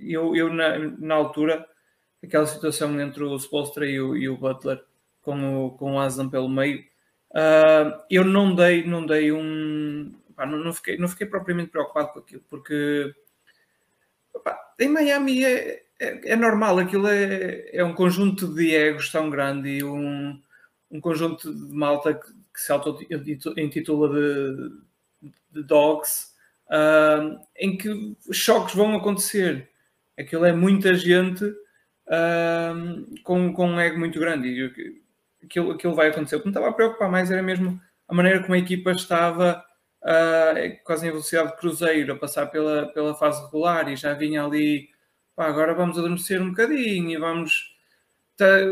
Speaker 4: eu, eu na, na altura, aquela situação entre o Spolstra e o, e o Butler com o, com o Aslan pelo meio, ah, eu não dei, não dei um. pá, não, não, fiquei, não fiquei propriamente preocupado com aquilo, porque pá, em Miami é, é, é normal, aquilo é, é um conjunto de egos tão grande e um, um conjunto de malta que, que se auto-intitula de de dogs, uh, em que choques vão acontecer. Aquilo é muita gente uh, com, com um ego muito grande e aquilo, aquilo vai acontecer. O que me estava a preocupar mais era mesmo a maneira como a equipa estava uh, quase em velocidade de cruzeiro a passar pela, pela fase regular e já vinha ali, pá, agora vamos adormecer um bocadinho e vamos.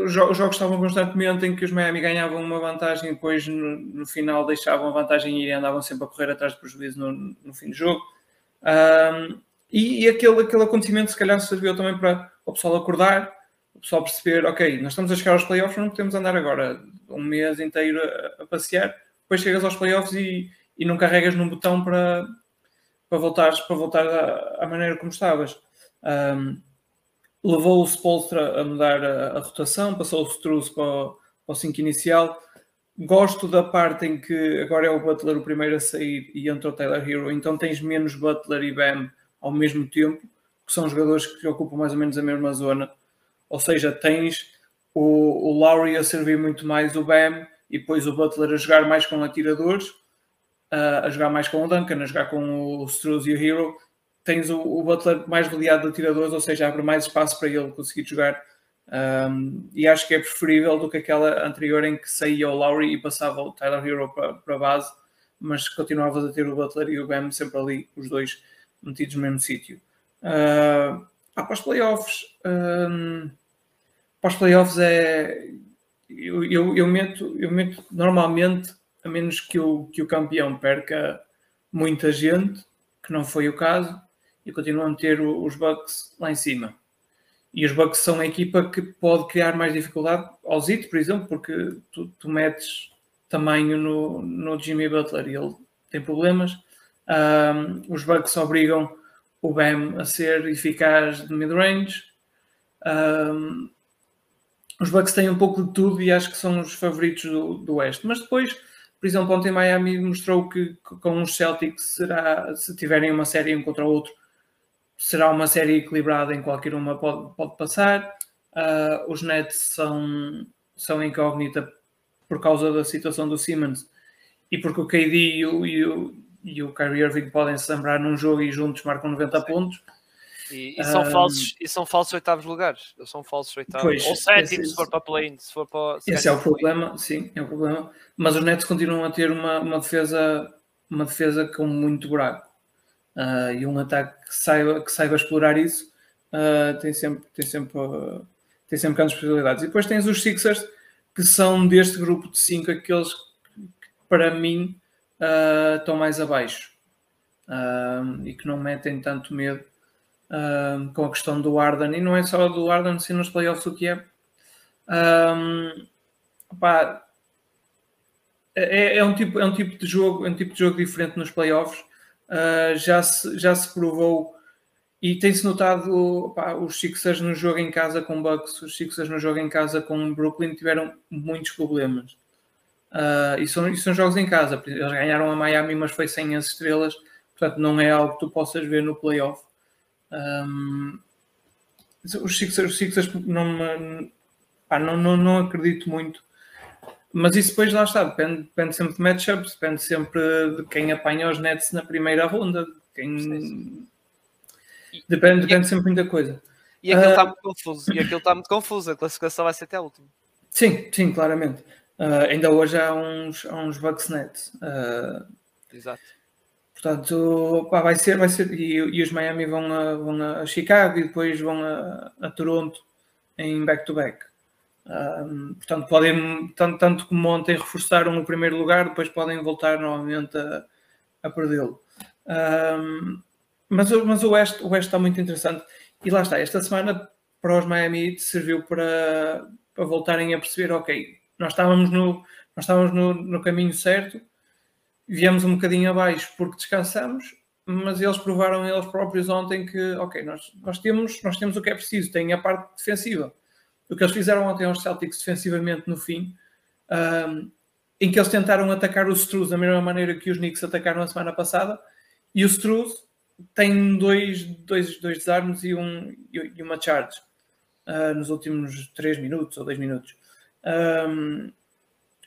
Speaker 4: Os jogos estavam constantemente em que os Miami ganhavam uma vantagem e depois no, no final deixavam a vantagem e andavam sempre a correr atrás do prejuízo no, no fim do jogo. Um, e, e aquele, aquele acontecimento se calhar serviu também para o pessoal acordar, pessoal perceber, ok, nós estamos a chegar aos playoffs, não podemos andar agora um mês inteiro a, passear, depois chegas aos playoffs e, e não carregas num botão para, para voltares, para voltar à, à maneira como estavas. Um, levou o Spolstra a mudar a, a rotação, passou o Struz para, para o 5 inicial. Gosto da parte em que agora é o Butler o primeiro a sair e entra o Taylor Hero, então tens menos Butler e Bam ao mesmo tempo, que são jogadores que ocupam mais ou menos a mesma zona. Ou seja, tens o, o Lowry a servir muito mais o Bam e depois o Butler a jogar mais com atiradores a jogar mais com o Duncan, a jogar com o Struz e o Hero, tens o, o, Butler mais rodeado de atiradores, ou seja, abre mais espaço para ele conseguir jogar. Um, e acho que é preferível do que aquela anterior em que saía o Lowry e passava o Tyler Hero para, a base, mas continuavas a ter o Butler e o Bam sempre ali, os dois metidos no mesmo sítio. Uh, playoffs, um, para os playoffs é. Eu, eu, eu, meto, eu meto normalmente a menos que o, que o campeão perca muita gente, que não foi o caso, e continuam a ter os Bucks lá em cima. E os Bucks são uma equipa que pode criar mais dificuldade ao Zito, por exemplo, porque tu, tu metes tamanho no, no Jimmy Butler e ele tem problemas. Um, os Bucks obrigam o Bam a ser eficaz de mid-range. Um, os Bucks têm um pouco de tudo e acho que são os favoritos do, do Oeste. Mas depois por exemplo, ontem Miami mostrou que, com os Celtics será, se tiverem uma série um contra o outro, será uma série equilibrada em qualquer uma pode, pode passar. Uh, os Nets são, são incógnita por causa da situação do Simmons e porque o KD e o, e o, e o Kyrie Irving podem se lembrar num jogo e juntos marcam 90 Sim. pontos.
Speaker 1: E, e, são um, falsos, e são falsos oitavos lugares. São falsos oitavos. Pois, Ou sétimos, se for para play se for para.
Speaker 4: Se esse é o problema, sim, é o problema. Mas os Nets continuam a ter uma, uma defesa uma defesa com muito buraco. Uh, e um ataque que saiba, que saiba explorar isso uh, tem sempre, tem sempre, uh, tem sempre grandes possibilidades. E depois tens os Sixers, que são deste grupo de cinco aqueles que, para mim, estão mais abaixo e que não metem tanto medo com a questão do Arden, e não é só do Arden, sim nos playoffs o que é. Um, pá, é, é, um tipo, é um tipo de jogo, é um tipo de jogo diferente nos playoffs. Uh, já, se, já se provou e tem-se notado os Sixers no jogo em casa com Bucks, os Sixers no jogo em casa com Brooklyn tiveram muitos problemas. Uh, e, são, e são jogos em casa. Eles ganharam a Miami, mas foi sem as estrelas. Portanto, não é algo que tu possas ver no playoff. Um, os Sixers, os Sixers não, pá, não, não, não acredito muito. Mas isso depois lá está, depende, depende sempre de matchups, depende sempre de quem apanha os Nets na primeira ronda, quem... depende, depende sempre de muita coisa.
Speaker 1: E aquilo está uh, muito confuso, e aquilo está muito confuso, a classificação vai ser até a última.
Speaker 4: Sim, sim, claramente. Uh, ainda hoje há uns, há uns Bucks Nets. Uh,
Speaker 1: Exato.
Speaker 4: Portanto, pá, vai ser, vai ser. E, e, os Miami vão a, vão a Chicago e depois vão a, a Toronto em back-to-back. Um, portanto, podem, tanto, tanto como ontem reforçaram o primeiro lugar, depois podem voltar novamente a, a perdê-lo. Um, mas, mas o Oeste, o está muito interessante. E lá está, esta semana para os Miami serviu para, para voltarem a perceber, ok, nós estávamos no, nós estávamos no, no caminho certo, viemos um bocadinho abaixo porque descansamos, mas eles provaram eles próprios ontem que, ok, nós, nós, temos, nós temos o que é preciso, tem a parte defensiva. O que eles fizeram ontem aos Celtics defensivamente no fim, um, em que eles tentaram atacar o Struz da mesma maneira que os Knicks atacaram a semana passada, e o Struz tem dois, dois, dois desarmes e, um, e uma charge uh, nos últimos 3 minutos ou 2 minutos. Um,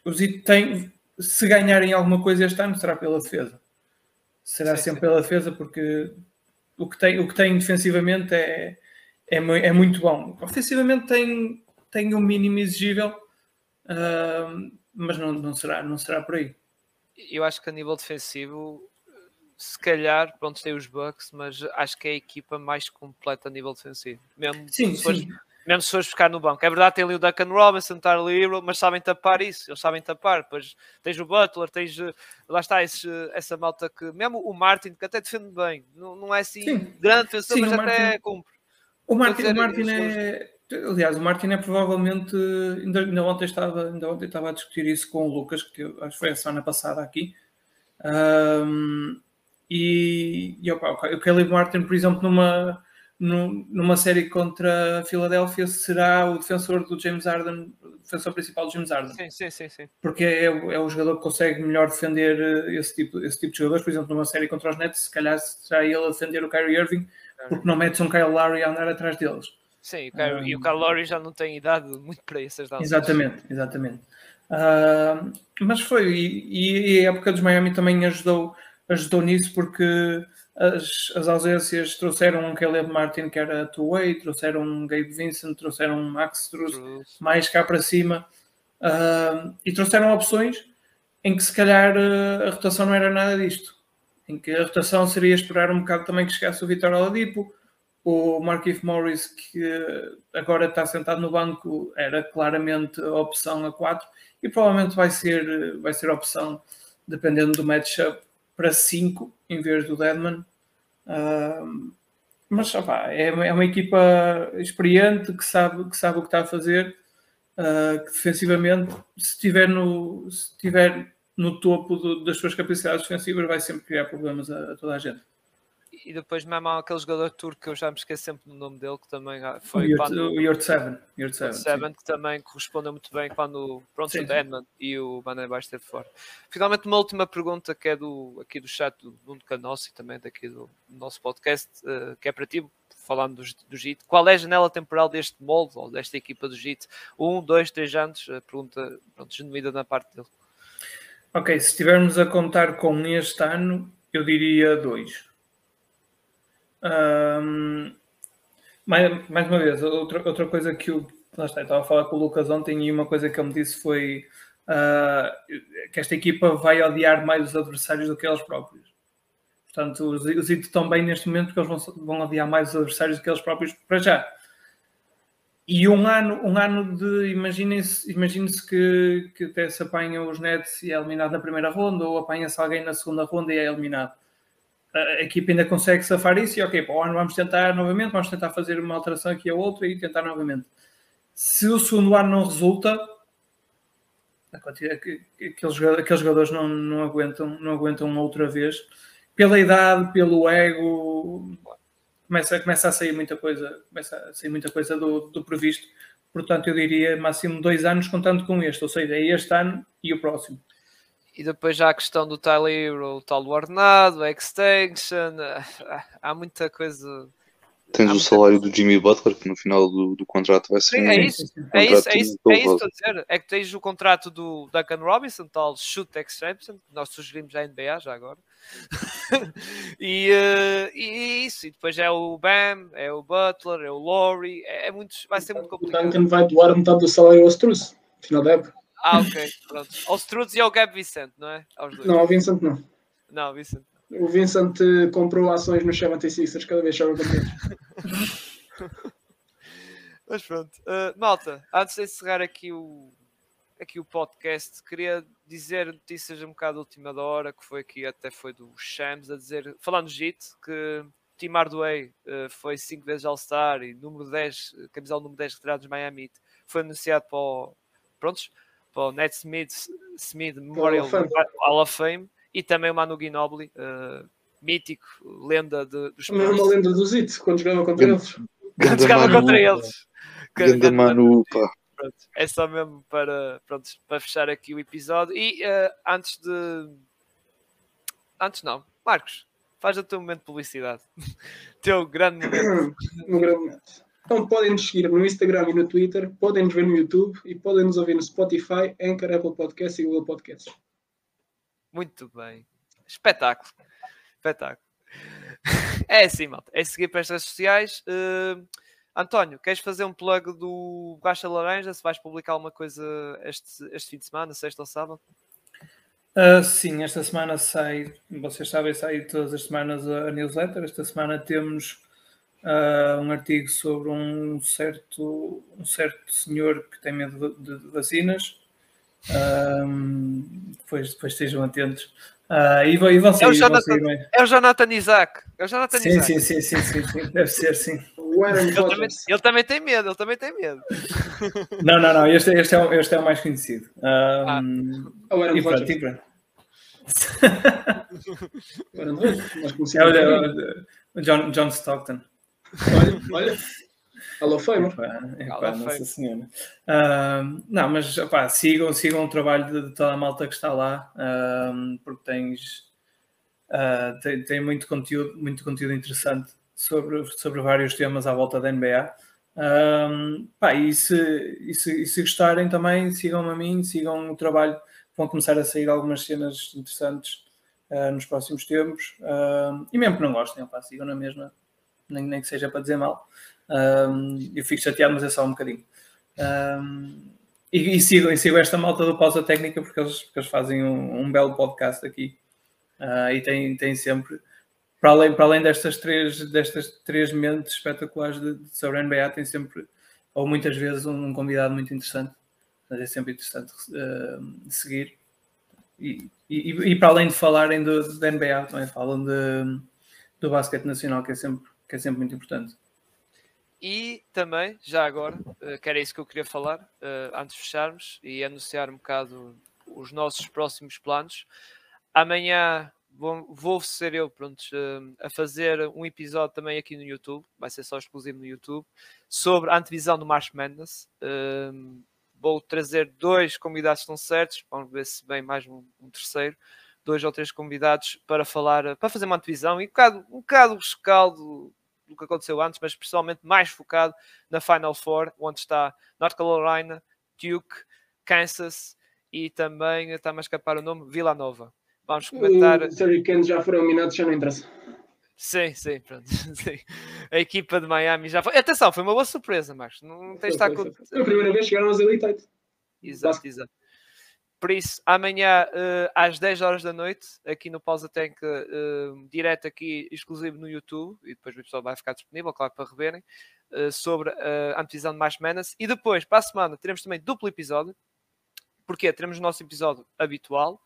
Speaker 4: o Zito tem, se ganharem alguma coisa este ano, será pela defesa. será
Speaker 1: Sim,
Speaker 4: sempre
Speaker 1: sim.
Speaker 4: pela defesa, porque o que tem, o que tem defensivamente é, é, é muito bom. Ofensivamente tem, tem um mínimo exigível, ah, mas não, não, será, não será por aí.
Speaker 1: Eu acho que a nível defensivo, se calhar, pronto, tem os Bucks, mas acho que é a equipa mais completa a nível defensivo. Mesmo
Speaker 4: Sim, sim.
Speaker 1: Mesmo se fores buscar no banco. É verdade, tem ali o Duncan Robinson, Tyler Hero, mas sabem tapar isso, eles sabem tapar. Depois tens o Butler, tens eh, lá está esse, essa malta que, mesmo o Martin, que até defende bem, não, não é assim
Speaker 4: Sim.
Speaker 1: grande defensor,
Speaker 4: Sim,
Speaker 1: mas até
Speaker 4: Martin-
Speaker 1: cumpre.
Speaker 4: O Martin,
Speaker 1: dizer,
Speaker 4: o Martin é. Aliás, o Martin é provavelmente. Ainda, ainda, ontem estava, ainda ontem estava a discutir isso com o Lucas, que teve- acho que foi a semana passada aqui. Ahm, e e opa, o Caleb Martin, por exemplo, numa, num- numa série contra a Filadélfia, será o defensor do James Harden, o defensor principal do James Harden
Speaker 1: Sim, sim, sim, sim.
Speaker 4: porque é, o- é o jogador que consegue melhor defender eh, esse tipo, esse tipo de jogadores. Por exemplo, numa série contra os Nets, se calhar será ele a defender o Kyrie Irving, porque não metes um Kyle Lowry a andar atrás deles.
Speaker 1: Sim, o Kyrie-
Speaker 4: Ah.
Speaker 1: e o Kyle Lowry já não tem idade muito para essas danças.
Speaker 4: Exatamente, exatamente. Ah, mas foi, e, e a época dos Miami também ajudou, ajudou nisso, porque as, as ausências trouxeram um Caleb Martin que era two-way, trouxeram um Gabe Vincent, trouxeram um Max Struz, mais cá para cima. Ah, e trouxeram opções em que se calhar ah, a rotação não era nada disto. Em que a rotação seria esperar um bocado também que chegasse o Vitor Oladipo, o Markif Morris, que ah, agora está sentado no banco, era claramente a opção a 4 e provavelmente vai ser, vai ser a opção, dependendo do matchup, para 5 em vez do Deadman. Ah, mas opá, é, é uma equipa experiente que sabe, que sabe o que está a fazer Uh, que defensivamente, se estiver no, se estiver no topo do- das suas capacidades defensivas, vai sempre criar problemas a, a toda a gente.
Speaker 1: E depois mesmo há aquele jogador turco que eu já me esqueço sempre do nome dele, que também ah,
Speaker 4: O
Speaker 1: foi quando
Speaker 4: o Yurt 7. Yurt
Speaker 1: o
Speaker 4: 7,
Speaker 1: Seven, que também correspondeu muito bem quando pronto,
Speaker 4: Sim,
Speaker 1: o
Speaker 4: sim.
Speaker 1: Deadman e o Mané Baixo esteve fora. Finalmente, uma última pergunta que é do, aqui do chat do Nuno e também daqui do, do nosso podcast, eh, que é para ti, falando do, do JIT. Qual é a janela temporal deste molde ou desta equipa do JIT? Um, dois, três anos? A pergunta pronto, genuína da parte dele.
Speaker 4: Ok, se estivermos a contar com este ano, eu diria dois. Ahm, mais, mais uma vez, outra, outra coisa que eu, lá está, eu estava a falar com o Lucas ontem e uma coisa que ele me disse foi ah, que esta equipa vai odiar mais os adversários do que eles próprios. Portanto, os, os It estão bem neste momento porque eles vão, vão odiar mais os adversários do que eles próprios para já. E um ano, um ano de imaginem-se imagine-se que, que até se apanha os Nets e é eliminado na primeira ronda, ou apanha-se alguém na segunda ronda e é eliminado. A, equipa ainda consegue safar isso e ok, para o ano vamos tentar novamente, vamos tentar fazer uma alteração aqui a outra e tentar novamente. Se o segundo ano não resulta, aqueles, aqueles jogadores não, não, aguentam, não aguentam outra vez. Pela idade, pelo ego, começa, começa a sair muita coisa, começa a sair muita coisa do, do previsto. Portanto, eu diria máximo dois anos contando com este, ou seja, é este ano e o próximo.
Speaker 1: E depois já a questão do Tyler Hero, o tal do ordenado, a extension, há muita coisa.
Speaker 3: Tens
Speaker 1: Há
Speaker 3: o salário do Jimmy Butler, que no final do, do contrato vai ser
Speaker 1: Sim,
Speaker 3: um
Speaker 1: é isso.
Speaker 4: Sim.
Speaker 1: É isso, é isso, é isso que estou a dizer. É que tens o contrato do Duncan Robinson, tal shoot exception, que nós sugerimos à NBA já agora. e, eh, e isso, e depois é o Bam, é o Butler, é o Laurie, é, é muito, vai ser muito
Speaker 2: O
Speaker 1: complicado.
Speaker 2: Duncan vai doar metade do salário ao Struz, no final da época.
Speaker 1: Ah, ok, pronto. Ao Strutz e ao Gab Vicente, não é? Aos dois.
Speaker 2: Não, ao Vincent não.
Speaker 1: Não, Vicente.
Speaker 2: O Vincent comprou ações nos 76ers cada vez contra eles.
Speaker 1: Mas pronto, Uh, malta, antes de encerrar aqui o, aqui o podcast, queria dizer notícias um bocado última da hora, que foi aqui, até foi do Shams, a dizer, falando de JIT, que Tim Hardaway uh, foi 5 vezes All-Star e número 10, uh, camisola número 10 retirado dos Miami foi anunciado para o, prontos, para o Net Smith, Smith Memorial
Speaker 2: Hall of
Speaker 1: Fame e também o Manu Ginobili, uh, mítico, lenda de, dos
Speaker 2: Também é uma lenda do Zit, quando jogava contra eles.
Speaker 1: quando
Speaker 3: Ganda
Speaker 1: jogava
Speaker 3: Manu,
Speaker 1: contra eles.
Speaker 3: Ganda Manu, pá.
Speaker 1: Pronto, é só mesmo para, pronto, para fechar aqui o episódio. E eh, antes de. Antes não, Marcos, faz o teu momento de publicidade. teu grande momento.
Speaker 2: no grande momento. Então podem nos seguir no Instagram e no Twitter, podem nos ver no YouTube e podem nos ouvir no Spotify, Anchor, Apple Podcasts e Google Podcasts.
Speaker 1: Muito bem. Espetáculo. Espetáculo. É assim, malta. É seguir para as redes sociais. Uh, António, queres fazer um plug do Baixa Laranja? Se vais publicar alguma coisa este, este fim de semana, sexta ou sábado?
Speaker 4: Uh, sim, esta semana sai, vocês sabem, sai todas as semanas a newsletter. Esta semana temos uh, um artigo sobre um certo, um certo senhor que tem medo de, de vacinas. Um, depois, depois estejam atentos. Uh, e, e vão sair,
Speaker 1: é, o Jonathan, é o Jonathan Isaac. É o Jonathan
Speaker 4: sim,
Speaker 1: Isaac.
Speaker 4: Sim, sim, sim, sim, sim, deve ser, sim.
Speaker 1: Ele também, ele também, tem medo, ele também tem medo.
Speaker 4: Não, não, não, este, este, é, o, este é o mais conhecido. Um, ah.
Speaker 2: O Aaron
Speaker 4: e pronto.
Speaker 2: é
Speaker 4: o, John, John Stockton.
Speaker 2: Olha, olha. Alô, Famer.
Speaker 4: Nossa Senhora. Uh, não, mas opá, sigam, sigam o trabalho de, de, toda a malta que está lá, uh, porque tens, uh, tem, tem, muito conteúdo, muito conteúdo interessante sobre, sobre vários temas à volta da NBA. pá, e, se, e, se, e se gostarem também, sigam-me a mim, sigam o trabalho. Vão começar a sair algumas cenas interessantes uh, nos próximos tempos. e mesmo que não gostem, opá, sigam na mesma, nem, nem que seja para dizer mal. Um, eu fico chateado, mas é só um bocadinho. Um, e, e, e sigo esta malta do Pausa Técnica porque eles, porque eles fazem um, um belo podcast aqui uh, e tem, tem sempre, para além, para além destas, três, destas três mentes espetaculares de, de sobre a NBA, tem sempre, ou muitas vezes, um, convidado muito interessante. Mas é sempre interessante uh, seguir. E, e, e, para além de falarem do, da NBA, também falam de, do basquete nacional, que é sempre, que é sempre muito importante.
Speaker 1: E também, já agora, uh, que era isso que eu queria falar, uh, antes de fecharmos e anunciar um bocado os nossos próximos planos. Amanhã vou, vou ser eu pronto, uh, a fazer um episódio também aqui no YouTube, vai ser só exclusivo no YouTube, sobre a antevisão do March Madness. vou trazer dois convidados que estão certos, vamos ver se vem mais um, um terceiro dois ou três convidados para falar, para fazer uma antevisão e um bocado, um bocado rescaldo do que aconteceu antes, mas principalmente mais focado na Final Four, onde está North Carolina, Duke, Kansas e também está-me a escapar o nome Villanova. Vamos comentar.
Speaker 2: Os Hurricanes já foram eliminados, já não interessa.
Speaker 1: Sim, sim, pronto. Sim. A equipa de Miami já foi. Atenção, foi uma boa surpresa, Marcos. Não tens de estar com.
Speaker 2: Foi a primeira vez que chegaram aos Elite Eight.
Speaker 1: Exato, exato. Por isso, amanhã uh, às 10 horas da noite, aqui no Pausa Tank, uh, direto aqui, exclusivo no YouTube, e depois o episódio vai ficar disponível, claro, para reverem, uh, sobre a antevisão de Mais Menace. E depois, para a semana, teremos também duplo episódio, porque teremos o nosso episódio habitual,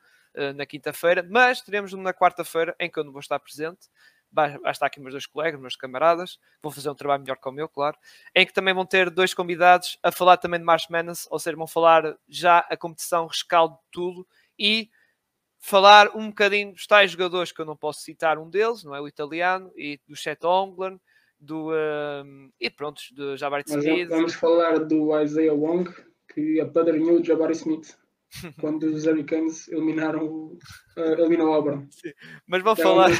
Speaker 1: na quinta-feira, mas teremos um na quarta-feira, em que eu não vou estar presente, vai, estar aqui meus dois colegas, meus camaradas, vão fazer um trabalho melhor que o meu, claro, em que também vão ter dois convidados a falar também de March Madness, ou seja, vão falar já a competição, rescaldo de tudo e falar um bocadinho dos tais jogadores que eu não posso citar um deles, não é? O italiano e do Chet Onglen, do um, e pronto, do Jabari Smith.
Speaker 2: Vamos falar do Isaiah Wong, que apadrinhou o Jabari Smith quando os Hurricanes eliminaram uh, eliminou o Auburn.
Speaker 1: Mas vou falar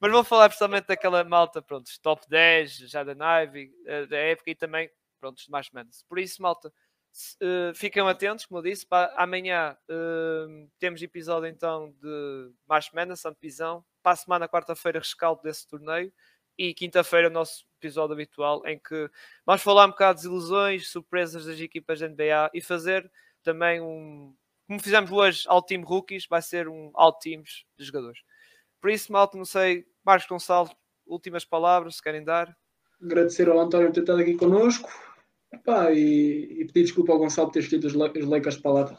Speaker 1: mas vou falar precisamente daquela malta, pronto, top 10, já da Navy, uh, da época e também, pronto, mais menos. Por isso, malta, uh, fiquem atentos, como eu disse, para, amanhã uh, temos episódio então de mais menos, Santo Pisão, para a semana, quarta-feira, rescaldo desse torneio e quinta-feira o nosso episódio habitual em que vamos falar um bocado de ilusões, surpresas das equipas da NBA e fazer também um. Como fizemos hoje ao Team Rookies, vai ser um All Teams de jogadores. Por isso, malta, não sei, Marcos Gonçalves, últimas palavras, se querem dar.
Speaker 2: Agradecer ao António por ter estado aqui connosco Epá, e, e, pedir desculpa ao Gonçalo por ter escrito os, os Lakers para lá.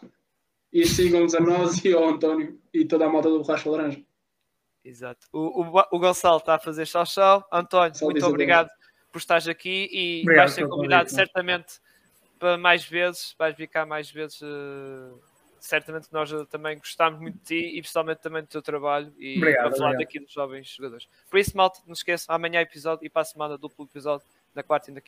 Speaker 2: E sigam-nos a nós e ao António e toda a malta do Borracha Laranja.
Speaker 1: Exato. O, o, o Gonçalo está a fazer chau-chau. António, muito obrigado por estares aqui e obrigado, vais ser convidado certamente para mais vezes, vais vir cá mais vezes. Uh, certamente que nós também gostamos muito de ti e principalmente também do teu trabalho e
Speaker 4: obrigado,
Speaker 1: para falar daqui dos jovens jogadores. Por isso, malta, não esqueçam, amanhã episódio e para a semana duplo episódio na quarta e na quinta.